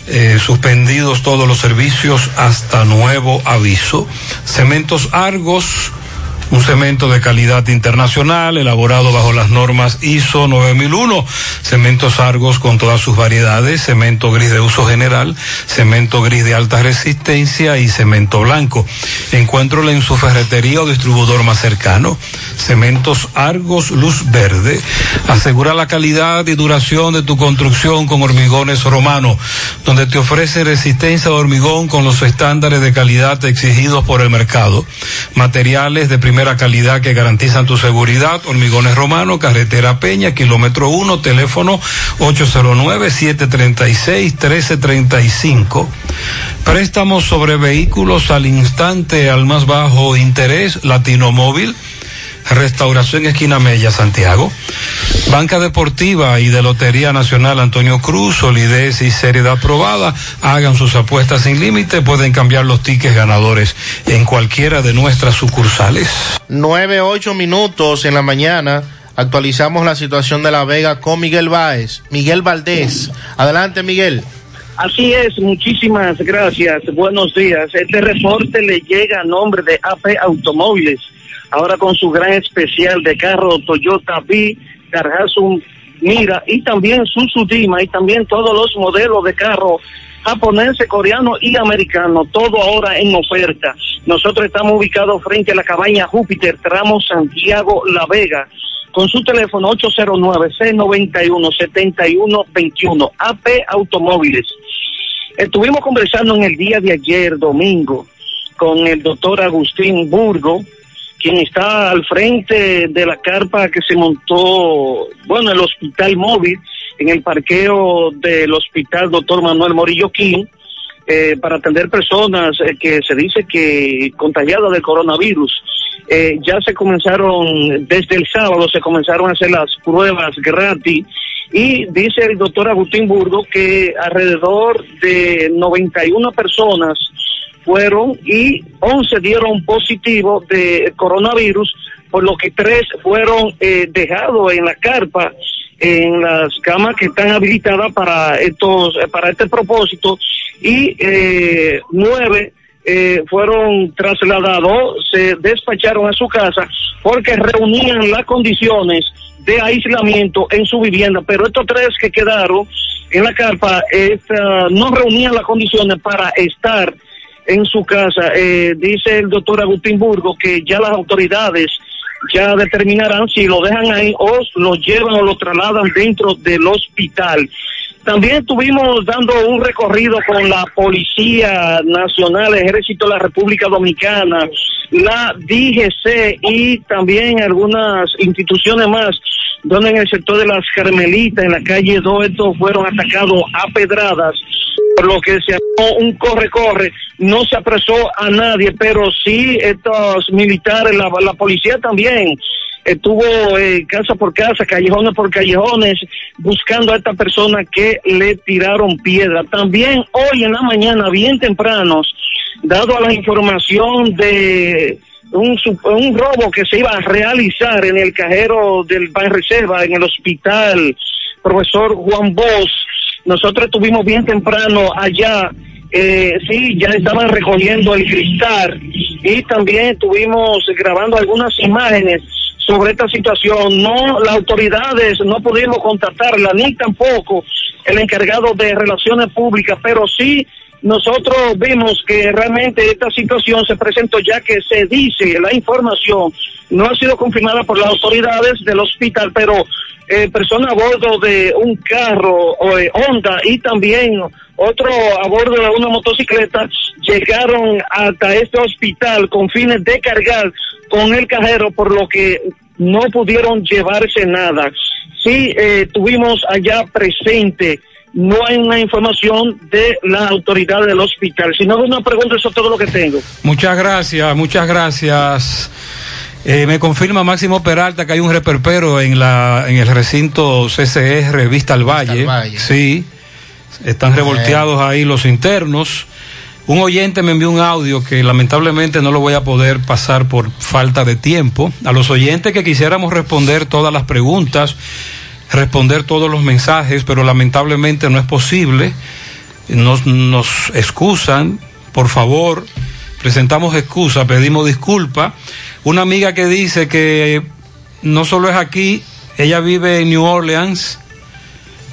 eh, suspendidos todos los servicios hasta nuevo aviso. Cementos Argos, un cemento de calidad internacional, elaborado bajo las normas ISO 9001, cementos Argos con todas sus variedades, cemento gris de uso general, cemento gris de alta resistencia y cemento blanco. Encuéntralo en su ferretería o distribuidor más cercano. Cementos Argos Luz Verde. Asegura la calidad y duración de tu construcción con hormigones romano, donde te ofrece resistencia de hormigón con los estándares de calidad exigidos por el mercado. Materiales de calidad que garantizan tu seguridad. Hormigones Romano, Carretera Peña, kilómetro 1, teléfono 809-736-1335. Préstamos sobre vehículos al instante, al más bajo interés, Latino Móvil. Restauración Esquina Mella, Santiago. Banca Deportiva y de Lotería Nacional Antonio Cruz, solidez y seriedad probada. Hagan sus apuestas sin límite, pueden cambiar los tickets ganadores en cualquiera de nuestras sucursales. Nueve, ocho minutos en la mañana. Actualizamos la situación de La Vega con Miguel Báez. Miguel Valdés. Adelante, Miguel. Así es, muchísimas gracias. Buenos días. Este reporte le llega a nombre de AP Automóviles. Ahora con su gran especial de carro Toyota B, Daihatsu Mira y también Suzuki Dima y también todos los modelos de carro japonés, coreano y americano, todo ahora en oferta. Nosotros estamos ubicados frente a la cabaña Júpiter, tramo Santiago La Vega, con su teléfono 809-691-7121, AP Automóviles. Estuvimos conversando en el día de ayer, domingo, con el doctor Agustín Burgo, quien está al frente de la carpa que se montó, bueno, el hospital móvil, en el parqueo del hospital doctor Manuel Morillo King, eh, para atender personas eh, que se dice que contagiadas del coronavirus. Eh, ya se comenzaron, desde el sábado se comenzaron a hacer las pruebas gratis y dice el doctor Agustín Burgo que alrededor de 91 personas fueron y 11 dieron positivo de coronavirus, por lo que tres fueron eh, dejados en la carpa, en las camas que están habilitadas para estos, eh, para este propósito, y eh, nueve eh, fueron trasladados, se despacharon a su casa porque reunían las condiciones de aislamiento en su vivienda, pero estos tres que quedaron en la carpa esta, no reunían las condiciones para estar en su casa. Eh, dice el doctor Agustín Burgo que ya las autoridades ya determinarán si lo dejan ahí o lo llevan o lo trasladan dentro del hospital. También estuvimos dando un recorrido con la Policía Nacional, Ejército de la República Dominicana, la DGC y también algunas instituciones más, donde en el sector de las Carmelitas, en la calle 2, estos fueron atacados a pedradas, por lo que se armó un corre-corre, no se apresó a nadie, pero sí estos militares, la, la policía también, estuvo eh, casa por casa, callejones por callejones, buscando a esta persona que le tiraron piedra. También hoy en la mañana, bien tempranos, dado a la información de un, un robo que se iba a realizar en el cajero del Banreserva, en el hospital profesor Juan Bosch, nosotros estuvimos bien temprano allá, eh, sí, ya estaban recogiendo el cristal y también estuvimos grabando algunas imágenes sobre esta situación. No, las autoridades no pudimos contactarla, ni tampoco el encargado de relaciones públicas, pero sí nosotros vimos que realmente esta situación se presentó ya que se dice, la información no ha sido confirmada por las autoridades del hospital, pero eh, personas a bordo de un carro eh, Honda y también otro a bordo de una motocicleta llegaron hasta este hospital con fines de cargar con el cajero, por lo que no pudieron llevarse nada. Sí, eh, tuvimos allá presente, no hay una información de la autoridad del hospital. Si no una pregunta, eso es todo lo que tengo. Muchas gracias, muchas gracias. Eh, me confirma Máximo Peralta que hay un reperpero en la en el recinto CCR Vista al Valle. Sí, están revolteados ahí los internos. Un oyente me envió un audio que lamentablemente no lo voy a poder pasar por falta de tiempo. A los oyentes que quisiéramos responder todas las preguntas, responder todos los mensajes, pero lamentablemente no es posible. Nos, nos excusan, por favor, presentamos excusa, pedimos disculpa. Una amiga que dice que no solo es aquí, ella vive en New Orleans,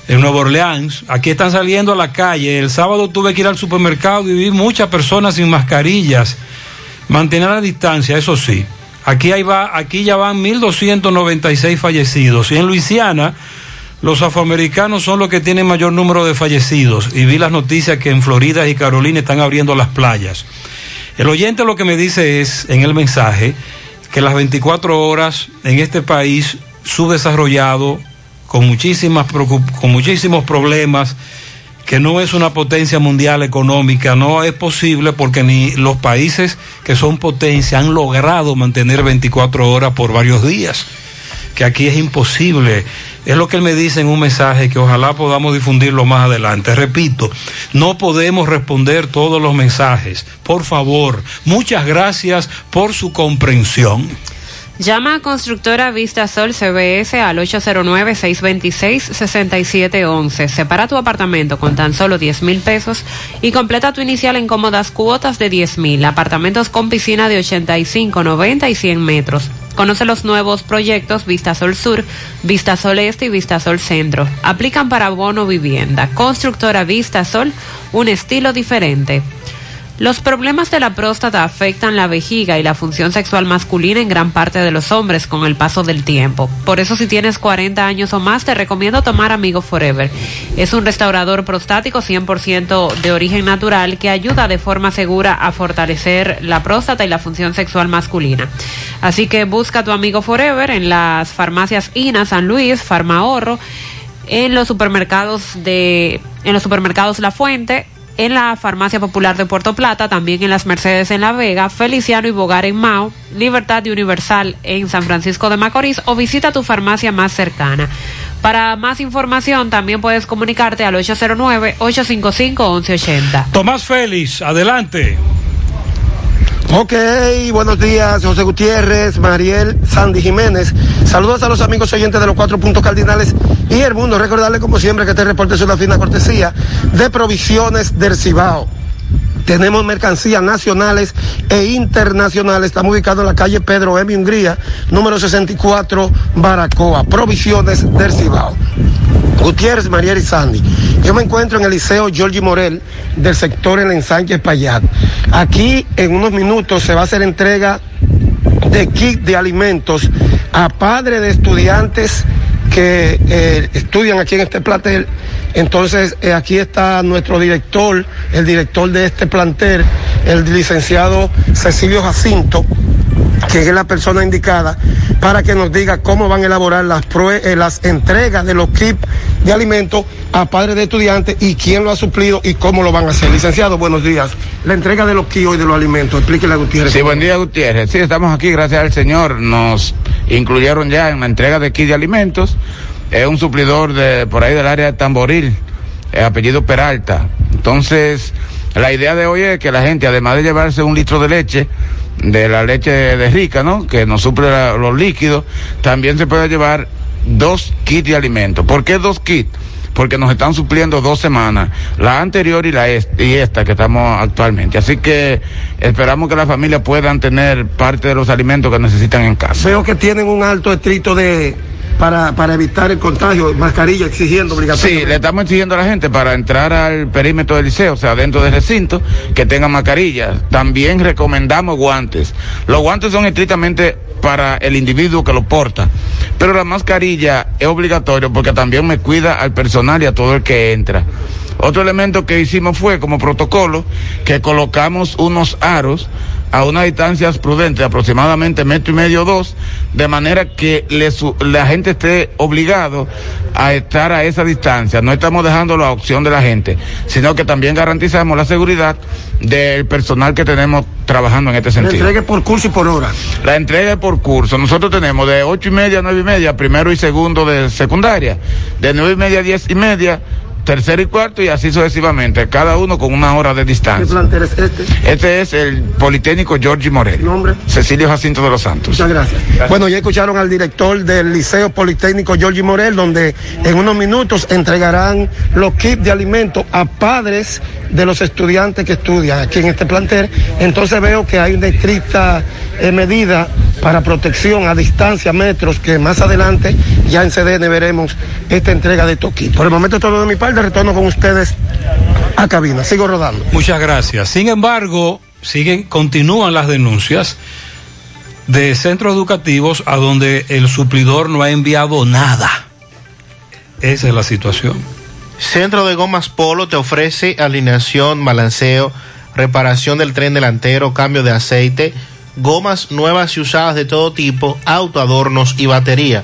en Nueva Orleans. Aquí están saliendo a la calle. El sábado tuve que ir al supermercado y vi muchas personas sin mascarillas. Mantener la distancia, eso sí. Aquí, ahí va, aquí ya van 1.296 fallecidos. Y en Luisiana, los afroamericanos son los que tienen mayor número de fallecidos. Y vi las noticias que en Florida y Carolina están abriendo las playas. El oyente lo que me dice es, en el mensaje, que las 24 horas en este país subdesarrollado, con, muchísimas, con muchísimos problemas, que no es una potencia mundial económica, no es posible porque ni los países que son potencia han logrado mantener 24 horas por varios días, que aquí es imposible. Es lo que él me dice en un mensaje que ojalá podamos difundirlo más adelante. Repito, no podemos responder todos los mensajes. Por favor, muchas gracias por su comprensión. Llama a Constructora Vista Sol CBS al 809-626-6711. Separa tu apartamento con tan solo 10 mil pesos y completa tu inicial en cómodas cuotas de 10 mil. Apartamentos con piscina de 85, 90 y 100 metros. Conoce los nuevos proyectos Vista Sol Sur, Vista Sol Este y Vista Sol Centro. Aplican para bono vivienda. Constructora Vista Sol, un estilo diferente. Los problemas de la próstata afectan la vejiga y la función sexual masculina en gran parte de los hombres con el paso del tiempo. Por eso si tienes 40 años o más te recomiendo tomar Amigo Forever. Es un restaurador prostático 100% de origen natural que ayuda de forma segura a fortalecer la próstata y la función sexual masculina. Así que busca tu Amigo Forever en las farmacias INA, San Luis, Farmahorro, en los supermercados de en los supermercados La Fuente en la Farmacia Popular de Puerto Plata, también en las Mercedes en La Vega, Feliciano y Bogar en Mao, Libertad Universal en San Francisco de Macorís o visita tu farmacia más cercana. Para más información también puedes comunicarte al 809-855-1180. Tomás Félix, adelante. Ok, buenos días, José Gutiérrez, Mariel, Sandy Jiménez. Saludos a los amigos oyentes de los cuatro puntos cardinales y el mundo. Recordarle como siempre que este reporte es una fina cortesía de provisiones del Cibao. Tenemos mercancías nacionales e internacionales. Estamos ubicados en la calle Pedro M. Hungría, número 64, Baracoa. Provisiones del Cibao. Gutiérrez, y Sandy. Yo me encuentro en el Liceo Giorgi Morel del sector en Sánchez Payat. Aquí en unos minutos se va a hacer entrega de kit de alimentos a padres de estudiantes que eh, estudian aquí en este plantel. Entonces, eh, aquí está nuestro director, el director de este plantel, el licenciado Cecilio Jacinto, que es la persona indicada para que nos diga cómo van a elaborar eh, las entregas de los kits de alimentos a padres de estudiantes y quién lo ha suplido y cómo lo van a hacer. Licenciado, buenos días. La entrega de los kits hoy de los alimentos, explíquele a Gutiérrez. Sí, buen día Gutiérrez. Sí, estamos aquí, gracias al Señor. Nos incluyeron ya en la entrega de kit de alimentos. Es un suplidor de por ahí del área de Tamboril, apellido Peralta. Entonces, La idea de hoy es que la gente, además de llevarse un litro de leche, de la leche de rica, ¿no? Que nos suple los líquidos, también se puede llevar dos kits de alimentos. ¿Por qué dos kits? Porque nos están supliendo dos semanas, la anterior y la y esta que estamos actualmente. Así que esperamos que las familias puedan tener parte de los alimentos que necesitan en casa. Veo que tienen un alto estricto de para, para evitar el contagio, mascarilla exigiendo Sí, obligatoriamente. le estamos exigiendo a la gente para entrar al perímetro del liceo, o sea, dentro del recinto, que tengan mascarillas. También recomendamos guantes. Los guantes son estrictamente para el individuo que lo porta, pero la mascarilla es obligatorio porque también me cuida al personal y a todo el que entra. Otro elemento que hicimos fue, como protocolo, que colocamos unos aros a unas distancias prudentes, aproximadamente metro y medio o dos, de manera que le la gente esté obligado a estar a esa distancia. No estamos dejando la opción de la gente, sino que también garantizamos la seguridad del personal que tenemos trabajando en este sentido. entregue por curso y por hora. La entrega por curso. Nosotros tenemos de ocho y media a nueve y media, primero y segundo de secundaria, de nueve y media a diez y media, tercero y cuarto y así sucesivamente, cada uno con una hora de ¿Qué distancia. plantel es este? Este es el Politécnico Giorgi Morel. ¿Nombre? Cecilio Jacinto de los Santos. Muchas gracias. Bueno, ya escucharon al director del Liceo Politécnico, Giorgi Morel, donde en unos minutos entregarán los kits de alimentos a padres de los estudiantes que estudian aquí en este plantel. Entonces veo que hay una estricta eh, medida para protección a distancia, metros, que más adelante ya en CDN veremos esta entrega de estos kits. Por el momento todo de mi parte, retorno con ustedes a cabina. Sigo rodando. Muchas gracias. Sin embargo, siguen, continúan las denuncias de centros educativos a donde el suplidor no ha enviado nada. Esa es la situación. Centro de Gomas Polo te ofrece alineación, balanceo, reparación del tren delantero, cambio de aceite, gomas nuevas y usadas de todo tipo, autoadornos y batería.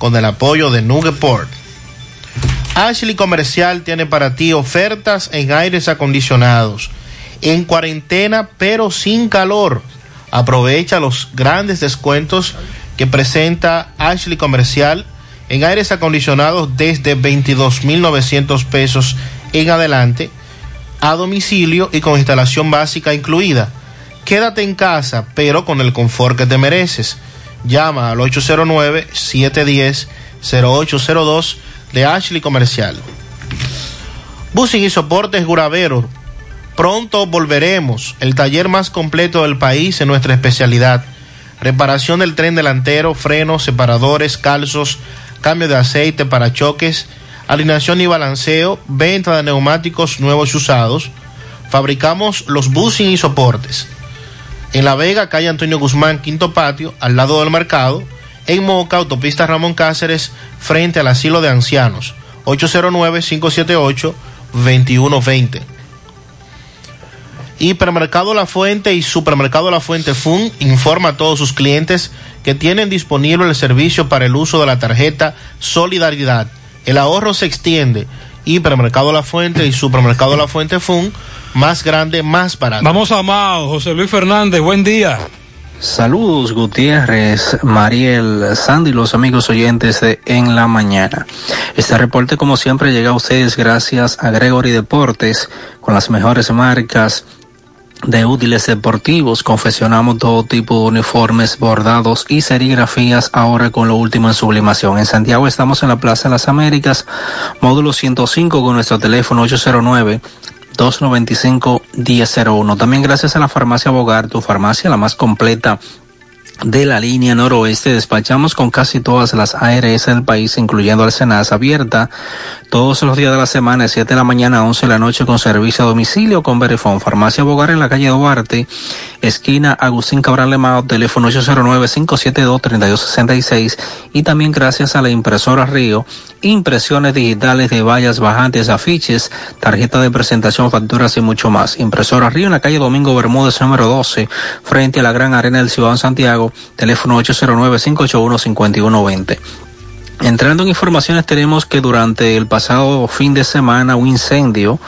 con el apoyo de Nugeport. Ashley Comercial tiene para ti ofertas en aires acondicionados, en cuarentena pero sin calor. Aprovecha los grandes descuentos que presenta Ashley Comercial en aires acondicionados desde 22.900 pesos en adelante, a domicilio y con instalación básica incluida. Quédate en casa, pero con el confort que te mereces. Llama al 809-710-0802 de Ashley Comercial. Busing y Soportes Guravero. Pronto volveremos. El taller más completo del país en nuestra especialidad. Reparación del tren delantero, frenos, separadores, calzos, cambio de aceite, parachoques, alineación y balanceo, venta de neumáticos nuevos y usados. Fabricamos los busing y soportes. En La Vega, calle Antonio Guzmán, quinto patio, al lado del mercado. En Moca, autopista Ramón Cáceres, frente al asilo de ancianos. 809-578-2120. Hipermercado La Fuente y Supermercado La Fuente Fun informa a todos sus clientes que tienen disponible el servicio para el uso de la tarjeta Solidaridad. El ahorro se extiende. Hipermercado La Fuente y Supermercado La Fuente Fun, más grande, más barato. Vamos a Mao, José Luis Fernández, buen día. Saludos Gutiérrez, Mariel, Sandy, los amigos oyentes de En la Mañana. Este reporte como siempre llega a ustedes gracias a Gregory Deportes con las mejores marcas de útiles deportivos. Confeccionamos todo tipo de uniformes, bordados y serigrafías ahora con lo último en sublimación. En Santiago estamos en la Plaza de las Américas, módulo 105 con nuestro teléfono 809 295-1001. También gracias a la farmacia Bogar, tu farmacia la más completa de la línea noroeste. Despachamos con casi todas las ARS del país, incluyendo Arsenas abierta todos los días de la semana, de 7 de la mañana a 11 de la noche, con servicio a domicilio con Verifone. Farmacia Bogar en la calle Duarte, esquina Agustín Cabral Lemao, teléfono 809-572-3266. Y también gracias a la impresora Río, impresiones digitales de vallas bajantes, afiches, tarjeta de presentación, facturas y mucho más. Impresora Río en la calle Domingo Bermúdez, número 12, frente a la Gran Arena del Ciudad de Santiago, teléfono 809-581-5120. Entrando en informaciones, tenemos que durante el pasado fin de semana un incendio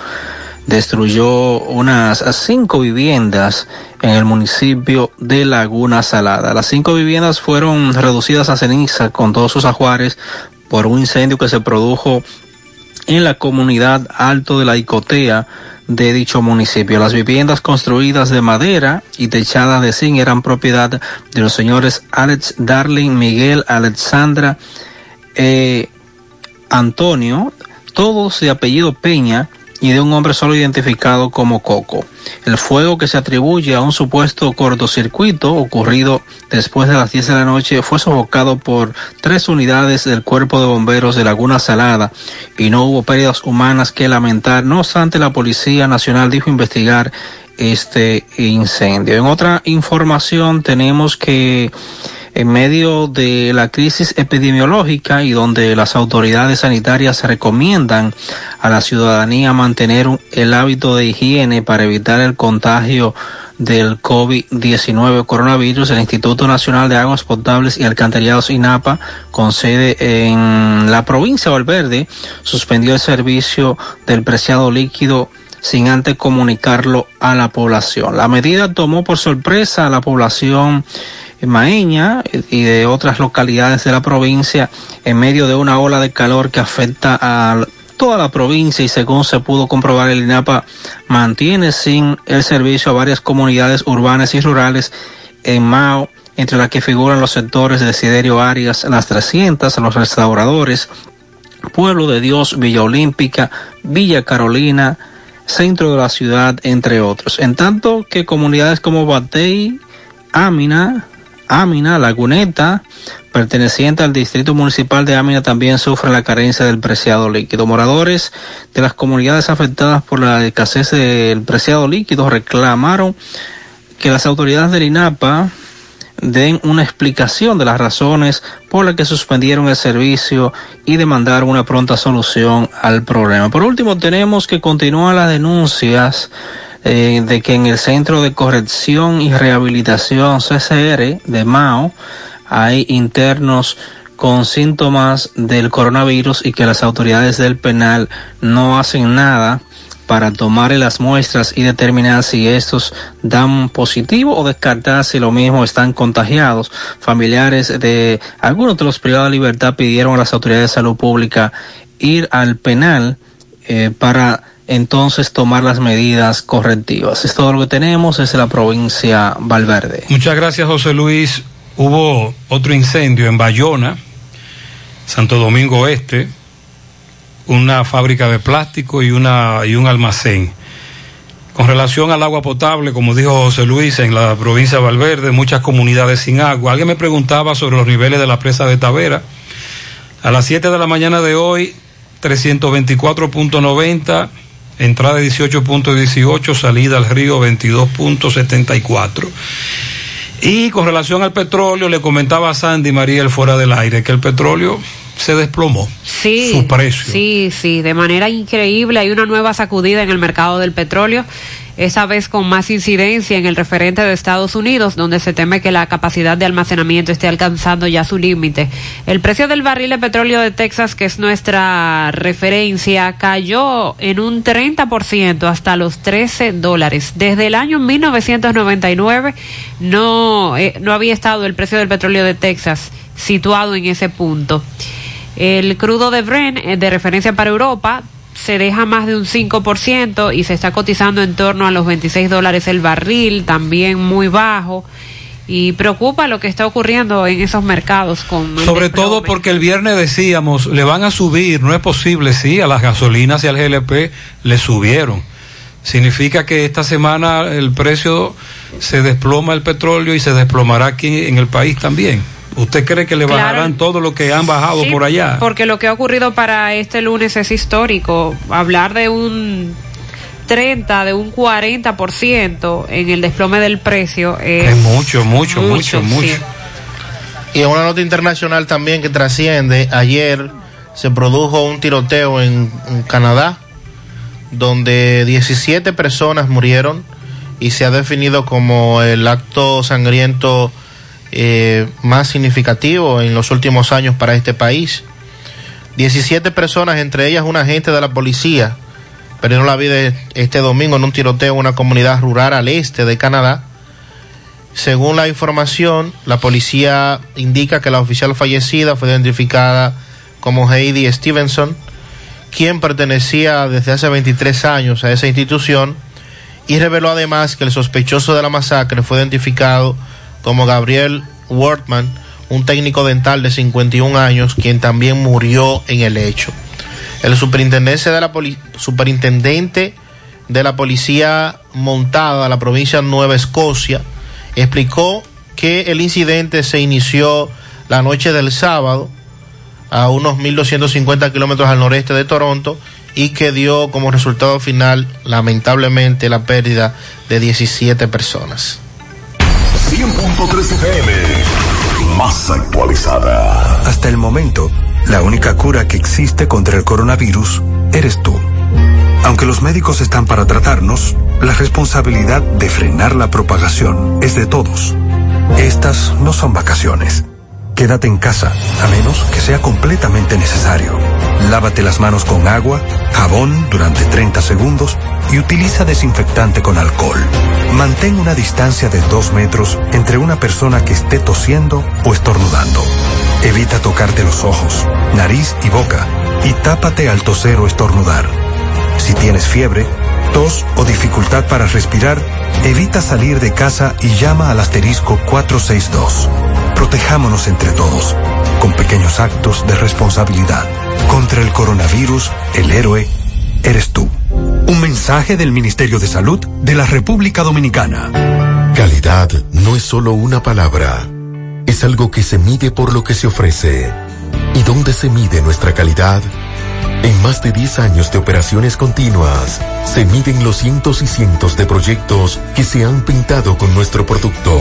destruyó unas cinco viviendas en el municipio de Laguna Salada. Las cinco viviendas fueron reducidas a ceniza con todos sus ajuares por un incendio que se produjo en la comunidad Alto de la Icotea de dicho municipio. Las viviendas construidas de madera y techadas de zinc eran propiedad de los señores Alex Darling, Miguel, Alexandra, eh, Antonio, todos de apellido Peña y de un hombre solo identificado como Coco. El fuego que se atribuye a un supuesto cortocircuito ocurrido después de las 10 de la noche fue sofocado por tres unidades del cuerpo de bomberos de Laguna Salada y no hubo pérdidas humanas que lamentar. No obstante, la Policía Nacional dijo investigar este incendio. En otra información tenemos que en medio de la crisis epidemiológica y donde las autoridades sanitarias recomiendan a la ciudadanía mantener el hábito de higiene para evitar el contagio del COVID-19 coronavirus, el Instituto Nacional de Aguas Potables y Alcantarillados INAPA, con sede en la provincia de Valverde, suspendió el servicio del preciado líquido sin antes comunicarlo a la población. La medida tomó por sorpresa a la población Maeña y de otras localidades de la provincia en medio de una ola de calor que afecta a toda la provincia y según se pudo comprobar el INAPA mantiene sin el servicio a varias comunidades urbanas y rurales en Mao, entre las que figuran los sectores de Desiderio Arias, las 300, los restauradores, Pueblo de Dios, Villa Olímpica, Villa Carolina, centro de la ciudad, entre otros. En tanto que comunidades como Batey, Amina, Amina, Laguneta, perteneciente al distrito municipal de Amina, también sufre la carencia del preciado líquido. Moradores de las comunidades afectadas por la escasez del preciado líquido reclamaron que las autoridades del INAPA den una explicación de las razones por las que suspendieron el servicio y demandaron una pronta solución al problema. Por último, tenemos que continuar las denuncias eh, de que en el Centro de Corrección y Rehabilitación CCR de Mao hay internos con síntomas del coronavirus y que las autoridades del penal no hacen nada para tomar las muestras y determinar si estos dan positivo o descartar si lo mismo están contagiados. Familiares de algunos de los privados de libertad pidieron a las autoridades de salud pública ir al penal eh, para entonces tomar las medidas correctivas. Es todo lo que tenemos desde la provincia Valverde. Muchas gracias, José Luis. Hubo otro incendio en Bayona, Santo Domingo Oeste, una fábrica de plástico y, una, y un almacén. Con relación al agua potable, como dijo José Luis, en la provincia de Valverde, muchas comunidades sin agua. Alguien me preguntaba sobre los niveles de la presa de Tavera. A las 7 de la mañana de hoy, 324.90 entrada 18.18, salida al río 22.74. Y con relación al petróleo, le comentaba a Sandy Mariel fuera del aire que el petróleo se desplomó. Sí. Su precio. Sí, sí, de manera increíble. Hay una nueva sacudida en el mercado del petróleo esa vez con más incidencia en el referente de Estados Unidos, donde se teme que la capacidad de almacenamiento esté alcanzando ya su límite. El precio del barril de petróleo de Texas, que es nuestra referencia, cayó en un 30% hasta los 13 dólares. Desde el año 1999 no, eh, no había estado el precio del petróleo de Texas situado en ese punto. El crudo de Bren, eh, de referencia para Europa, se deja más de un 5% y se está cotizando en torno a los 26 dólares el barril, también muy bajo. Y preocupa lo que está ocurriendo en esos mercados con... Sobre todo porque el viernes decíamos, le van a subir, no es posible, sí, a las gasolinas y al GLP le subieron. Significa que esta semana el precio se desploma el petróleo y se desplomará aquí en el país también. ¿Usted cree que le Claro. bajarán todo lo que han bajado Sí, por allá? Porque lo que ha ocurrido para este lunes es histórico. Hablar de un 30, de un 40% en el desplome del precio es, Es mucho, mucho, mucho, mucho. sí. Y en una nota internacional también que trasciende, ayer se produjo un tiroteo en, en Canadá, donde 17 personas murieron y se ha definido como el acto sangriento eh, más significativo en los últimos años para este país. 17 personas, entre ellas un agente de la policía, perdieron la vida este domingo en un tiroteo en una comunidad rural al este de Canadá. Según la información, la policía indica que la oficial fallecida fue identificada como Heidi Stevenson, quien pertenecía desde hace 23 años a esa institución y reveló además que el sospechoso de la masacre fue identificado como Gabriel Wortman, un técnico dental de 51 años, quien también murió en el hecho. El superintendente de la, policía montada de la provincia de Nueva Escocia explicó que el incidente se inició la noche del sábado a unos 1.250 kilómetros al noreste de Toronto y que dio como resultado final lamentablemente la pérdida de 17 personas. 100.3 FM, más actualizada. Hasta el momento, la única cura que existe contra el coronavirus eres tú. Aunque los médicos están para tratarnos, la responsabilidad de frenar la propagación es de todos. Estas no son vacaciones. Quédate en casa, a menos que sea completamente necesario. Lávate las manos con agua, jabón durante 30 segundos y utiliza desinfectante con alcohol. Mantén una distancia de 2 metros entre una persona que esté tosiendo o estornudando. Evita tocarte los ojos, nariz y boca y tápate al toser o estornudar. Si tienes fiebre, tos o dificultad para respirar, evita salir de casa y llama al asterisco 462. Protejámonos entre todos, con pequeños actos de responsabilidad. Contra el coronavirus, el héroe eres tú. Un mensaje del Ministerio de Salud de la República Dominicana. Calidad no es solo una palabra, es algo que se mide por lo que se ofrece. ¿Y dónde se mide nuestra calidad? En más de 10 años de operaciones continuas, se miden los cientos y cientos de proyectos que se han pintado con nuestro producto,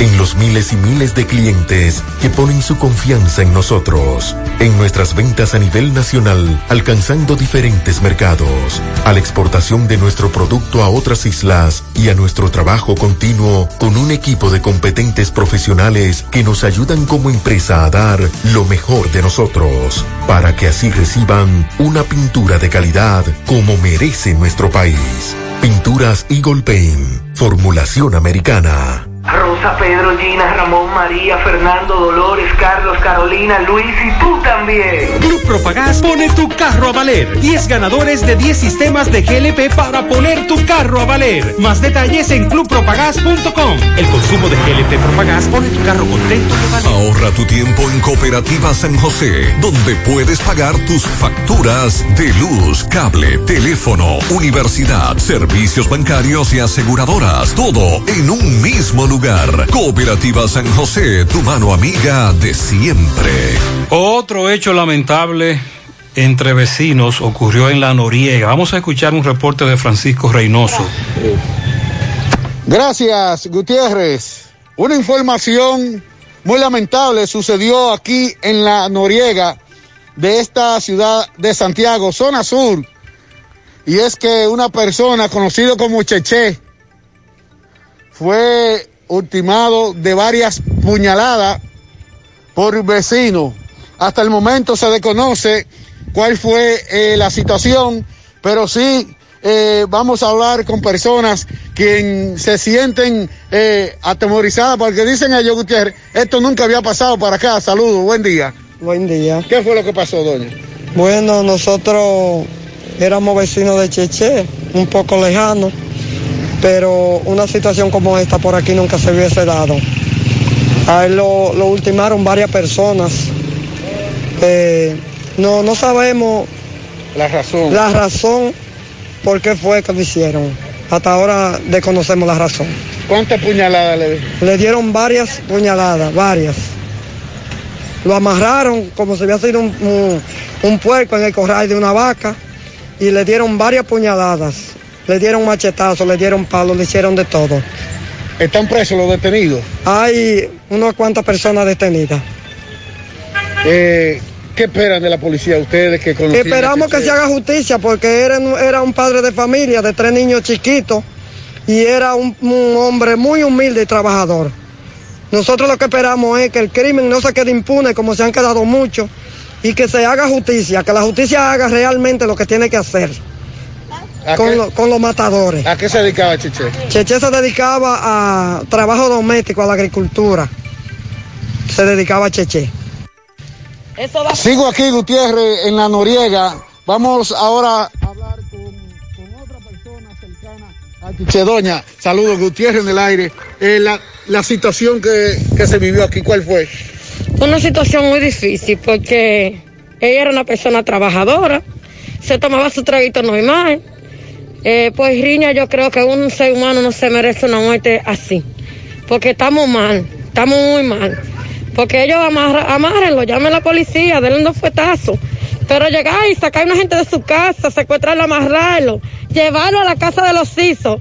en los miles y miles de clientes que ponen su confianza en nosotros, en nuestras ventas a nivel nacional, alcanzando diferentes mercados, a la exportación de nuestro producto a otras islas y a nuestro trabajo continuo con un equipo de competentes profesionales que nos ayudan como empresa a dar lo mejor de nosotros, para que así reciban una pintura de calidad como merece nuestro país. Pinturas Eagle Paint, formulación americana. Rosa, Pedro, Gina, Ramón, María, Fernando, Dolores, Carlos, Carolina, Luis y tú también. Club Propagás pone tu carro a valer. 10 ganadores de 10 sistemas de GLP para poner tu carro a valer. Más detalles en clubpropagás.com. El consumo de GLP Propagás pone tu carro contento de valer. Ahorra tu tiempo en Cooperativa San José, donde puedes pagar tus facturas de luz, cable, teléfono, universidad, servicios bancarios y aseguradoras. Todo en un mismo lugar. Cooperativa San José, tu mano amiga de siempre. Otro hecho lamentable entre vecinos ocurrió en La Noriega. Vamos a escuchar un reporte de Francisco Reynoso. Gracias, Gutiérrez. Una información muy lamentable sucedió aquí en la Noriega de esta ciudad de Santiago, zona sur. Y es que una persona conocido como Cheche fue ultimado de varias puñaladas por vecinos. Hasta el momento se desconoce cuál fue eh, la situación, pero sí eh, vamos a hablar con personas que se sienten eh, atemorizadas porque dicen ellos, Gutiérrez, esto nunca había pasado para acá. Saludos, buen día. Buen día. ¿Qué fue lo que pasó, doña? Bueno, nosotros éramos vecinos de Cheche, un poco lejanos, pero una situación como esta por aquí nunca se hubiese dado. A él lo, lo ultimaron varias personas. Eh, no, no sabemos la razón. La razón por qué fue que lo hicieron. Hasta ahora desconocemos la razón. ¿Cuántas puñaladas le Le dieron varias puñaladas, varias. Lo amarraron como si hubiera sido un, un- un puerco en el corral de una vaca y le dieron varias puñaladas. Le dieron machetazos, le dieron palos, le hicieron de todo. ¿Están presos los detenidos? Hay unas cuantas personas detenidas. Eh, ¿Qué esperan de la policía ustedes que conocían? Esperamos que se haga justicia porque era, era un padre de familia de tres niños chiquitos y era un, un hombre muy humilde y trabajador. Nosotros lo que esperamos es que el crimen no se quede impune como se han quedado muchos y que se haga justicia, que la justicia haga realmente lo que tiene que hacer ¿A con, qué- lo- con los matadores. ¿A qué se dedicaba Cheche? Cheche se dedicaba a trabajo doméstico, a la agricultura. Se dedicaba a Cheche. Sigo aquí, Gutiérrez, en la Noriega. Vamos ahora a hablar con, con otra persona cercana a Cheche. Doña, saludos, Gutiérrez en el aire. Eh, la, la situación que, que se vivió aquí, ¿cuál fue? Una situación muy difícil porque ella era una persona trabajadora, se tomaba su traguito normal. Eh, pues Riña, yo creo que un ser humano no se merece una muerte así, porque estamos mal, estamos muy mal. Porque ellos amarra, amárrenlo, llamen a la policía, denle unos fuetazos. Pero llegar y sacar a una gente de su casa, secuestrarlo, amarrarlo, llevarlo a la casa de los CISO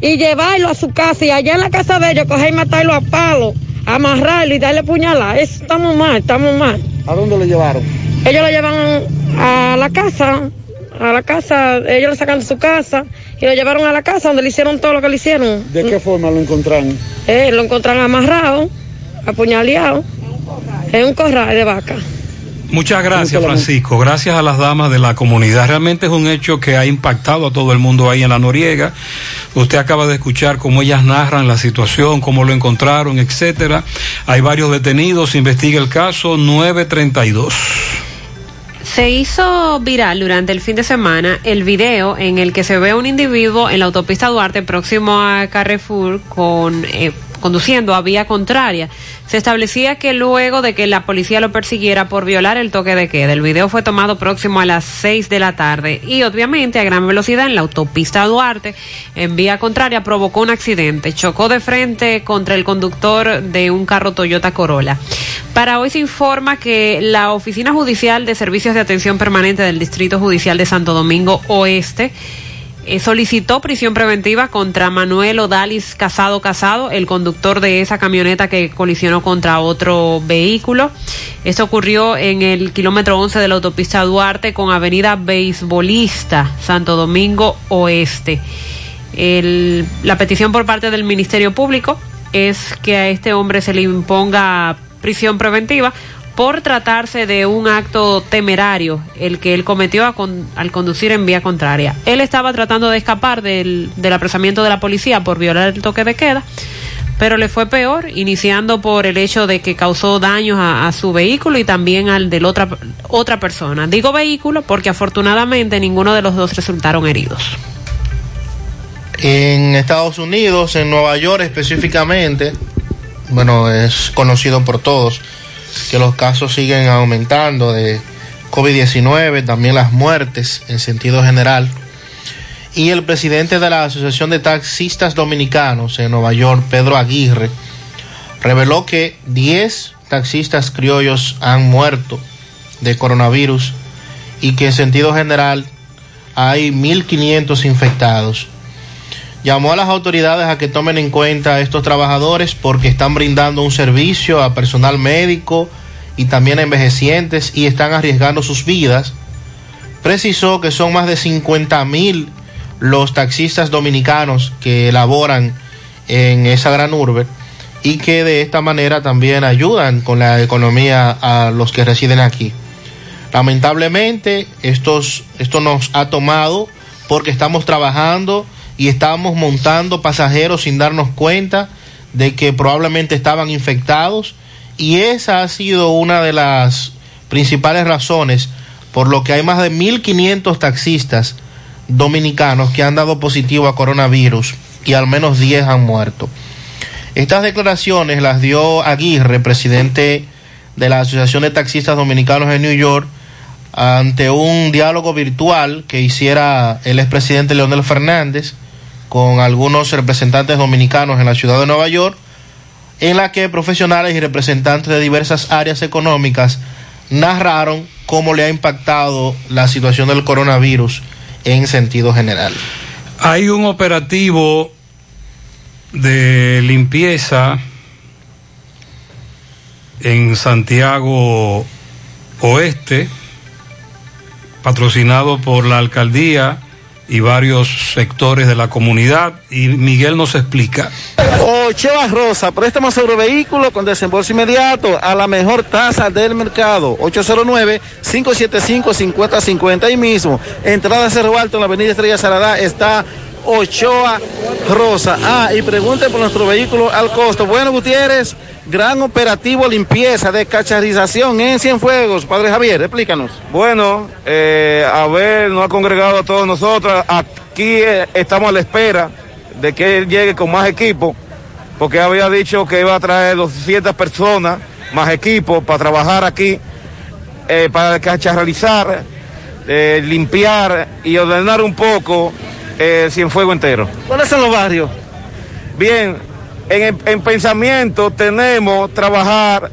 y llevarlo a su casa y allá en la casa de ellos coger y matarlo a palo, amarrarlo y darle puñalada. Eso estamos mal, estamos mal. ¿A dónde lo llevaron? Ellos lo llevan a la casa, a la casa, ellos lo sacan de su casa y lo llevaron a la casa donde le hicieron todo lo que le hicieron. ¿De qué forma lo encontraron? Eh, lo encontraron amarrado, apuñaleado, en un corral de vaca. Muchas gracias, Francisco. Gracias a las damas de la comunidad. Realmente es un hecho que ha impactado a todo el mundo ahí en la Noriega. Usted acaba de escuchar cómo ellas narran la situación, cómo lo encontraron, etcétera. Hay varios detenidos. Se investiga el caso 932. Se hizo viral durante el fin de semana el video en el que se ve a un individuo en la autopista Duarte próximo a Carrefour con eh, conduciendo a vía contraria. Se establecía que luego de que la policía lo persiguiera por violar el toque de queda, el video fue tomado próximo a las 6 de la tarde y obviamente a gran velocidad en la autopista Duarte en vía contraria provocó un accidente. Chocó de frente contra el conductor de un carro Toyota Corolla. Para hoy se informa que la Oficina Judicial de Servicios de Atención Permanente del Distrito Judicial de Santo Domingo Oeste eh, solicitó prisión preventiva contra Manuel Odalis Casado Casado, el conductor de esa camioneta que colisionó contra otro vehículo. Esto ocurrió en el kilómetro 11 de la autopista Duarte con Avenida Beisbolista, Santo Domingo Oeste. La petición por parte del Ministerio Público es que a este hombre se le imponga prisión preventiva por tratarse de un acto temerario, el que él cometió con- al conducir en vía contraria. Él estaba tratando de escapar del, del apresamiento de la policía por violar el toque de queda, pero le fue peor, iniciando por el hecho de que causó daños a, su vehículo y también al de otra, otra persona. Digo vehículo porque afortunadamente ninguno de los dos resultaron heridos. En Estados Unidos, en Nueva York específicamente, bueno, es conocido por todos que los casos siguen aumentando de COVID-19, también las muertes en sentido general. Y el presidente de la Asociación de Taxistas Dominicanos en Nueva York, Pedro Aguirre, reveló que 10 taxistas criollos han muerto de coronavirus y que en sentido general hay 1.500 infectados. Llamó a las autoridades a que tomen en cuenta a estos trabajadores porque están brindando un servicio a personal médico y también a envejecientes y están arriesgando sus vidas. Precisó que son más de 50 mil los taxistas dominicanos que laboran en esa gran urbe y que de esta manera también ayudan con la economía a los que residen aquí. Lamentablemente, estos, esto nos ha tomado porque estamos trabajando y estamos montando pasajeros sin darnos cuenta de que probablemente estaban infectados y esa ha sido una de las principales razones por lo que hay más de 1.500 taxistas dominicanos que han dado positivo a coronavirus y al menos 10 han muerto. Estas declaraciones las dio Aguirre, presidente de la Asociación de Taxistas Dominicanos en New York, ante un diálogo virtual que hiciera el expresidente Leonel Fernández con algunos representantes dominicanos en la ciudad de Nueva York, en la que profesionales y representantes de diversas áreas económicas narraron cómo le ha impactado la situación del coronavirus en sentido general. Hay un operativo de limpieza en Santiago Oeste, patrocinado por la alcaldía y varios sectores de la comunidad, y Miguel nos explica. Ocheva Rosa, préstamo sobre vehículo con desembolso inmediato a la mejor tasa del mercado. 809-575-5050. Ahí mismo, entrada Cerro Alto en la avenida Estrella Saradá está Ochoa Rosa. Ah, y pregunte por nuestro vehículo al costo. Bueno, Gutiérrez, gran operativo limpieza de cacharización en Cienfuegos. Padre Javier, explícanos. Bueno, eh, Abel nos ha congregado a todos nosotros. Aquí eh, estamos a la espera de que él llegue con más equipo, porque había dicho que iba a traer 200 personas, más equipo, para trabajar aquí, eh, para cacharrizar, eh, limpiar y ordenar un poco el Cienfuego entero. ¿Cuáles son los barrios? Bien, en, en pensamiento tenemos trabajar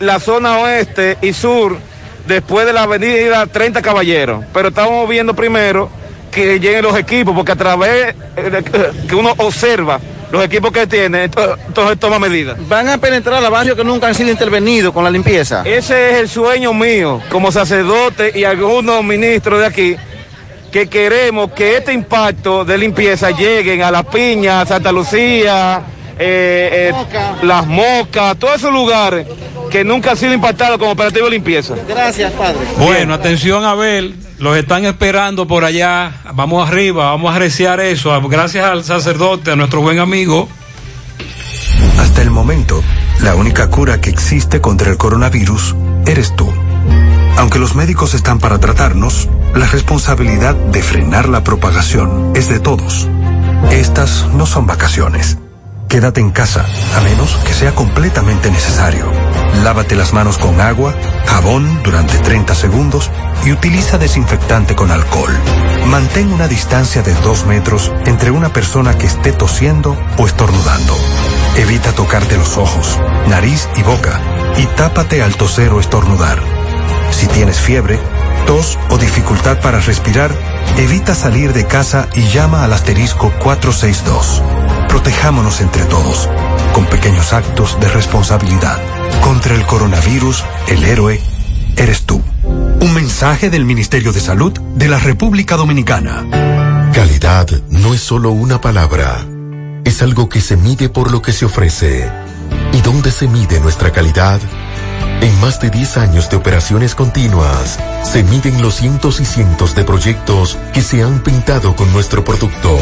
la zona oeste y sur después de la avenida 30 Caballeros, pero estamos viendo primero que lleguen los equipos, porque a través de que uno observa los equipos que tiene, entonces, toma medidas. Van a penetrar a barrios que nunca han sido intervenidos con la limpieza. Ese es el sueño mío, como sacerdote y algunos ministros de aquí, que queremos que este impacto de limpieza lleguen a La Piña, Santa Lucía, eh, eh, Las Mocas, todos esos lugares que nunca han sido impactados como operativo de limpieza. Gracias, padre. Bueno, atención Abel, los están esperando por allá. Vamos arriba, vamos a arreciar eso. Gracias al sacerdote, a nuestro buen amigo. Hasta el momento, la única cura que existe contra el coronavirus eres tú. Aunque los médicos están para tratarnos, la responsabilidad de frenar la propagación es de todos. Estas no son vacaciones. Quédate en casa, a menos que sea completamente necesario. Lávate las manos con agua, jabón durante 30 segundos y utiliza desinfectante con alcohol. Mantén una distancia de 2 metros entre una persona que esté tosiendo o estornudando. Evita tocarte los ojos, nariz y boca y tápate al toser o estornudar. Si tienes fiebre, tos o dificultad para respirar, evita salir de casa y llama al asterisco 462. Protejámonos entre todos, con pequeños actos de responsabilidad. Contra el coronavirus, el héroe eres tú. Un mensaje del Ministerio de Salud de la República Dominicana. Calidad no es solo una palabra, es algo que se mide por lo que se ofrece. ¿Y dónde se mide nuestra calidad? En más de 10 años de operaciones continuas, se miden los cientos y cientos de proyectos que se han pintado con nuestro producto,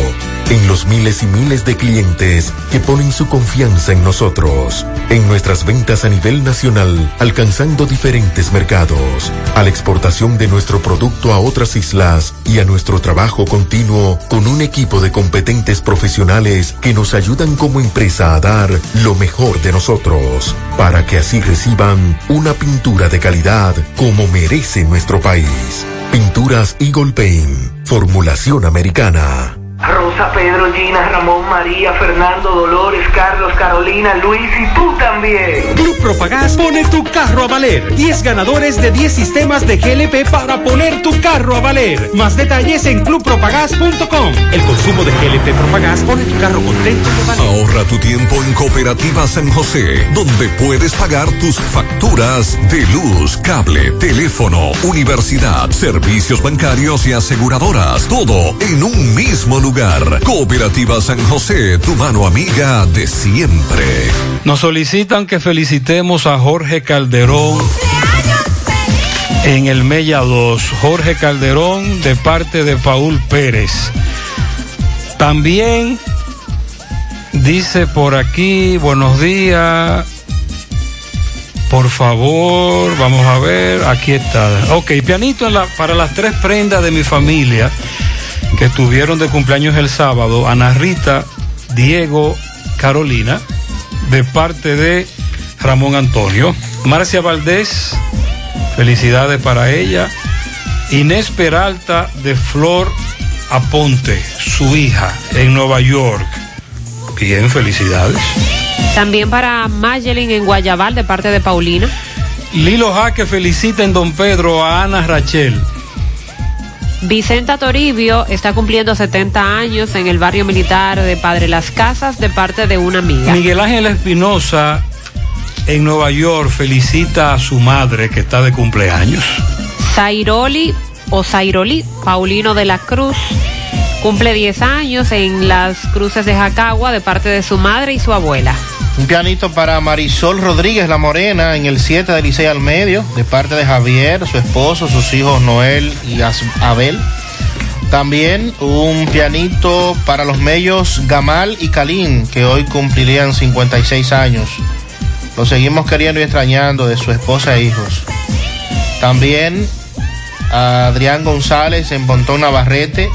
en los miles y miles de clientes que ponen su confianza en nosotros, en nuestras ventas a nivel nacional, alcanzando diferentes mercados, a la exportación de nuestro producto a otras islas y a nuestro trabajo continuo con un equipo de competentes profesionales que nos ayudan como empresa a dar lo mejor de nosotros, para que así reciban una pintura de calidad como merece nuestro país. Pinturas Eagle Paint, formulación americana. Rosa, Pedro, Gina, Ramón, María, Fernando, Dolores, Carlos, Carolina, Luis y tú también. Club Propagás pone tu carro a valer. 10 ganadores de 10 sistemas de GLP para poner tu carro a valer. Más detalles en clubpropagás.com. El consumo de GLP Propagás pone tu carro contento a valer. Ahorra tu tiempo en Cooperativa San José, donde puedes pagar tus facturas de luz, cable, teléfono, universidad, servicios bancarios y aseguradoras. Todo en un mismo lugar. Cooperativa San José, tu mano amiga de siempre. Nos solicitan que felicitemos a Jorge Calderón en el Mella 2. Jorge Calderón de parte de Paul Pérez. También dice por aquí, buenos días. Por favor, vamos a ver, aquí está. Ok, pianito en la, para las tres prendas de mi familia que estuvieron de cumpleaños el sábado, Ana Rita, Diego, Carolina, de parte de Ramón Antonio. Marcia Valdés, felicidades para ella. Inés Peralta de Flor Aponte, su hija, en Nueva York. Bien, felicidades. También para Mayelin en Guayabal de parte de Paulina. Lilo Jaque felicita en Don Pedro a Ana Rachel. Vicenta Toribio está cumpliendo 70 años en el barrio militar de Padre Las Casas de parte de una amiga. Miguel Ángel Espinosa en Nueva York felicita a su madre que está de cumpleaños. Zairoli o Zairoli, Paulino de la Cruz, cumple 10 años en las cruces de Jacagua de parte de su madre y su abuela. Un pianito para Marisol Rodríguez La Morena en el 7 de Licey al medio, de parte de Javier, su esposo, sus hijos Noel y Abel. También un pianito para los medios Gamal y Kalin, que hoy cumplirían 56 años. Lo seguimos queriendo y extrañando de su esposa e hijos. También a Adrián González en Pontón Navarrete,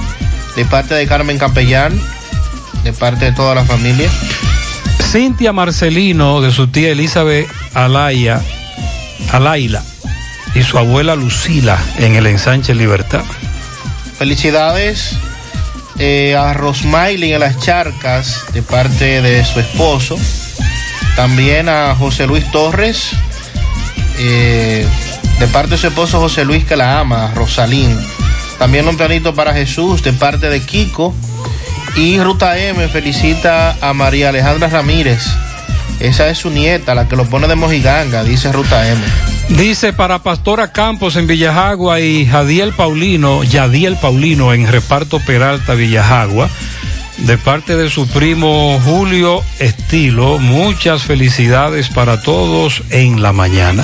de parte de Carmen Capellán, de parte de toda la familia. Cintia Marcelino de su tía Elizabeth Alaya, Alaila y su abuela Lucila en el ensanche Libertad. Felicidades eh, a Rosmaili en las charcas de parte de su esposo. También a José Luis Torres, eh, de parte de su esposo José Luis que la ama, Rosalín. También un planito para Jesús de parte de Kiko. Y Ruta M felicita a María Alejandra Ramírez. Esa es su nieta, la que lo pone de mojiganga, dice Ruta M. Dice para Pastora Campos en Villajagua y Jadiel Paulino, Yadiel Paulino en Reparto Peralta, Villajagua, de parte de su primo Julio Estilo. Muchas felicidades para todos en la mañana.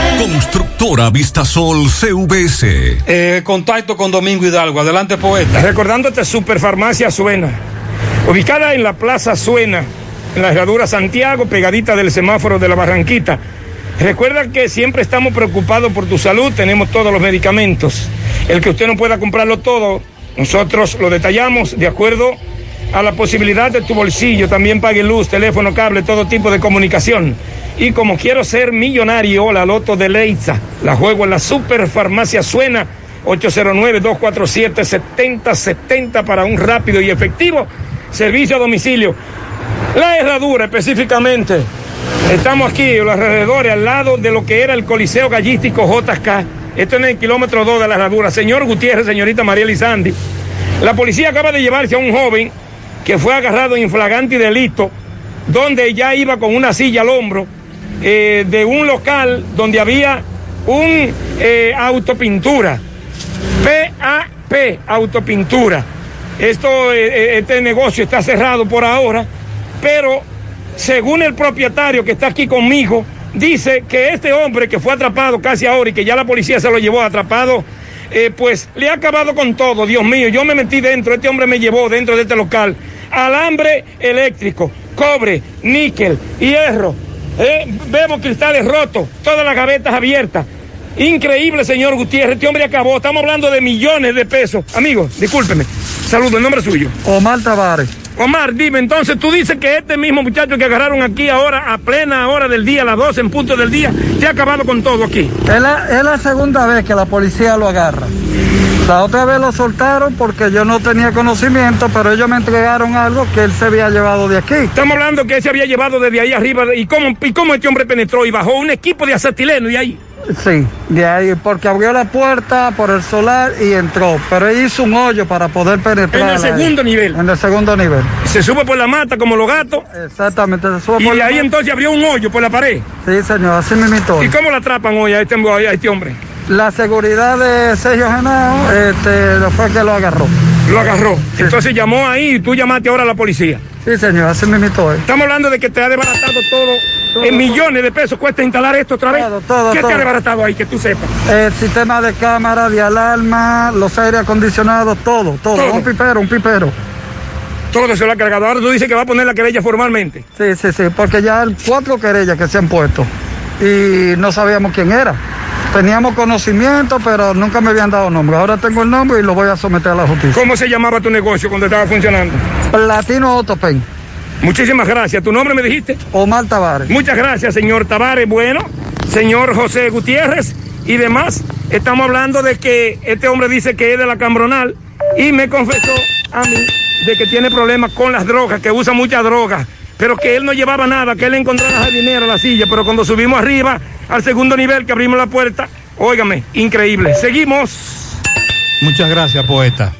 Constructora Vistasol CVS. Eh, contacto con Domingo Hidalgo. Adelante, poeta. Recordándote Superfarmacia Suena, ubicada en la Plaza Suena, en la herradura Santiago, pegadita del semáforo de la Barranquita. Recuerda que siempre estamos preocupados por tu salud, tenemos todos los medicamentos. El que usted no pueda comprarlo todo, nosotros lo detallamos de acuerdo a la posibilidad de tu bolsillo. También pague luz, teléfono, cable, todo tipo de comunicación. Y como quiero ser millonario, la loto de Leitza, la juego en la Superfarmacia Suena. 809-247-7070 para un rápido y efectivo servicio a domicilio. La herradura específicamente. Estamos aquí en los alrededores, al lado de lo que era el Coliseo Gallístico JK. Esto es en el kilómetro 2 de la herradura. Señor Gutiérrez, señorita María Lizandi. La policía acaba de llevarse a un joven que fue agarrado en flagrante delito, donde ya iba con una silla al hombro eh, de un local donde había un eh, autopintura. PAP, autopintura. Esto, eh, este negocio está cerrado por ahora, pero según el propietario que está aquí conmigo, dice que este hombre que fue atrapado casi ahora y que ya la policía se lo llevó atrapado pues le ha acabado con todo, Dios mío. Yo me metí dentro, este hombre me llevó dentro de este local. Alambre eléctrico, cobre, níquel, hierro. Eh, vemos cristales rotos, todas las gavetas abiertas. Increíble, señor Gutiérrez. Este hombre acabó. Estamos hablando de millones de pesos. Amigo, discúlpeme. Saludo, el nombre suyo. Omar Tavares. Omar, dime, entonces tú dices que este mismo muchacho que agarraron aquí ahora, a plena hora del día, a las 12 en punto del día, te ha acabado con todo aquí. Es la, es la segunda vez que la policía lo agarra. La otra vez lo soltaron porque yo no tenía conocimiento, pero ellos me entregaron algo que él se había llevado de aquí. Estamos hablando que él se había llevado desde ahí arriba. ¿Y cómo, y cómo este hombre penetró y bajó un equipo de acetileno y ahí? Sí, de ahí, porque abrió la puerta por el solar y entró, pero él hizo un hoyo para poder penetrar. En el ahí. segundo nivel. En el segundo nivel. Se sube por la mata como los gatos. Exactamente, se sube Y por de la ahí mata. entonces abrió un hoyo por la pared. Sí, señor, así me imitó. ¿Y cómo la atrapan hoy a este, a este hombre? La seguridad de Sergio Genao este, fue que lo agarró. Lo agarró. Entonces llamó ahí y tú llamaste ahora a la policía. Sí, señor, así me imitó. Estamos hablando de que te ha desbaratado todo, en millones de pesos cuesta instalar esto otra vez. todo, ¿Qué te todo. ha desbaratado ahí que tú sepas? El sistema de cámara, de alarma, los aire acondicionados, todo, todo, Todo. Un pipero, un pipero. Todo se lo ha cargado. Ahora tú dices que va a poner la querella formalmente. Sí, sí, sí, porque ya hay cuatro querellas que se han puesto y no sabíamos quién era. Teníamos conocimiento, pero nunca me habían dado nombre. Ahora tengo el nombre y lo voy a someter a la justicia. ¿Cómo se llamaba tu negocio cuando estaba funcionando? Platino Autopen. Muchísimas gracias. ¿Tu nombre me dijiste? Omar Tavares. Muchas gracias, señor Tavares. Bueno, señor José Gutiérrez y demás. Estamos hablando de que este hombre dice que es de la Cambronal y me confesó a mí de que tiene problemas con las drogas, que usa muchas drogas, pero que él no llevaba nada, que él encontró la jardinera, la silla, pero cuando subimos arriba al segundo nivel, que abrimos la puerta, óigame, increíble. Seguimos. Muchas gracias, poeta.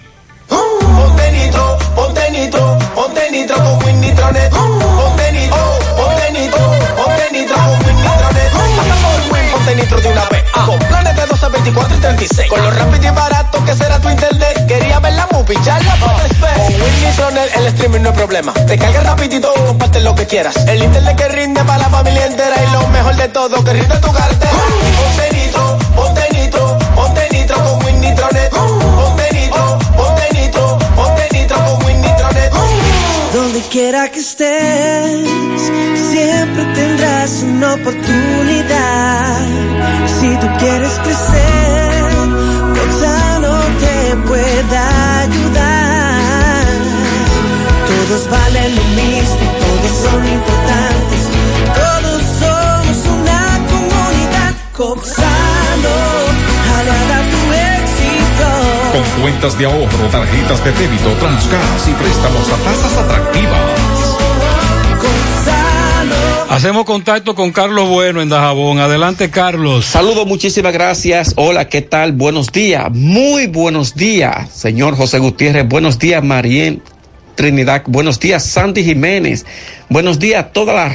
Ponte nitro, ponte nitro, ponte nitro con Win Nitronet. Ponte nitro, ponte nitro, ponte nitro con Win Nitronet. Pasa por Win, ponte nitro de una vez. Con planes de 12, 24 y 36. Con lo rápido y barato que será tu internet. Quería ver la movie, ya la puedes ver. Con Win Nitronet el streaming no es problema. Te cargas rapidito y comparte lo que quieras. El internet que rinde para la familia entera. Y lo mejor de todo, que rinde tu cartera. Ponte nitro, ponte nitro, ponte nitro con Win Nitronet. Quiera que estés, siempre tendrás una oportunidad. Si tú quieres crecer, no te pueda ayudar. Todos valen Con cuentas de ahorro, tarjetas de débito, transgas y préstamos a tasas atractivas. Hacemos contacto con Carlos Bueno en Dajabón. Adelante, Carlos. Saludos, muchísimas gracias. Hola, ¿qué tal? Buenos días. Muy buenos días, señor José Gutiérrez. Buenos días, Mariel Trinidad. Buenos días, Sandy Jiménez. Buenos días a toda la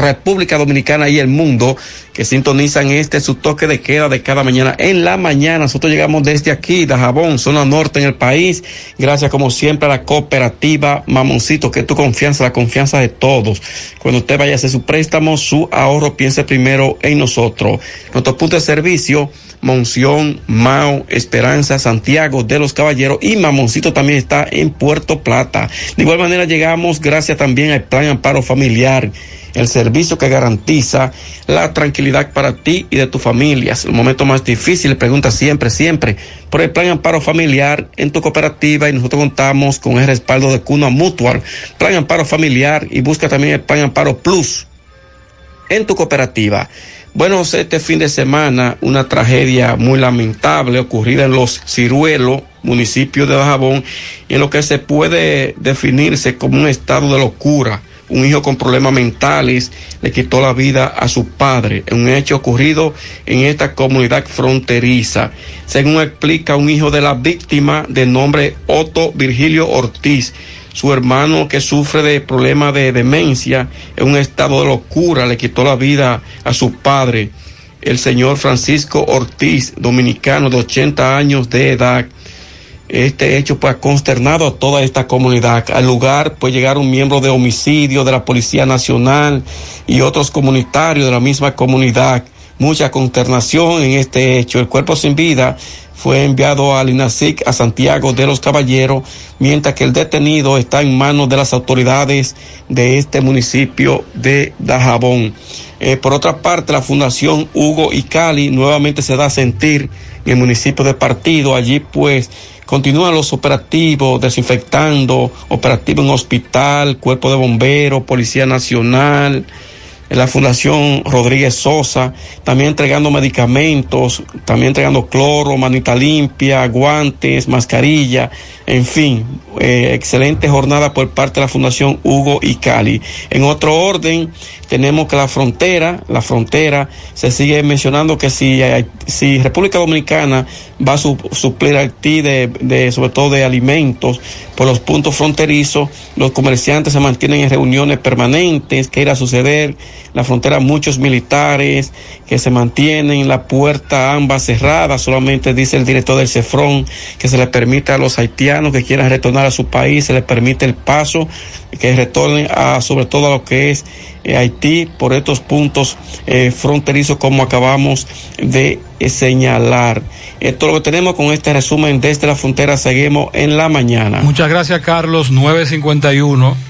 República Dominicana y el mundo que sintonizan este su toque de queda de cada mañana. En la mañana nosotros llegamos desde aquí, Dajabón, zona norte en el país. Gracias como siempre a la cooperativa Mamoncito, que es tu confianza, la confianza de todos. Cuando usted vaya a hacer su préstamo, su ahorro, piense primero en nosotros. Nuestro punto de servicio, Monción, Mao, Esperanza, Santiago de los Caballeros y Mamoncito también está en Puerto Plata. De igual manera llegamos gracias también al Plan Amparo Familiar el servicio que garantiza la tranquilidad para ti y de tu familia. Es el momento más difícil, pregunta siempre, siempre, por el plan amparo familiar en tu cooperativa y nosotros contamos con el respaldo de Cuna Mutual, plan amparo familiar y busca también el plan amparo plus en tu cooperativa. Bueno, este fin de semana una tragedia muy lamentable ocurrida en los Ciruelos, municipio de Bajabón, en lo que se puede definirse como un estado de locura un hijo con problemas mentales le quitó la vida a su padre, un hecho ocurrido en esta comunidad fronteriza. Según explica un hijo de la víctima de nombre Otto Virgilio Ortiz, su hermano que sufre de problemas de demencia, en un estado de locura, le quitó la vida a su padre, el señor Francisco Ortiz, dominicano de 80 años de edad. Este hecho pues ha consternado a toda esta comunidad. Al lugar pues llegaron miembros de homicidio de la Policía Nacional y otros comunitarios de la misma comunidad mucha consternación en este hecho. El cuerpo sin vida fue enviado al INASIC a Santiago de los Caballeros, mientras que el detenido está en manos de las autoridades de este municipio de Dajabón. Eh, por otra parte, la Fundación Hugo y Cali nuevamente se da a sentir en el municipio de Partido. Allí pues continúan los operativos, desinfectando, operativo en hospital, cuerpo de bomberos, Policía Nacional, la Fundación Rodríguez Sosa, también entregando medicamentos, también entregando cloro, manita limpia, guantes, mascarilla, en fin, eh, excelente jornada por parte de la Fundación Hugo y Cali. En otro orden, tenemos que la frontera, la frontera, se sigue mencionando que si, si República Dominicana va a su- suplir a Haití de, de, sobre todo de alimentos por los puntos fronterizos, los comerciantes se mantienen en reuniones permanentes, que irá a suceder, la frontera muchos militares que se mantienen, la puerta ambas cerradas, solamente dice el director del CEFRON que se le permite a los haitianos que quieran retornar a su país, se les permite el paso, que retornen a sobre todo a lo que es eh, Haití por estos puntos eh, fronterizos como acabamos de eh, señalar. Esto es lo que tenemos con este resumen desde la frontera. Seguimos en la mañana. Muchas gracias, Carlos. 951.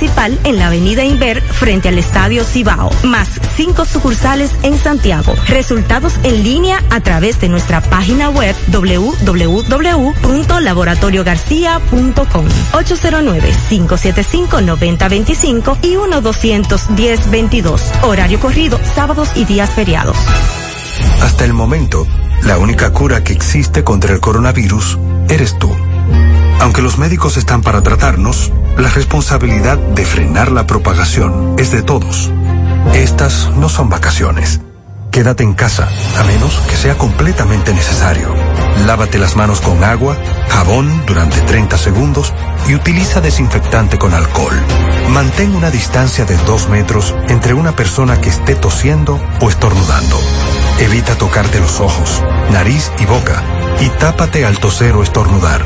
en la avenida Inver frente al Estadio Cibao, más cinco sucursales en Santiago. Resultados en línea a través de nuestra página web www.laboratoriogarcia.com 809-575-9025 y 1-210-22. Horario corrido, sábados y días feriados. Hasta el momento, la única cura que existe contra el coronavirus eres tú. Aunque los médicos están para tratarnos, la responsabilidad de frenar la propagación es de todos. Estas no son vacaciones. Quédate en casa, a menos que sea completamente necesario. Lávate las manos con agua, jabón durante 30 segundos y utiliza desinfectante con alcohol. Mantén una distancia de 2 metros entre una persona que esté tosiendo o estornudando. Evita tocarte los ojos, nariz y boca y tápate al toser o estornudar.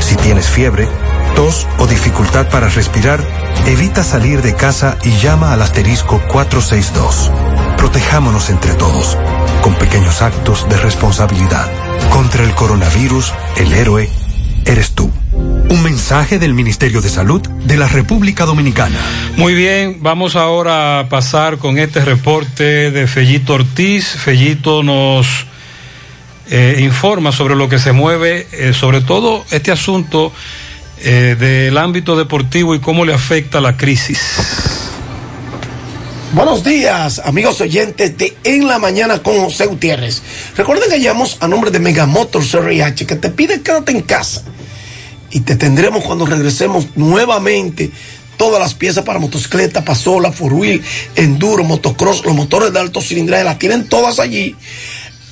Si tienes fiebre, tos o dificultad para respirar, evita salir de casa y llama al asterisco 462. Protejámonos entre todos, con pequeños actos de responsabilidad. Contra el coronavirus, el héroe eres tú. Un mensaje del Ministerio de Salud de la República Dominicana. Muy bien, vamos ahora a pasar con este reporte de Fellito Ortiz. Fellito nos eh, informa sobre lo que se mueve, eh, sobre todo este asunto eh, del ámbito deportivo y cómo le afecta la crisis. Buenos días, amigos oyentes de En la Mañana con José Gutiérrez. Recuerden que llamamos a nombre de Megamotor CRH que te pide quédate en casa. Y te tendremos cuando regresemos nuevamente todas las piezas para motocicleta, pasola, four wheel, enduro, motocross, los motores de alto cilindraje, las tienen todas allí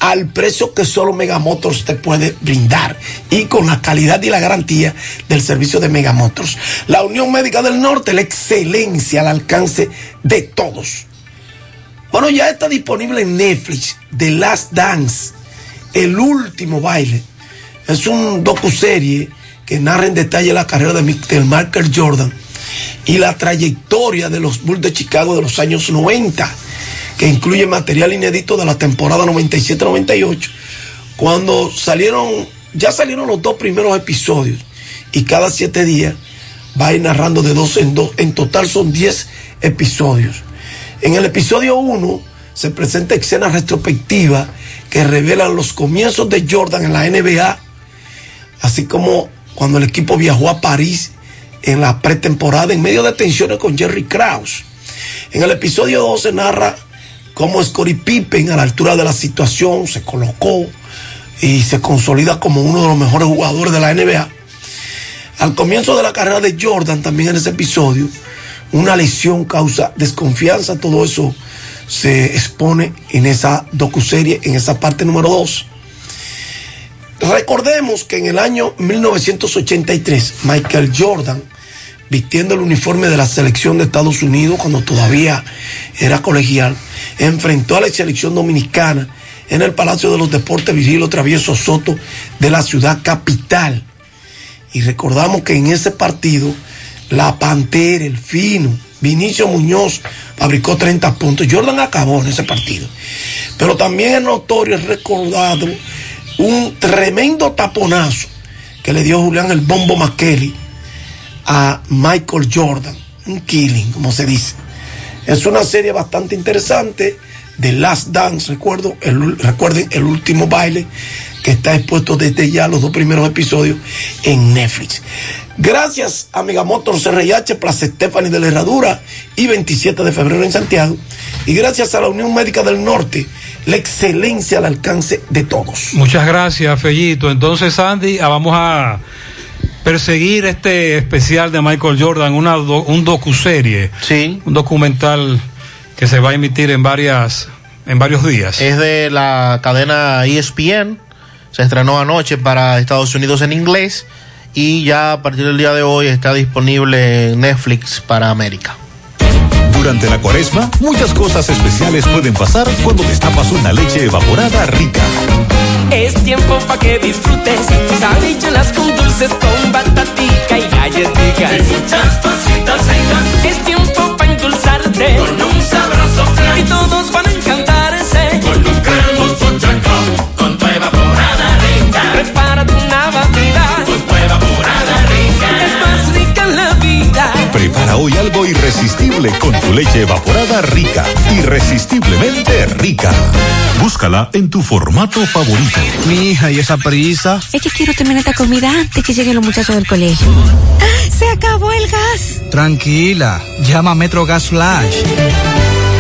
al precio que solo Megamotors te puede brindar y con la calidad y la garantía del servicio de Megamotors. La Unión Médica del Norte, la excelencia al alcance de todos. Bueno, ya está disponible en Netflix The Last Dance, el último baile. Es un docuserie que narra en detalle la carrera de Michael Michael Jordan y la trayectoria de los Bulls de Chicago de los años 90 que incluye material inédito de la temporada 97-98, cuando salieron, ya salieron los dos primeros episodios y cada siete días va a ir narrando de dos en dos, en total son 10 episodios. En el episodio 1 se presenta escenas retrospectivas que revelan los comienzos de Jordan en la NBA, así como cuando el equipo viajó a París en la pretemporada en medio de tensiones con Jerry Krause. En el episodio 2 se narra cómo Scottie Pippen a la altura de la situación se colocó y se consolida como uno de los mejores jugadores de la NBA. Al comienzo de la carrera de Jordan, también en ese episodio, una lesión causa desconfianza, todo eso se expone en esa docuserie, en esa parte número 2. Recordemos que en el año 1983, Michael Jordan, vistiendo el uniforme de la selección de Estados Unidos cuando todavía era colegial, enfrentó a la selección dominicana en el Palacio de los Deportes Vigilo Travieso Soto de la ciudad capital. Y recordamos que en ese partido, la Pantera, el Fino, Vinicio Muñoz fabricó 30 puntos. Jordan acabó en ese partido. Pero también es notorio, es recordado un tremendo taponazo que le dio Julián el Bombo McKelly a Michael Jordan. Un killing, como se dice. Es una serie bastante interesante de Last Dance, recuerdo, el, recuerden el último baile que está expuesto desde ya los dos primeros episodios en Netflix. Gracias a Megamotor CRIH, Plaza Stephanie de la Herradura y 27 de febrero en Santiago. Y gracias a la Unión Médica del Norte, la excelencia al alcance de todos. Muchas gracias, Fellito. Entonces, Andy, ah, vamos a perseguir este especial de Michael Jordan, una do- un docuserie. Sí. Un documental que se va a emitir en varias en varios días. Es de la cadena ESPN. Se estrenó anoche para Estados Unidos en inglés y ya a partir del día de hoy está disponible en Netflix para América. Durante la cuaresma, muchas cosas especiales pueden pasar cuando destapas una leche evaporada rica. Es tiempo pa' que disfrutes Sabichuelas con dulces con batatica y galletica Y muchas cositas Es tiempo pa' endulzarte Con un sabroso flan. Y todos van a Prepara hoy algo irresistible con tu leche evaporada rica. Irresistiblemente rica. Búscala en tu formato favorito. Mi hija, ¿y esa prisa? Es que quiero terminar esta comida antes que lleguen los muchachos del colegio. ¡Ah! ¡Se acabó el gas! Tranquila, llama a Metro Gas Flash.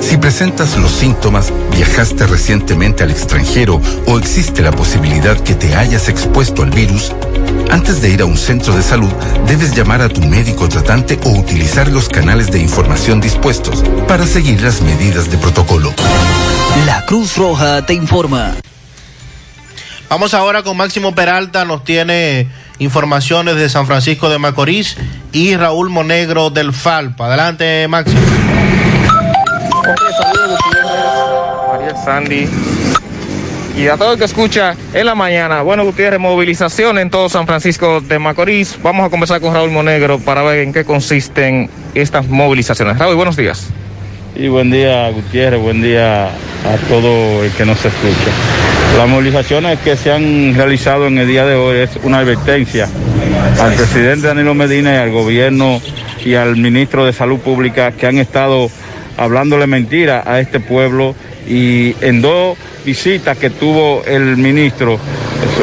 Si presentas los síntomas, viajaste recientemente al extranjero o existe la posibilidad que te hayas expuesto al virus, antes de ir a un centro de salud, debes llamar a tu médico tratante o utilizar los canales de información dispuestos para seguir las medidas de protocolo. La Cruz Roja te informa. Vamos ahora con Máximo Peralta, nos tiene informaciones de San Francisco de Macorís y Raúl Monegro del Falpa. Adelante, Máximo. María Sandy. Y a todo el que escucha en la mañana, bueno Gutiérrez, movilización en todo San Francisco de Macorís. Vamos a conversar con Raúl Monegro para ver en qué consisten estas movilizaciones. Raúl, buenos días. Y buen día, Gutiérrez, buen día a todo el que nos escucha. Las movilizaciones que se han realizado en el día de hoy es una advertencia al presidente Danilo Medina y al gobierno y al ministro de Salud Pública que han estado hablándole mentira a este pueblo y en dos visitas que tuvo el ministro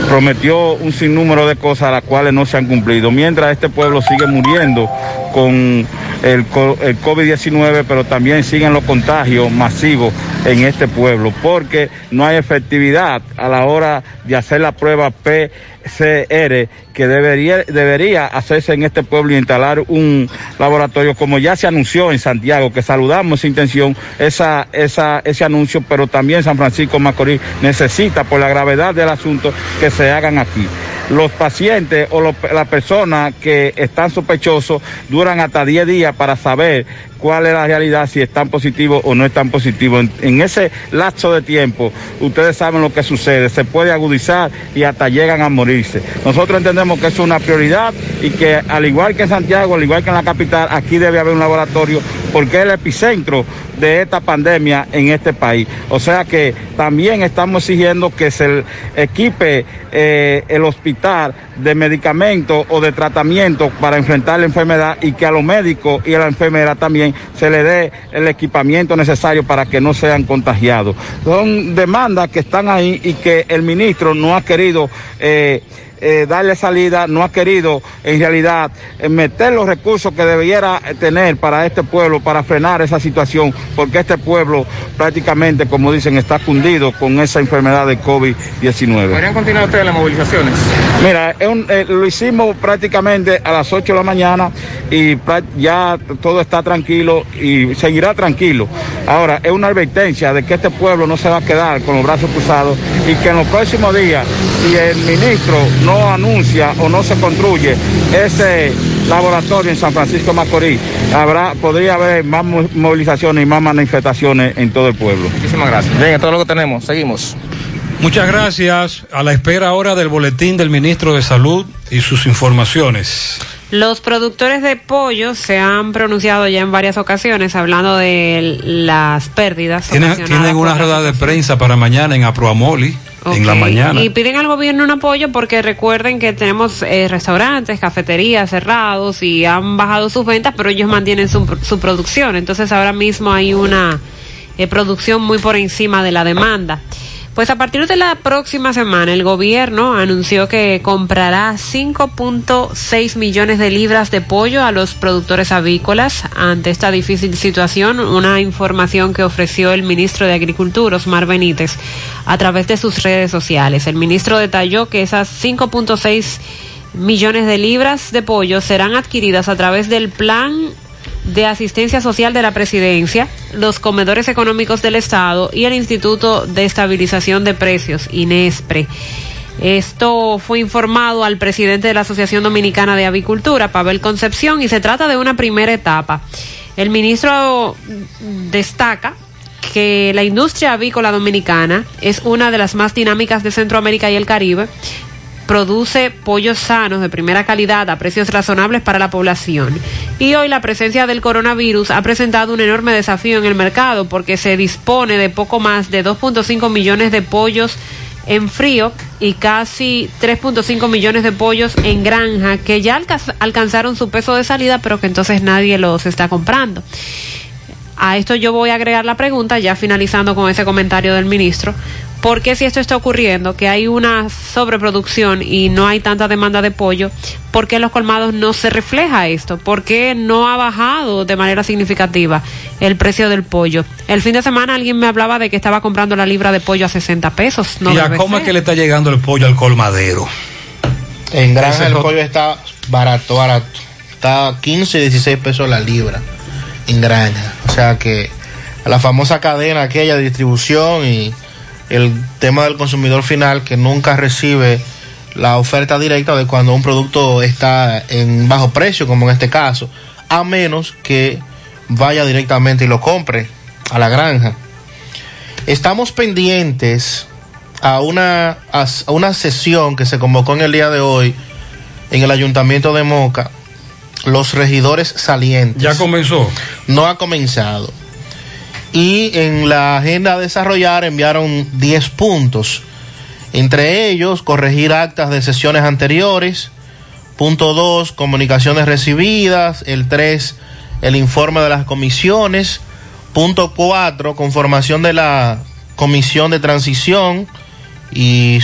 prometió un sinnúmero de cosas las cuales no se han cumplido, mientras este pueblo sigue muriendo con el, el COVID-19, pero también siguen los contagios masivos en este pueblo, porque no hay efectividad a la hora de hacer la prueba PCR que debería, debería hacerse en este pueblo y instalar un laboratorio como ya se anunció en Santiago, que saludamos esa intención, esa, ese anuncio, pero también San Francisco Macorís necesita, por la gravedad del asunto, que se hagan aquí. Los pacientes o las personas que están sospechosos duran hasta 10 días para saber cuál es la realidad, si están positivos o no están positivos. En, en ese lapso de tiempo, ustedes saben lo que sucede, se puede agudizar y hasta llegan a morirse. Nosotros entendemos que es una prioridad y que al igual que en Santiago, al igual que en la capital, aquí debe haber un laboratorio porque es el epicentro de esta pandemia en este país. O sea que también estamos exigiendo que se equipe eh, el hospital de medicamentos o de tratamiento para enfrentar la enfermedad y que a los médicos y a la enfermera también se le dé el equipamiento necesario para que no sean contagiados. Son demandas que están ahí y que el ministro no ha querido eh, eh, darle salida, no ha querido en realidad eh, meter los recursos que debiera tener para este pueblo, para frenar esa situación, porque este pueblo prácticamente, como dicen, está fundido con esa enfermedad de COVID-19. ¿Podrían continuar ustedes las movilizaciones? Mira, un- eh, lo hicimos prácticamente a las 8 de la mañana y ya todo está tranquilo y seguirá tranquilo. Ahora, es una advertencia de que este pueblo no se va a quedar con los brazos cruzados y que en los próximos días, si el ministro no anuncia o no se construye ese laboratorio en San Francisco de Macorís, habrá, podría haber más mo- movilizaciones y más manifestaciones en todo el pueblo. Muchísimas gracias. Bien, todo lo que tenemos. Seguimos. Muchas gracias. A la espera ahora del boletín del ministro de Salud y sus informaciones. Los productores de pollo se han pronunciado ya en varias ocasiones hablando de las pérdidas. Tienen, tienen una rueda de prensa para mañana en Aproamoli, en la Ok. mañana. Y piden al gobierno un apoyo porque recuerden que tenemos eh, restaurantes, cafeterías cerrados y han bajado sus ventas, pero ellos mantienen su, su producción. Entonces ahora mismo hay una eh, producción muy por encima de la demanda. Pues a partir de la próxima semana el gobierno anunció que comprará 5.6 millones de libras de pollo a los productores avícolas ante esta difícil situación, una información que ofreció el ministro de Agricultura, Osmar Benítez, a través de sus redes sociales. El ministro detalló que esas 5.6 millones de libras de pollo serán adquiridas a través del plan de asistencia social de la presidencia, los comedores económicos del Estado y el Instituto de Estabilización de Precios, INESPRE. Esto fue informado al presidente de la Asociación Dominicana de Avicultura, Pavel Concepción, y se trata de una primera etapa. El ministro destaca que la industria avícola dominicana es una de las más dinámicas de Centroamérica y el Caribe. Produce pollos sanos de primera calidad a precios razonables para la población. Y hoy la presencia del coronavirus ha presentado un enorme desafío en el mercado porque se dispone de poco más de 2.5 millones de pollos en frío y casi 3.5 millones de pollos en granja que ya alca- alcanzaron su peso de salida pero que entonces nadie los está comprando. A esto yo voy a agregar la pregunta, ya finalizando con ese comentario del ministro. ¿Por qué si esto está ocurriendo, que hay una sobreproducción y no hay tanta demanda de pollo, por qué en los colmados no se refleja esto? ¿Por qué no ha bajado de manera significativa el precio del pollo? El fin de semana alguien me hablaba de que estaba comprando la libra de pollo a 60 pesos. No ¿Y a cómo es que le está llegando el pollo al colmadero? En granja el pollo está barato, barato. Está a 15, 16 pesos la libra en granja. O sea que la famosa cadena aquella de distribución y el tema del consumidor final que nunca recibe la oferta directa de cuando un producto está en bajo precio, como en este caso, a menos que vaya directamente y lo compre a la granja. Estamos pendientes a una, a una sesión que se convocó en el día de hoy en el ayuntamiento de Moca, los regidores salientes. ¿Ya comenzó? No ha comenzado. Y en la agenda a desarrollar enviaron 10 puntos. Entre ellos, corregir actas de sesiones anteriores. Punto 2, comunicaciones recibidas. El 3, el informe de las comisiones. Punto 4, conformación de la comisión de transición y,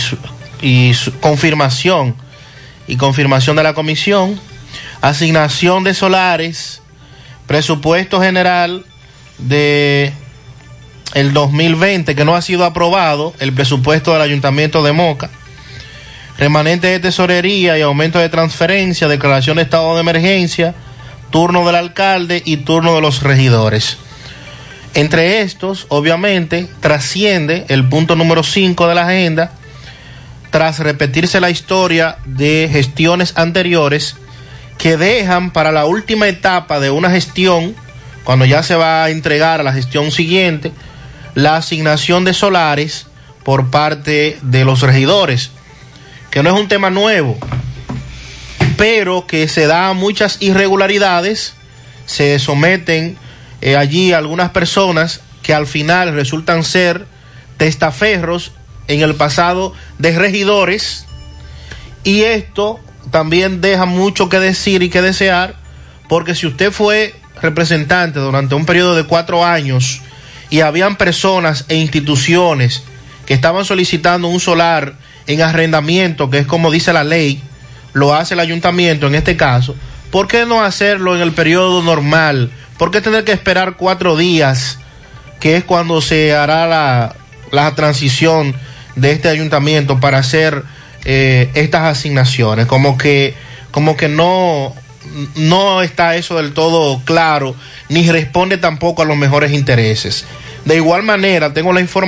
y confirmación y confirmación de la comisión, asignación de solares, presupuesto general de el 2020 que no ha sido aprobado, el presupuesto del Ayuntamiento de Moca, remanente de tesorería y aumento de transferencia, declaración de estado de emergencia, turno del alcalde y turno de los regidores. Entre estos, obviamente, trasciende el punto número 5 de la agenda, tras repetirse la historia de gestiones anteriores que dejan para la última etapa de una gestión, cuando ya se va a entregar a la gestión siguiente, la asignación de solares por parte de los regidores, que no es un tema nuevo, pero que se da muchas irregularidades, se someten eh, allí algunas personas que al final resultan ser testaferros en el pasado de regidores y esto también deja mucho que decir y que desear porque si usted fue representante durante un periodo de cuatro años y habían personas e instituciones que estaban solicitando un solar en arrendamiento, que es como dice la ley, lo hace el ayuntamiento en este caso, ¿por qué no hacerlo en el periodo normal? ¿Por qué tener que esperar cuatro días, que es cuando se hará la, la transición de este ayuntamiento para hacer eh, estas asignaciones? Como que, como que no, no está eso del todo claro, ni responde tampoco a los mejores intereses. De igual manera, tengo la información